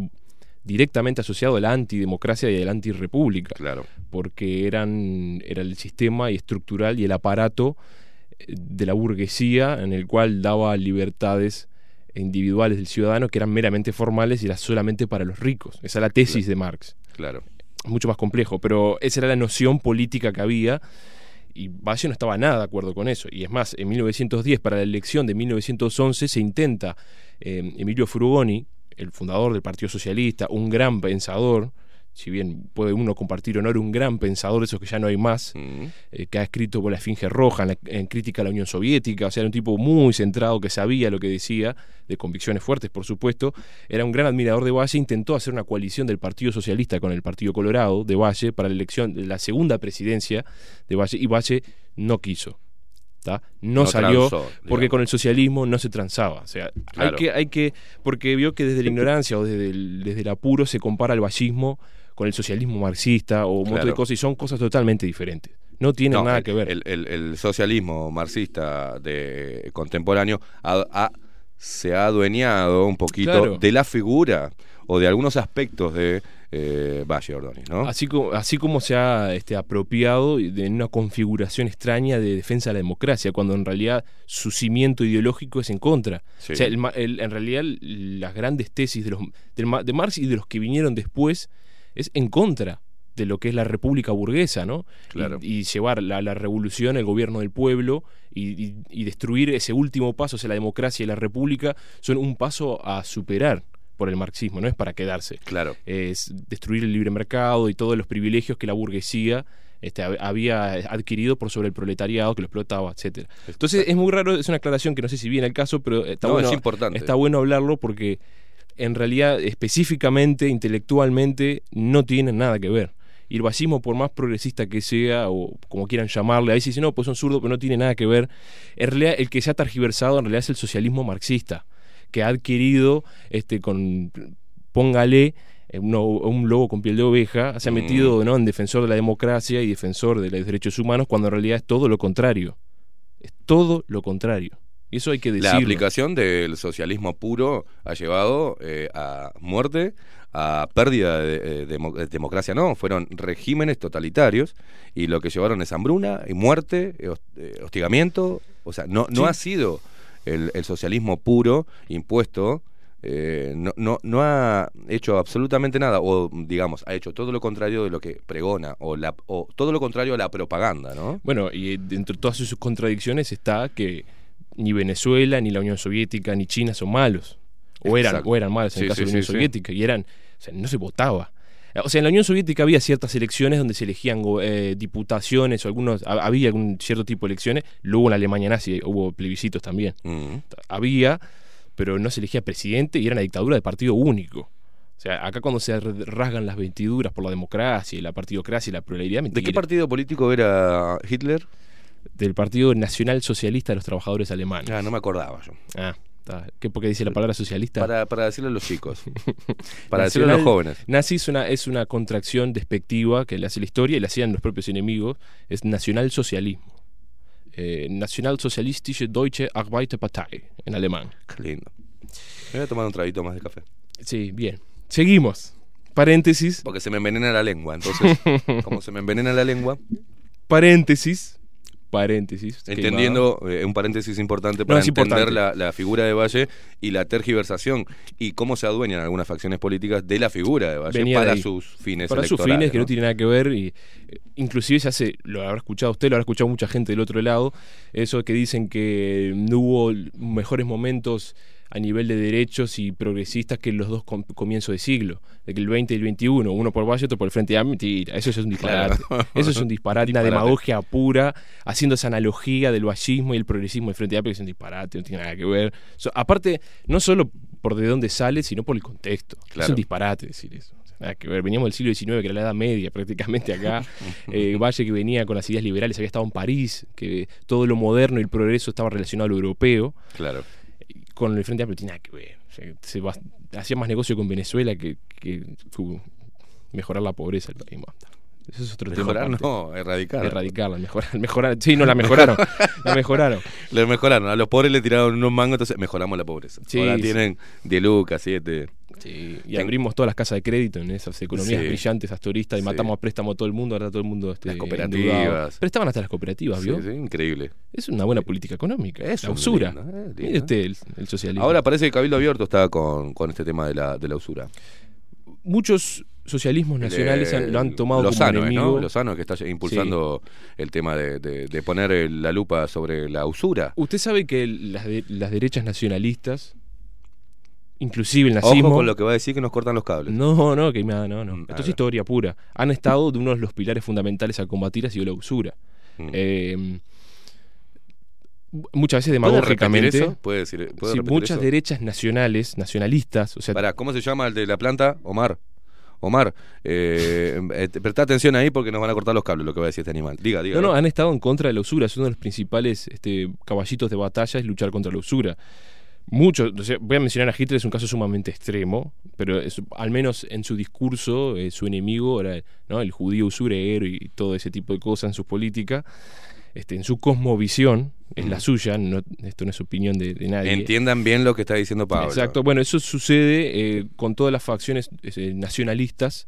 directamente asociado a la antidemocracia y a la antirrepública. Claro. Porque eran, era el sistema y estructural y el aparato eh, de la burguesía en el cual daba libertades individuales del ciudadano que eran meramente formales y era solamente para los ricos. Esa es la tesis de Marx. Claro. Mucho más complejo, pero esa era la noción política que había y Valle no estaba nada de acuerdo con eso. Y es más, en 1910, para la elección de 1911, se intenta, eh, Emilio Frugoni, el fundador del Partido Socialista, un gran pensador, si bien puede uno compartir honor, un gran pensador, esos que ya no hay más, eh, que ha escrito por la Esfinge Roja en, la- en crítica a la Unión Soviética, o sea, era un tipo muy centrado que sabía lo que decía, de convicciones fuertes, por supuesto, era un gran admirador de Valle, intentó hacer una coalición del Partido Socialista con el Partido Colorado de Valle para la elección de la segunda presidencia de Valle, y Valle no quiso. No, No salió transó, porque con el socialismo no se transaba. O sea, Claro. hay que, hay que, porque vio que desde la ignorancia o desde el, desde el apuro se compara el vallismo con el socialismo marxista o un montón de cosas y son cosas totalmente diferentes. No tienen No, nada el- que ver. El, el- el socialismo marxista de contemporáneo ha- ha- se ha adueñado un poquito Claro. de la figura o de algunos aspectos de eh, Valle Ordóñez, ¿no? Así como, así como se ha este, apropiado de una configuración extraña de defensa de la democracia, cuando en realidad su cimiento ideológico es en contra. Sí. O sea, el el- en realidad las grandes tesis de, los, del de Marx y de los que vinieron después es en contra de lo que es la república burguesa, ¿no? Claro. Y, y llevar la, la revolución, el gobierno del pueblo y, y- y destruir ese último paso hacia la democracia y la república son un paso a superar por el marxismo, no es para quedarse. Claro. Es destruir el libre mercado y todos los privilegios que la burguesía este, hab- había adquirido por sobre el proletariado que lo explotaba, etcétera. Entonces es muy raro, es una aclaración que no sé si viene el caso, pero está No, bueno, es importante. Está bueno hablarlo porque en realidad específicamente, intelectualmente, no tienen nada que ver. Y el fascismo, por más progresista que sea, o como quieran llamarle, ahí se dice, no, pues son zurdos, pero no tiene nada que ver. En realidad, el que se ha targiversado en realidad es el socialismo marxista, que ha adquirido este, con, póngale, eh, uno- un lobo con piel de oveja, se ha Mm. metido ¿no? en defensor de la democracia y defensor de los derechos humanos, cuando en realidad es todo lo contrario. Es todo lo contrario. Y eso hay que La decirlo. aplicación del socialismo puro ha llevado eh, a muerte, a pérdida de, eh, de democracia, no, fueron regímenes totalitarios y lo que llevaron es hambruna y muerte, eh, hos- eh, hostigamiento, o sea, no, no Sí. ha sido el, el socialismo puro impuesto, eh, no, no, no ha hecho absolutamente nada, o digamos, ha hecho todo lo contrario de lo que pregona, o, la, o todo lo contrario a la propaganda, ¿no? Bueno, y entre todas sus contradicciones está que ni Venezuela, ni la Unión Soviética, ni China son malos. O eran, o eran malos en Sí, el caso sí, de la Unión sí. Soviética. Y eran, o sea, no se votaba. O sea, en la Unión Soviética había ciertas elecciones donde se elegían eh, diputaciones o algunos, ha- había algún cierto tipo de elecciones. Luego en la Alemania nazi hubo plebiscitos también. Mm. Había, pero no se elegía presidente y era una dictadura de partido único. O sea, acá cuando se rasgan las vestiduras por la democracia y la partidocracia y la pluralidad, ¿De qué partido político era Hitler? Del Partido Nacional Socialista de los Trabajadores Alemanes. Ah, no me acordaba yo. Ah. ¿Qué, ¿Por qué dice la palabra socialista? Para, para decirle a los chicos. para decirle a los jóvenes. Nazi es una, es una contracción despectiva que le hace la historia y le hacían los propios enemigos. Es nacionalsocialismo. Eh, Nationalsozialistische Deutsche Arbeiterpartei en alemán. Qué lindo. Me voy a tomar un traguito más de café. Sí, bien. Seguimos. Paréntesis. Porque se me envenena la lengua. Entonces, como se me envenena la lengua, Paréntesis. Paréntesis. entendiendo, eh, un paréntesis importante para entender importante. la, la figura de Valle y la tergiversación y cómo se adueñan algunas facciones políticas de la figura de Valle Venía para sus fines para sus fines que no ¿no? tiene nada que ver y eh, inclusive se hace lo habrá escuchado usted lo habrá escuchado mucha gente del otro lado eso que dicen que no hubo mejores momentos a nivel de derechos y progresistas que los dos com- comienzos de siglo, de que el 20 y el 21, uno por Valle, otro por el Frente Amplio, mentira, eso es un disparate. Claro. Eso es un disparate, una demagogia pura, haciendo esa analogía del vallismo y el progresismo del Frente Amplio, que es un disparate, no tiene nada que ver. So- aparte, no solo por de dónde sale, sino por el contexto. Es un disparate decir eso. O sea, nada que ver. Veníamos del siglo XIX, que era la Edad Media prácticamente acá. Eh, Valle que venía con las ideas liberales, había estado en París, que todo lo moderno y el progreso estaba relacionado a lo europeo. Claro. Con el Frente Amplio tiene que ver. Se va- hacía más negocio con Venezuela que, que su- mejorar la pobreza del país. Eso es otro Mejorar, tema. no, erradicar. Erradicarla, mejorar, mejorar. Sí, no, la mejoraron. la mejoraron. Le mejoraron. A los pobres le tiraron unos mangos, entonces mejoramos la pobreza. Sí, Ahora sí. tienen 10 lucas, 7. Y abrimos todas las casas de crédito en esas economías Sí. brillantes, astoristas, y Sí. matamos a préstamo a todo el mundo, ahora todo el mundo este, Las endeudado. cooperativas. Prestaban hasta las cooperativas, ¿vio? Sí, increíble. Es una buena política económica. Es la usura. lindo, eh. Mire usted el, el socialismo. Ahora parece que Cabildo Abierto está con, con este tema de la, de la usura. Muchos socialismos nacionales han- lo han tomado Lozano, como enemigo. ¿no? Lozano que está impulsando el tema de, de- de poner la lupa sobre la usura. Usted sabe que las, de- las derechas nacionalistas, inclusive el nazismo... Ojo con lo que va a decir que nos cortan los cables. No, no, que me- no, no. Esto a es historia pura. Han estado de uno de los pilares fundamentales a combatir ha sido la usura. Mm. Eh, muchas veces ¿Puede demagógicamente. ¿Puede decir- puede sí, muchas eso? derechas nacionales, nacionalistas, o sea, Pará, ¿cómo se llama el de la planta? Omar. Omar, eh, eh, presta atención ahí porque nos van a cortar los cables lo que va a decir este animal. Diga, diga. No, no, han estado en contra de la usura. Es uno de los principales este, caballitos de batalla es luchar contra la usura. Muchos, o sea, voy a mencionar a Hitler, es un caso sumamente extremo, pero es- al menos en su discurso, eh, su enemigo era ¿no? el judío usurero y todo ese tipo de cosas en su política. Este, en su cosmovisión, es la suya, no, esto no es opinión de, de nadie. Entiendan bien lo que está diciendo Pablo. Exacto, bueno, eso sucede eh, con todas las facciones eh, nacionalistas.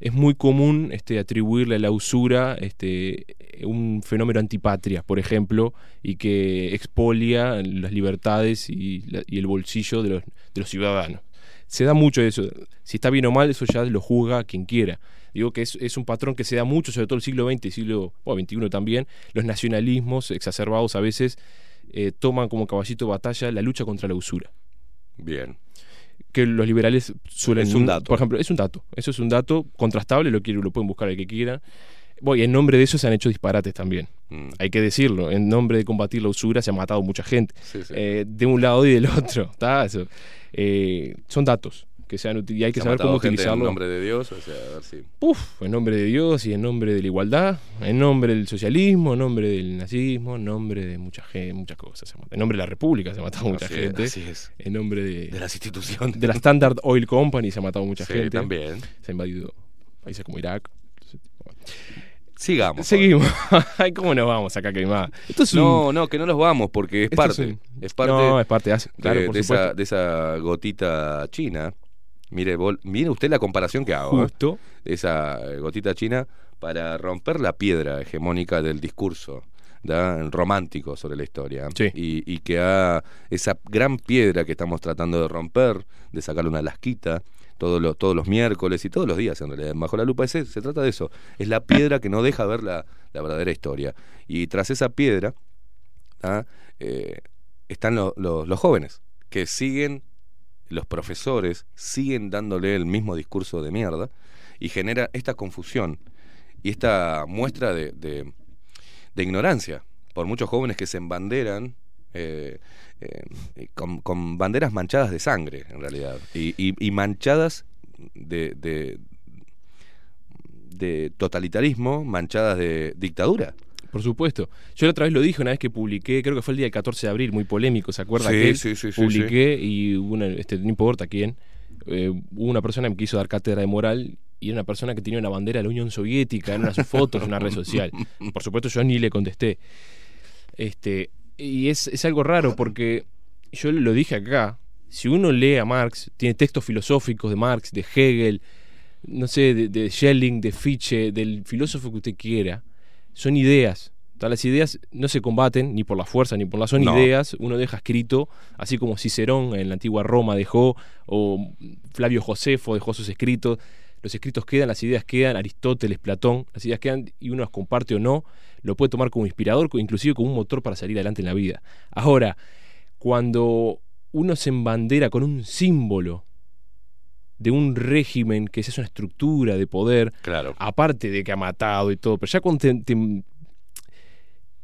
Es muy común este, atribuirle a la usura este, un fenómeno antipatria, por ejemplo, y que expolia las libertades y, la- y el bolsillo de los, de los ciudadanos. Se da mucho eso. Si está bien o mal, eso ya lo juzga quien quiera. Digo que es, es un patrón que se da mucho, sobre todo el siglo XX y siglo XXI también. Los nacionalismos exacerbados a veces eh, toman como caballito de batalla la lucha contra la usura Bien. Que los liberales suelen... Es un dato. Por ejemplo, es un dato. Eso es un dato contrastable, lo, quiero, lo pueden buscar el que quieran. Bueno, y en nombre de eso se han hecho disparates también. Mm. Hay que decirlo. En nombre de combatir la usura se ha matado mucha gente. Sí, sí. Eh, de un lado y del otro. Eso. Eh, son datos que se han util- y hay que Se saber cómo utilizarlo. En nombre de Dios, o sea, a ver si. Uf, en nombre de Dios y en nombre de la igualdad, en nombre del socialismo, en nombre del nazismo, en nombre de mucha gente, muchas cosas. En nombre de la República se ha matado mucha Así es, gente. así es. En nombre de, De las instituciones. De la Standard Oil Company se ha matado mucha Sí, gente. también. Se ha invadido países como Irak. Sigamos. Seguimos. Ay, ¿cómo nos vamos acá, quemada? Esto es un- No, no, que no los vamos porque es parte. es un- Es parte. No, es parte, hace- de, claro, por de esa, de esa gotita china. Mire, mire usted la comparación que hago. ¿eh? Justo. De esa eh, gotita china para romper la piedra hegemónica del discurso ¿da? romántico sobre la historia. Y, y que ha, esa gran piedra que estamos tratando de romper, de sacarle una lasquita, todos los, todos los miércoles y todos los días en realidad. Bajo la lupa ese, se trata de eso. Es la piedra que no deja ver la, la verdadera historia. Y tras esa piedra ¿ah? Eh, están lo- lo- los jóvenes que siguen, los profesores siguen dándole el mismo discurso de mierda y genera esta confusión y esta muestra de, de- ignorancia por muchos jóvenes que se embanderan eh, eh, con, con banderas manchadas de sangre en realidad y, y- manchadas de, de totalitarismo, manchadas de dictadura. Por supuesto. Yo la otra vez lo dije una vez que publiqué, creo que fue el día del 14 de abril, muy polémico, ¿se acuerda? Sí, que sí, sí, sí, Publiqué y una, este, no importa quién, eh, hubo una persona que me quiso dar cátedra de moral y era una persona que tenía una bandera de la Unión Soviética en unas fotos en una red social. Por supuesto yo ni le contesté. Este, y es, es algo raro porque yo lo dije acá, si uno lee a Marx, tiene textos filosóficos de Marx, de Hegel, no sé, de, de Schelling, de Fichte, del filósofo que usted quiera, son ideas. Las ideas no se combaten ni por la fuerza ni por la son No. ideas, uno deja escrito, así como Cicerón en la antigua Roma dejó, o Flavio Josefo dejó sus escritos, los escritos quedan, las ideas quedan, Aristóteles, Platón, las ideas quedan y uno las comparte o no, lo puede tomar como inspirador, inclusive como un motor para salir adelante en la vida. Ahora, cuando uno se embandera con un símbolo de un régimen que es una estructura de poder, Claro. aparte de que ha matado y todo, pero ya cuando te, te-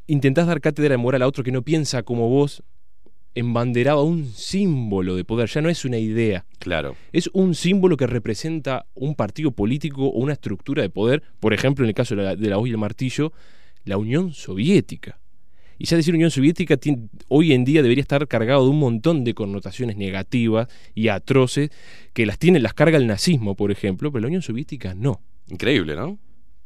intentás dar cátedra de moral a otro que no piensa como vos, embanderado a un símbolo de poder, ya no es una idea. Claro. Es un símbolo que representa un partido político o una estructura de poder, por ejemplo, en el caso de la, de la y el martillo, la Unión Soviética. Y ya decir Unión Soviética hoy en día debería estar cargado de un montón de connotaciones negativas y atroces que las tiene, las carga el nazismo, por ejemplo, pero la Unión Soviética no. Increíble, ¿no?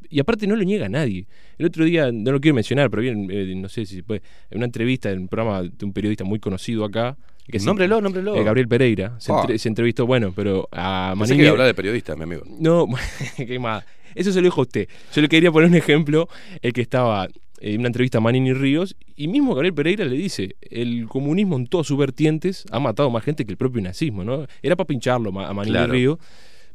Y aparte no lo niega nadie. El otro día, no lo quiero mencionar, pero bien, eh, no sé si se puede, en una entrevista en un programa de un periodista muy conocido acá, que nómbrelo, nómbrelo. Eh, Gabriel Pereira. Ah. Se, entrevistó, bueno, pero a Manini. que hablar de periodista, mi amigo. No, qué más. Eso se lo dijo a usted. Yo le quería poner un ejemplo, el que estaba en una entrevista a Manini Ríos, y mismo Gabriel Pereira le dice, el comunismo en todas sus vertientes ha matado más gente que el propio nazismo, ¿no? Era para pincharlo a Manini Ríos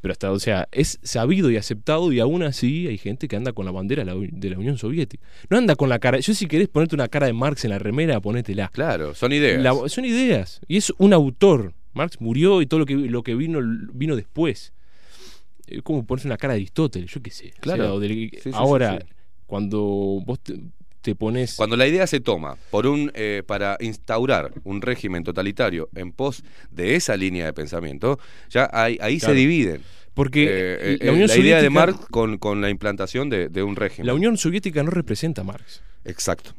pero hasta, o sea, es sabido y aceptado y aún así hay gente que anda con la bandera de la, Unión Soviética. No anda con la cara, yo si querés ponerte una cara de Marx en la remera, ponétela. Claro, son ideas. son ideas. Y es un autor. Marx murió y todo lo que, lo que vino, vino después. Es como ponerse una cara de Aristóteles, yo qué sé. Claro. ahora, cuando vos pones... Cuando la idea se toma por un, eh, para instaurar un régimen totalitario en pos de esa línea de pensamiento, ya ahí se dividen. Porque eh, la, Unión idea de Marx con, con la implantación de, de, un régimen. La Unión Soviética no representa a Marx. Exacto.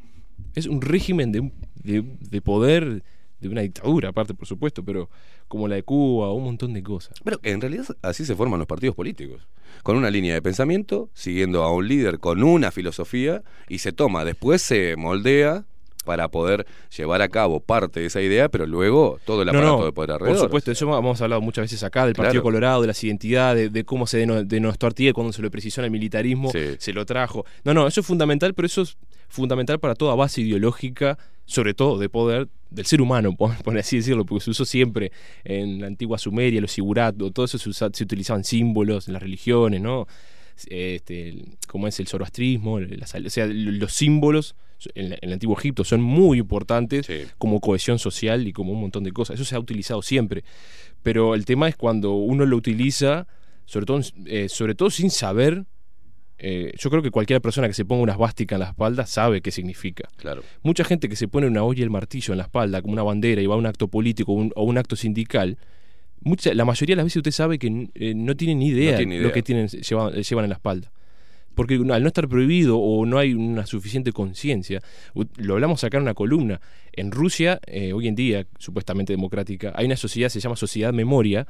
Es un régimen de, de, de poder de una dictadura, aparte, por supuesto, pero como la de Cuba, un montón de cosas. Pero en realidad así se forman los partidos políticos, con una línea de pensamiento, siguiendo a un líder con una filosofía, y se toma, después se moldea para poder llevar a cabo parte de esa idea, pero luego todo el aparato de poder alrededor. Por supuesto, eso hemos hablado muchas veces acá del Partido Colorado, de las identidades, de, cómo se denostó Artigas cuando se lo precisó en el militarismo, se lo trajo. No, no, eso es fundamental, pero eso es fundamental para toda base ideológica, sobre todo de poder del ser humano, por, así decirlo, porque se usó siempre en la antigua Sumeria, los siguratos, todo eso se, se utilizaban símbolos en las religiones, ¿no? Este, como es el zoroastrismo, o sea, los símbolos en, el antiguo Egipto son muy importantes como cohesión social y como un montón de cosas. Eso se ha utilizado siempre. Pero el tema es cuando uno lo utiliza, sobre todo, eh, sobre todo sin saber eh, yo creo que cualquier persona que se ponga una esvástica en la espalda sabe qué significa. Claro. Mucha gente que se pone una olla y el martillo en la espalda como una bandera y va a un acto político o un acto sindical, mucha, la mayoría de las veces usted sabe que eh, no tienen ni idea, de lo que tienen, llevan, llevan en la espalda. Porque al no estar prohibido o no hay una suficiente conciencia, lo hablamos acá en una columna, en Rusia, eh, hoy en día, supuestamente democrática, hay una sociedad, se llama Sociedad Memoria,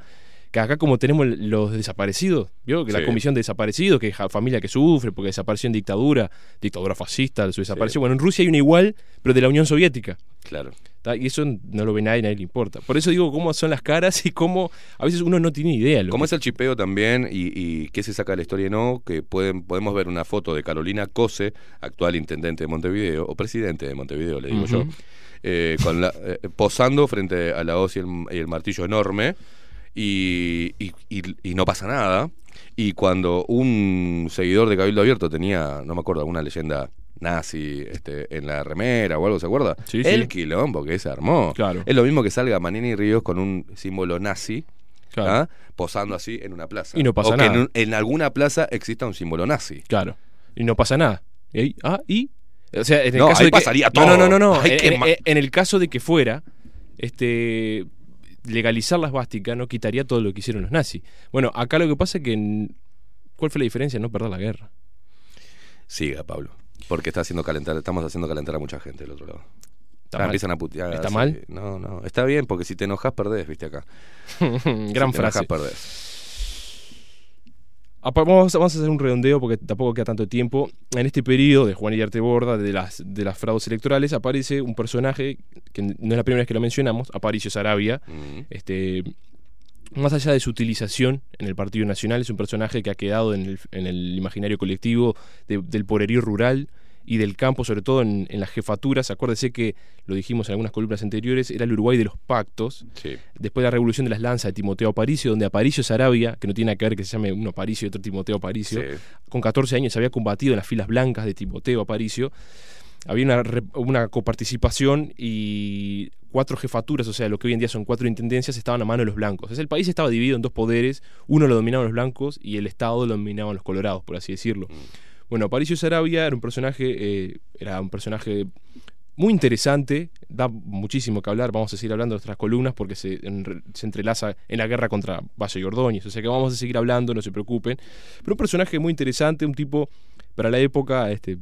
que acá como tenemos los desaparecidos, ¿vio? que la comisión de desaparecidos, que es familia que sufre porque desapareció en dictadura, dictadura fascista, su desaparición. Bueno, en Rusia hay una igual, pero de la Unión Soviética. Claro. Y eso no lo ve nadie, nadie le importa. Por eso digo cómo son las caras y cómo a veces uno no tiene idea. ¿Cómo es el chipeo también y, qué se saca de la historia y no? Que pueden, podemos ver una foto de Carolina Cose, actual intendente de Montevideo, o presidente de Montevideo, le digo yo, eh, con la, eh, posando frente a la hoz y el martillo enorme y, y, no pasa nada. Y cuando un seguidor de Cabildo Abierto tenía, no me acuerdo, alguna leyenda nazi este, en la remera o algo, ¿se acuerda? el quilombo que se armó. Claro. Es lo mismo que salga Manini Ríos con un símbolo nazi. ¿ah? posando así en una plaza. Y no pasa nada. Que en, alguna plaza exista un símbolo nazi. Claro. Y no pasa nada. ¿Y Ah, y. O sea, en el caso de pasaría todo. No, no, no, no. En, en, el caso de que fuera, este legalizar las básicas no quitaría todo lo que hicieron los nazis. Bueno, acá lo que pasa es que. ¿Cuál fue la diferencia? No perder la guerra. Siga, Pablo. Porque está haciendo calentar, estamos haciendo calentar a mucha gente del otro lado. ¿Está, empiezan a putear. ¿Está mal? No, no. Está bien, porque si te enojas, perdés, viste acá. Gran si frase. Te enojas, perdés. Vamos, a hacer un redondeo porque tampoco queda tanto tiempo. En este periodo de Juan Borda, de las, de las fraudes electorales, aparece un personaje que no es la primera vez que lo mencionamos, Aparicio Sarabia. este, más allá de su utilización en el Partido Nacional, es un personaje que ha quedado en el, imaginario colectivo del poderío rural y del campo, sobre todo en, las jefaturas. Acuérdese que, lo dijimos en algunas columnas anteriores, era el Uruguay de los pactos. Después de la revolución de las lanzas de Timoteo Aparicio, donde Aparicio Sarabia, que no tiene nada que ver que se llame uno Aparicio y otro Timoteo Aparicio, con 14 años había combatido en las filas blancas de Timoteo Aparicio. Había una, una coparticipación y cuatro jefaturas, o sea, lo que hoy en día son cuatro intendencias, estaban a mano de los blancos. el país estaba dividido en dos poderes, uno lo dominaban los blancos y el Estado lo dominaban los colorados, por así decirlo. Mm. Bueno, Aparicio Sarabia era un personaje, eh, era un personaje muy interesante, da muchísimo que hablar, vamos a seguir hablando de nuestras columnas porque se, entrelaza en la guerra contra Valle y Ordóñez, o sea que vamos a seguir hablando, no se preocupen, pero un personaje muy interesante, un tipo para la época, este,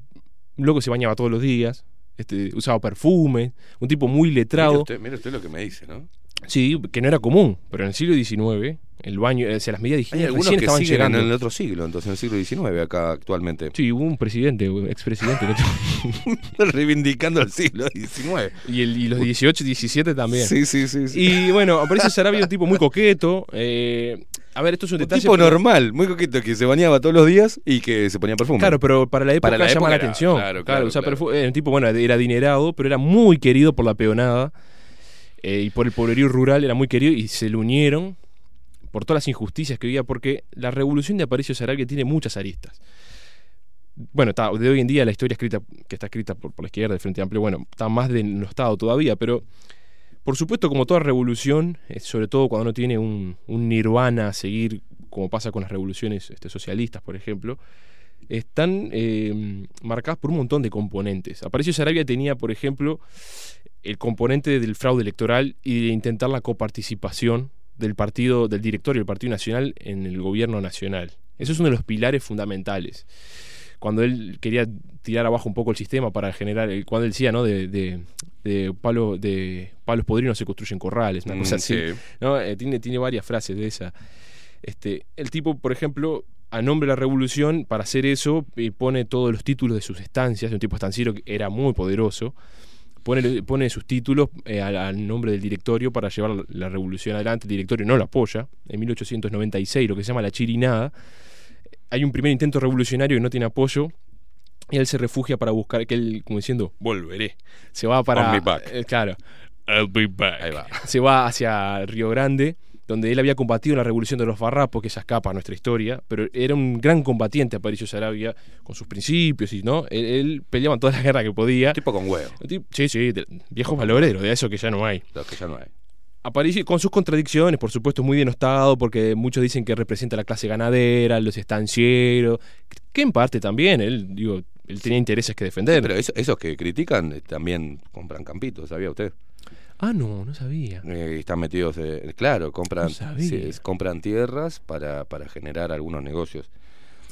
un loco se bañaba todos los días, este, usaba perfume, un tipo muy letrado. Mire usted, mire usted lo que me dice, ¿no? Sí, que no era común, pero en el siglo XIX, el baño, o sea, las medidas Hay algunos recién que estaban siguen llegando. en el otro siglo, entonces en el siglo XIX acá actualmente. Sí, hubo un presidente, un expresidente. Reivindicando el siglo XIX. Y, el, y los 18 y 17 también. Sí, sí, sí. sí. Y bueno, aparece Sarabia un tipo muy coqueto. eh, a ver, esto es un, Un detalle. tipo pero- normal, muy coqueto, que se bañaba todos los días y que se ponía perfume. Claro, pero para la época Para la llama época la era- atención. claro, claro, o sea, claro. era un tipo, bueno, era adinerado, pero era muy querido por la peonada. eh, y por el pobrerío rural era muy querido y se le unieron por todas las injusticias que había, porque la revolución de Aparicio Sarabia tiene muchas aristas. Bueno, de hoy en día la historia escrita, que está escrita por, la izquierda, del Frente Amplio, bueno, está más denostado todavía, pero por supuesto, como toda revolución, eh, sobre todo cuando no tiene un, un nirvana a seguir, como pasa con las revoluciones este, socialistas, por ejemplo, están eh, marcadas por un montón de componentes. Aparicio Sarabia tenía, por ejemplo, el componente del fraude electoral y de intentar la coparticipación del partido, del directorio del Partido Nacional en el gobierno nacional. Eso es uno de los pilares fundamentales. Cuando él quería tirar abajo un poco el sistema para generar, el- cuando él decía, ¿no? De, de, de palo, de palos podridos se construyen corrales, una Mm, cosa así. sí. ¿no? Eh, tiene, tiene varias frases de esa. Este, el tipo, por ejemplo, a nombre de la revolución, para hacer eso, eh, pone todos los títulos de sus estancias, un tipo estanciero que era muy poderoso, pone, pone sus títulos eh, al, al nombre del directorio para llevar la, la revolución adelante. El directorio no lo apoya. En 1896, lo que se llama la chirinada, hay un primer intento revolucionario que no tiene apoyo. Y él se refugia para buscar, que él, como diciendo, volveré. Se va para. I'll be back. eh, claro. I'll be back. Ahí va. Se va hacia Río Grande, donde él había combatido en la revolución de los farrapos, que se escapa a nuestra historia, pero era un gran combatiente Aparicio Sarabia, con sus principios, y no él, él peleaba en todas las guerras que podía. Tipo con huevo. Sí, sí, de- viejos valores, de eso que ya no hay. Los que ya no hay. Aparicio con sus contradicciones, por supuesto, muy denostado, porque muchos dicen que representa a la clase ganadera, los estancieros, que en parte también, él, digo, él tenía intereses que defender. Pero eso- esos que critican eh, también compran campitos, ¿sabía usted? Ah, no, no sabía. Eh, están metidos, eh, claro, compran, No sí, compran tierras para, para generar algunos negocios.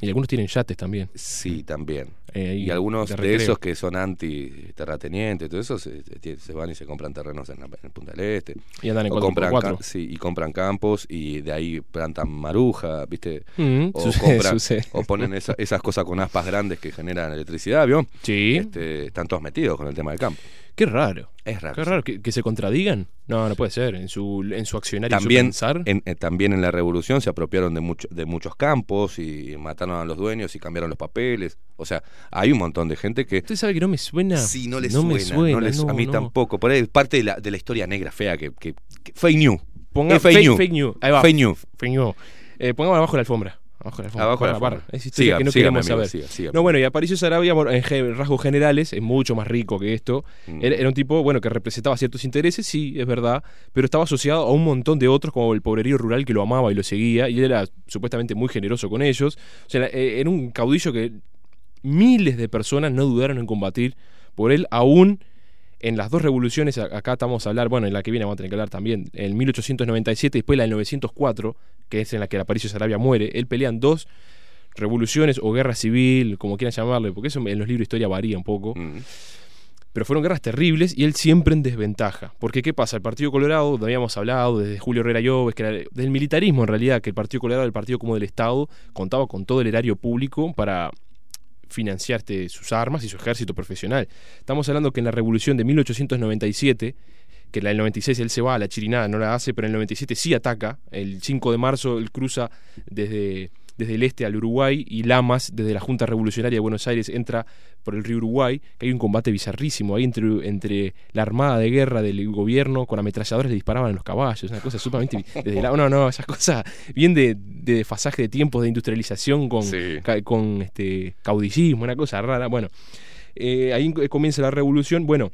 Y algunos tienen yates también. Sí, también. Eh, y algunos de esos que son anti-terratenientes, todo eso, se, se- van y se compran terrenos en, la, en Punta del Este. Y andan en O 4x4. compran sí, y compran campos y de ahí plantan maruja, ¿viste? Mm, o, sucede, compran- sucede. o ponen esa- esas cosas con aspas grandes que generan electricidad, ¿vio? Sí. Este, están todos metidos con el tema del campo. Qué raro. Es raro. Qué raro que, que se contradigan. No, no puede ser. En su, en su accionario, También su pensar. en, eh, también en la revolución se apropiaron de, mucho- de muchos campos y mataron a los dueños y cambiaron los papeles. O sea, hay un montón de gente que... Usted sabe que no me suena. Sí, no le no suena. me suena, no les- no, a mí tampoco. Por ahí es parte de la, de la historia negra fea que... que, que- fake news. Ponga Es fake, news. fake news. Ahí va. Fake news. Fake news. Eh, pongamos abajo la alfabra. Abajo la alfombra. Abajo la barra. alfombra. Es historia Siga- que no sígame, queremos amigo, saber. siga, sígame. no, bueno, y Aparicio Sarabia, en rasgos generales, es mucho más rico que esto. Mm. Era, era un tipo, bueno, que representaba ciertos intereses, sí, es verdad, pero estaba asociado a un montón de otros, como el pobrerío rural que lo amaba y lo seguía, y él era supuestamente muy generoso con ellos. O sea, eh, era un caudillo que miles de personas no dudaron en combatir por él, aún en las dos revoluciones, acá estamos a hablar, bueno, en la que viene vamos a tener que hablar también, en 1897 y después la del 904, que es en la que Aparicio Sarabia muere, él pelea en dos revoluciones o guerra civil, como quieran llamarle, porque eso en los libros de historia varía un poco. Mm. Pero fueron guerras terribles y él siempre en desventaja. Porque ¿qué pasa? El Partido Colorado, donde habíamos hablado desde Julio Herrera Lloves, que era del militarismo en realidad, que el Partido Colorado era el partido como del Estado, contaba con todo el erario público para financiar este, sus armas y su ejército profesional. Estamos hablando que en la revolución de 1897, que la del 96 él se va a la Chirinada, no la hace, pero en el 97 sí ataca. El 5 de marzo él cruza desde, desde el este al Uruguay y Lamas, desde la Junta Revolucionaria de Buenos Aires, entra por el río Uruguay, que hay un combate bizarrísimo ahí entre, entre la armada de guerra del gobierno con ametralladoras le disparaban a los caballos, una cosa sumamente... Desde la, no, no, esas cosas bien de, de desfasaje de tiempos, de industrialización con, ca- con este caudillismo, una cosa rara. Bueno, eh, ahí comienza la revolución. Bueno,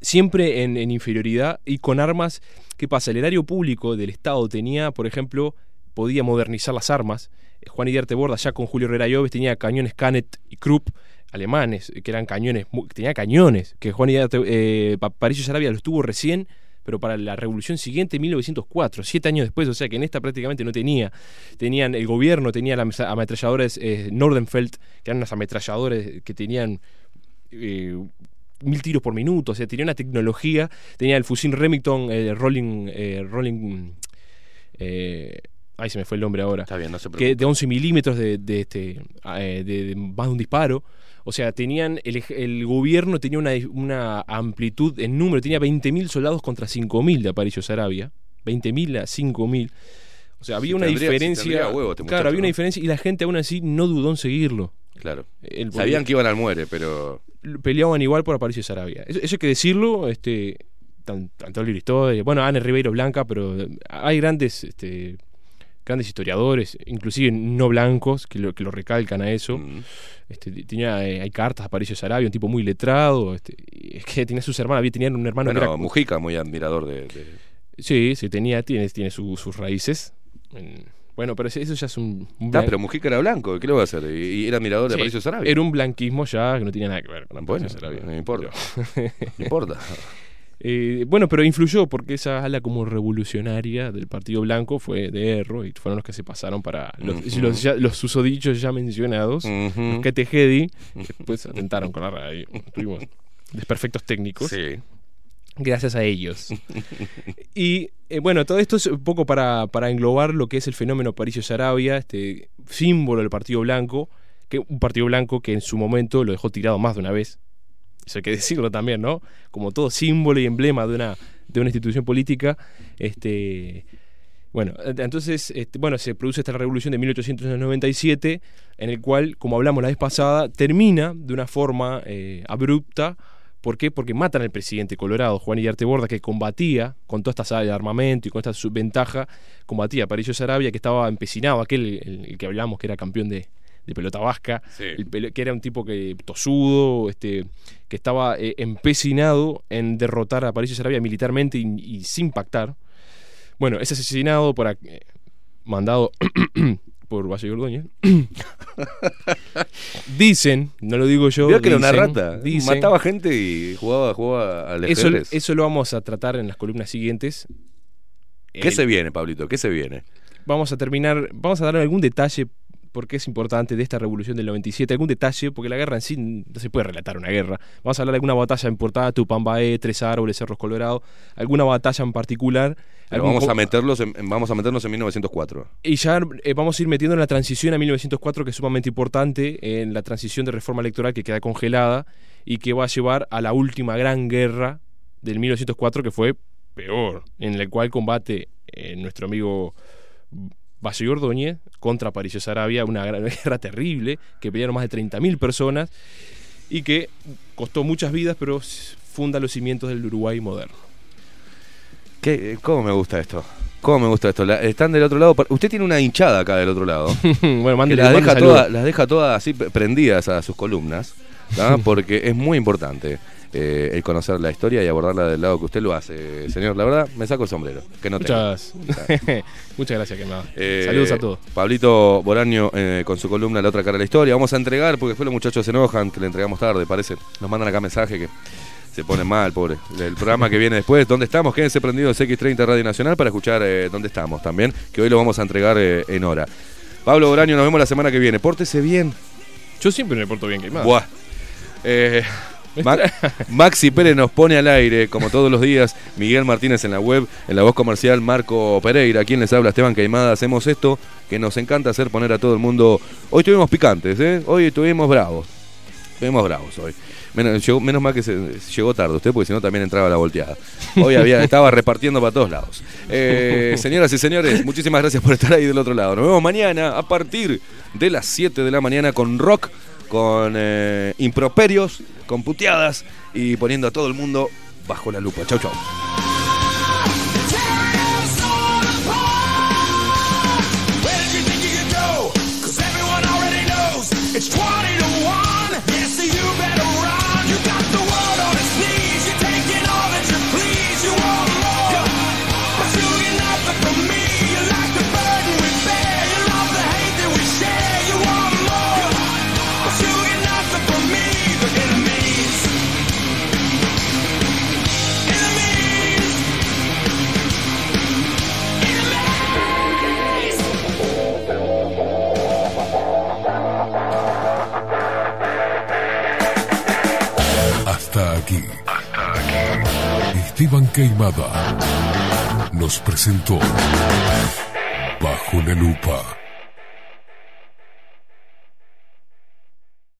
siempre en, en inferioridad y con armas. ¿Qué pasa? El erario público del Estado tenía, por ejemplo, podía modernizar las armas. Eh, Juan Idiarte Borda, ya con Julio Herrera Lloves, tenía cañones Canet y Krupp alemanes, eh, que eran cañones, tenía cañones, que Juan Idiarte, eh, Pa- Aparicio Sarabia los tuvo recién, pero para la revolución siguiente, 1904, siete años después, o sea que en esta prácticamente no tenía. Tenían, el gobierno tenía las ametralladoras eh, Nordenfeld, que eran unas ametralladoras que tenían mil tiros por minuto, o sea, tenía una tecnología, tenía el fusil Remington eh, Rolling, Rolling Ahí se me fue el nombre ahora. Está bien, no se que de 11 milímetros de, de este, eh, de, de más de un disparo. O sea, tenían el, gobierno tenía una, una amplitud en número, tenía 20.000 soldados contra 5.000 de Aparicio Sarabia. 20.000 a 5.000. O sea, había Si una tendría- diferencia. huevo este muchacho, claro, había una diferencia y la gente aún así no dudó en seguirlo. Claro. El- Sabían que iban al muere, pero. peleaban igual por Aparicio Sarabia. Eso, eso hay que decirlo, este, tan- tanto Oliver Historia, bueno, Ana Ribeiro Blanca, pero hay grandes, este, grandes historiadores, inclusive no blancos, que lo, que lo recalcan a eso. Mm. Este, tenía, eh, hay cartas de Aparicio Sarabia, un tipo muy letrado, este, es que tenía sus hermanas, había tenían un hermano que Bueno, era- Mujica, muy admirador de. de- Sí, sí, tenía, tiene, tiene su- sus raíces. En- bueno, pero eso ya es un... Ah, pero Mujica era blanco, ¿qué le va a hacer? Y, y era admirador de Sí, Aparicio Sarabia. Era un blanquismo ya que no tenía nada que ver con Bueno, Aparicio Sarabia. no importa. No importa. Eh, bueno, pero influyó porque esa ala como revolucionaria del Partido Blanco fue de Erro y fueron los que se pasaron para los, los, ya- los susodichos ya mencionados, Ujú. los que después atentaron con la radio. Tuvimos desperfectos técnicos. Sí. Gracias a ellos. Y eh, bueno, todo esto es un poco para, para englobar lo que es el fenómeno Aparicio Sarabia, este símbolo del Partido Blanco, que un Partido Blanco que en su momento lo dejó tirado más de una vez. Eso hay que decirlo también, ¿no? Como todo símbolo y emblema de una, de una institución política, este. Bueno, ent- entonces, este, bueno, se produce esta revolución de 1897, en el cual, como hablamos la vez pasada, termina de una forma eh, abrupta. ¿Por qué? Porque matan al presidente colorado, Juan Iriarte Borda, que combatía con toda esta sala de armamento y con esta subventaja, combatía a Aparicio Sarabia, que estaba empecinado, aquel el, el que hablamos que era campeón de, de pelota vasca, Sí. el pele- que era un tipo que tosudo, este, que estaba eh, empecinado en derrotar a Aparicio Sarabia militarmente y, y sin pactar. Bueno, es asesinado por eh, mandado por Valle Ordóñez. dicen, no lo digo yo. Vio que era una dicen- rata. dicen- Mataba gente y jugaba, jugaba al eso, eso lo vamos a tratar en las columnas siguientes. ¿Qué El- se viene, Pablito? ¿Qué se viene? Vamos a terminar, vamos a dar algún detalle porque es importante de esta revolución del 97, algún detalle, porque la guerra en sí no se puede relatar una guerra. Vamos a hablar de alguna batalla importante, Tupambaé, Tres Árboles, Cerros Colorado, alguna batalla en particular. Pero vamos a meterlos en, vamos a meternos en 1904. y ya eh, vamos a ir metiendo en la transición a 1904, que es sumamente importante, en la transición de reforma electoral que queda congelada y que va a llevar a la última gran guerra del 1904, que fue peor, en el cual combate eh, nuestro amigo Valle Ordóñez contra Aparicio Sarabia, una gran guerra terrible, que pelearon más de 30.000 personas y que costó muchas vidas, pero funda los cimientos del Uruguay moderno. ¿Qué, ¿Cómo me gusta esto? ¿Cómo me gusta esto? La- están del otro lado. Usted tiene una hinchada acá del otro lado. bueno, mándele- las, deja las deja todas así pre- prendidas a sus columnas, ¿tá? porque es muy importante eh, el conocer la historia y abordarla del lado que usted lo hace, señor. La verdad, me saco el sombrero. Que no. Muchas, muchas gracias, Quemada. Eh, Saludos a todos. Pablito Boraño eh, con su columna La otra cara de la historia. Vamos a entregar, porque después los muchachos se enojan, que le entregamos tarde, parece. Nos mandan acá mensaje que se ponen mal, pobre. El programa que viene después, ¿dónde estamos? Quédense prendidos X30 Radio Nacional para escuchar eh, dónde estamos también, que hoy lo vamos a entregar eh, en hora. Pablo Boraño, nos vemos la semana que viene. Pórtese bien. Yo siempre me porto bien, Quemada. Buah. Eh, Maxi Pérez nos pone al aire, como todos los días. Miguel Martínez en la web, en la voz comercial, Marco Pereira, quien les habla, Esteban Caimada. Hacemos esto que nos encanta hacer, poner a todo el mundo. Hoy estuvimos picantes, ¿eh? Hoy estuvimos bravos. Estuvimos bravos hoy. Menos, llegó- menos mal que se, llegó tarde usted, porque si no también entraba la volteada. Hoy había, estaba repartiendo para todos lados. Eh, señoras y señores, muchísimas gracias por estar ahí del otro lado. Nos vemos mañana a partir de las 7 de la mañana con rock, con eh, improperios, con puteadas y poniendo a todo el mundo bajo la lupa. Chau, chau. Esteban Queimada nos presentó Bajo la Lupa.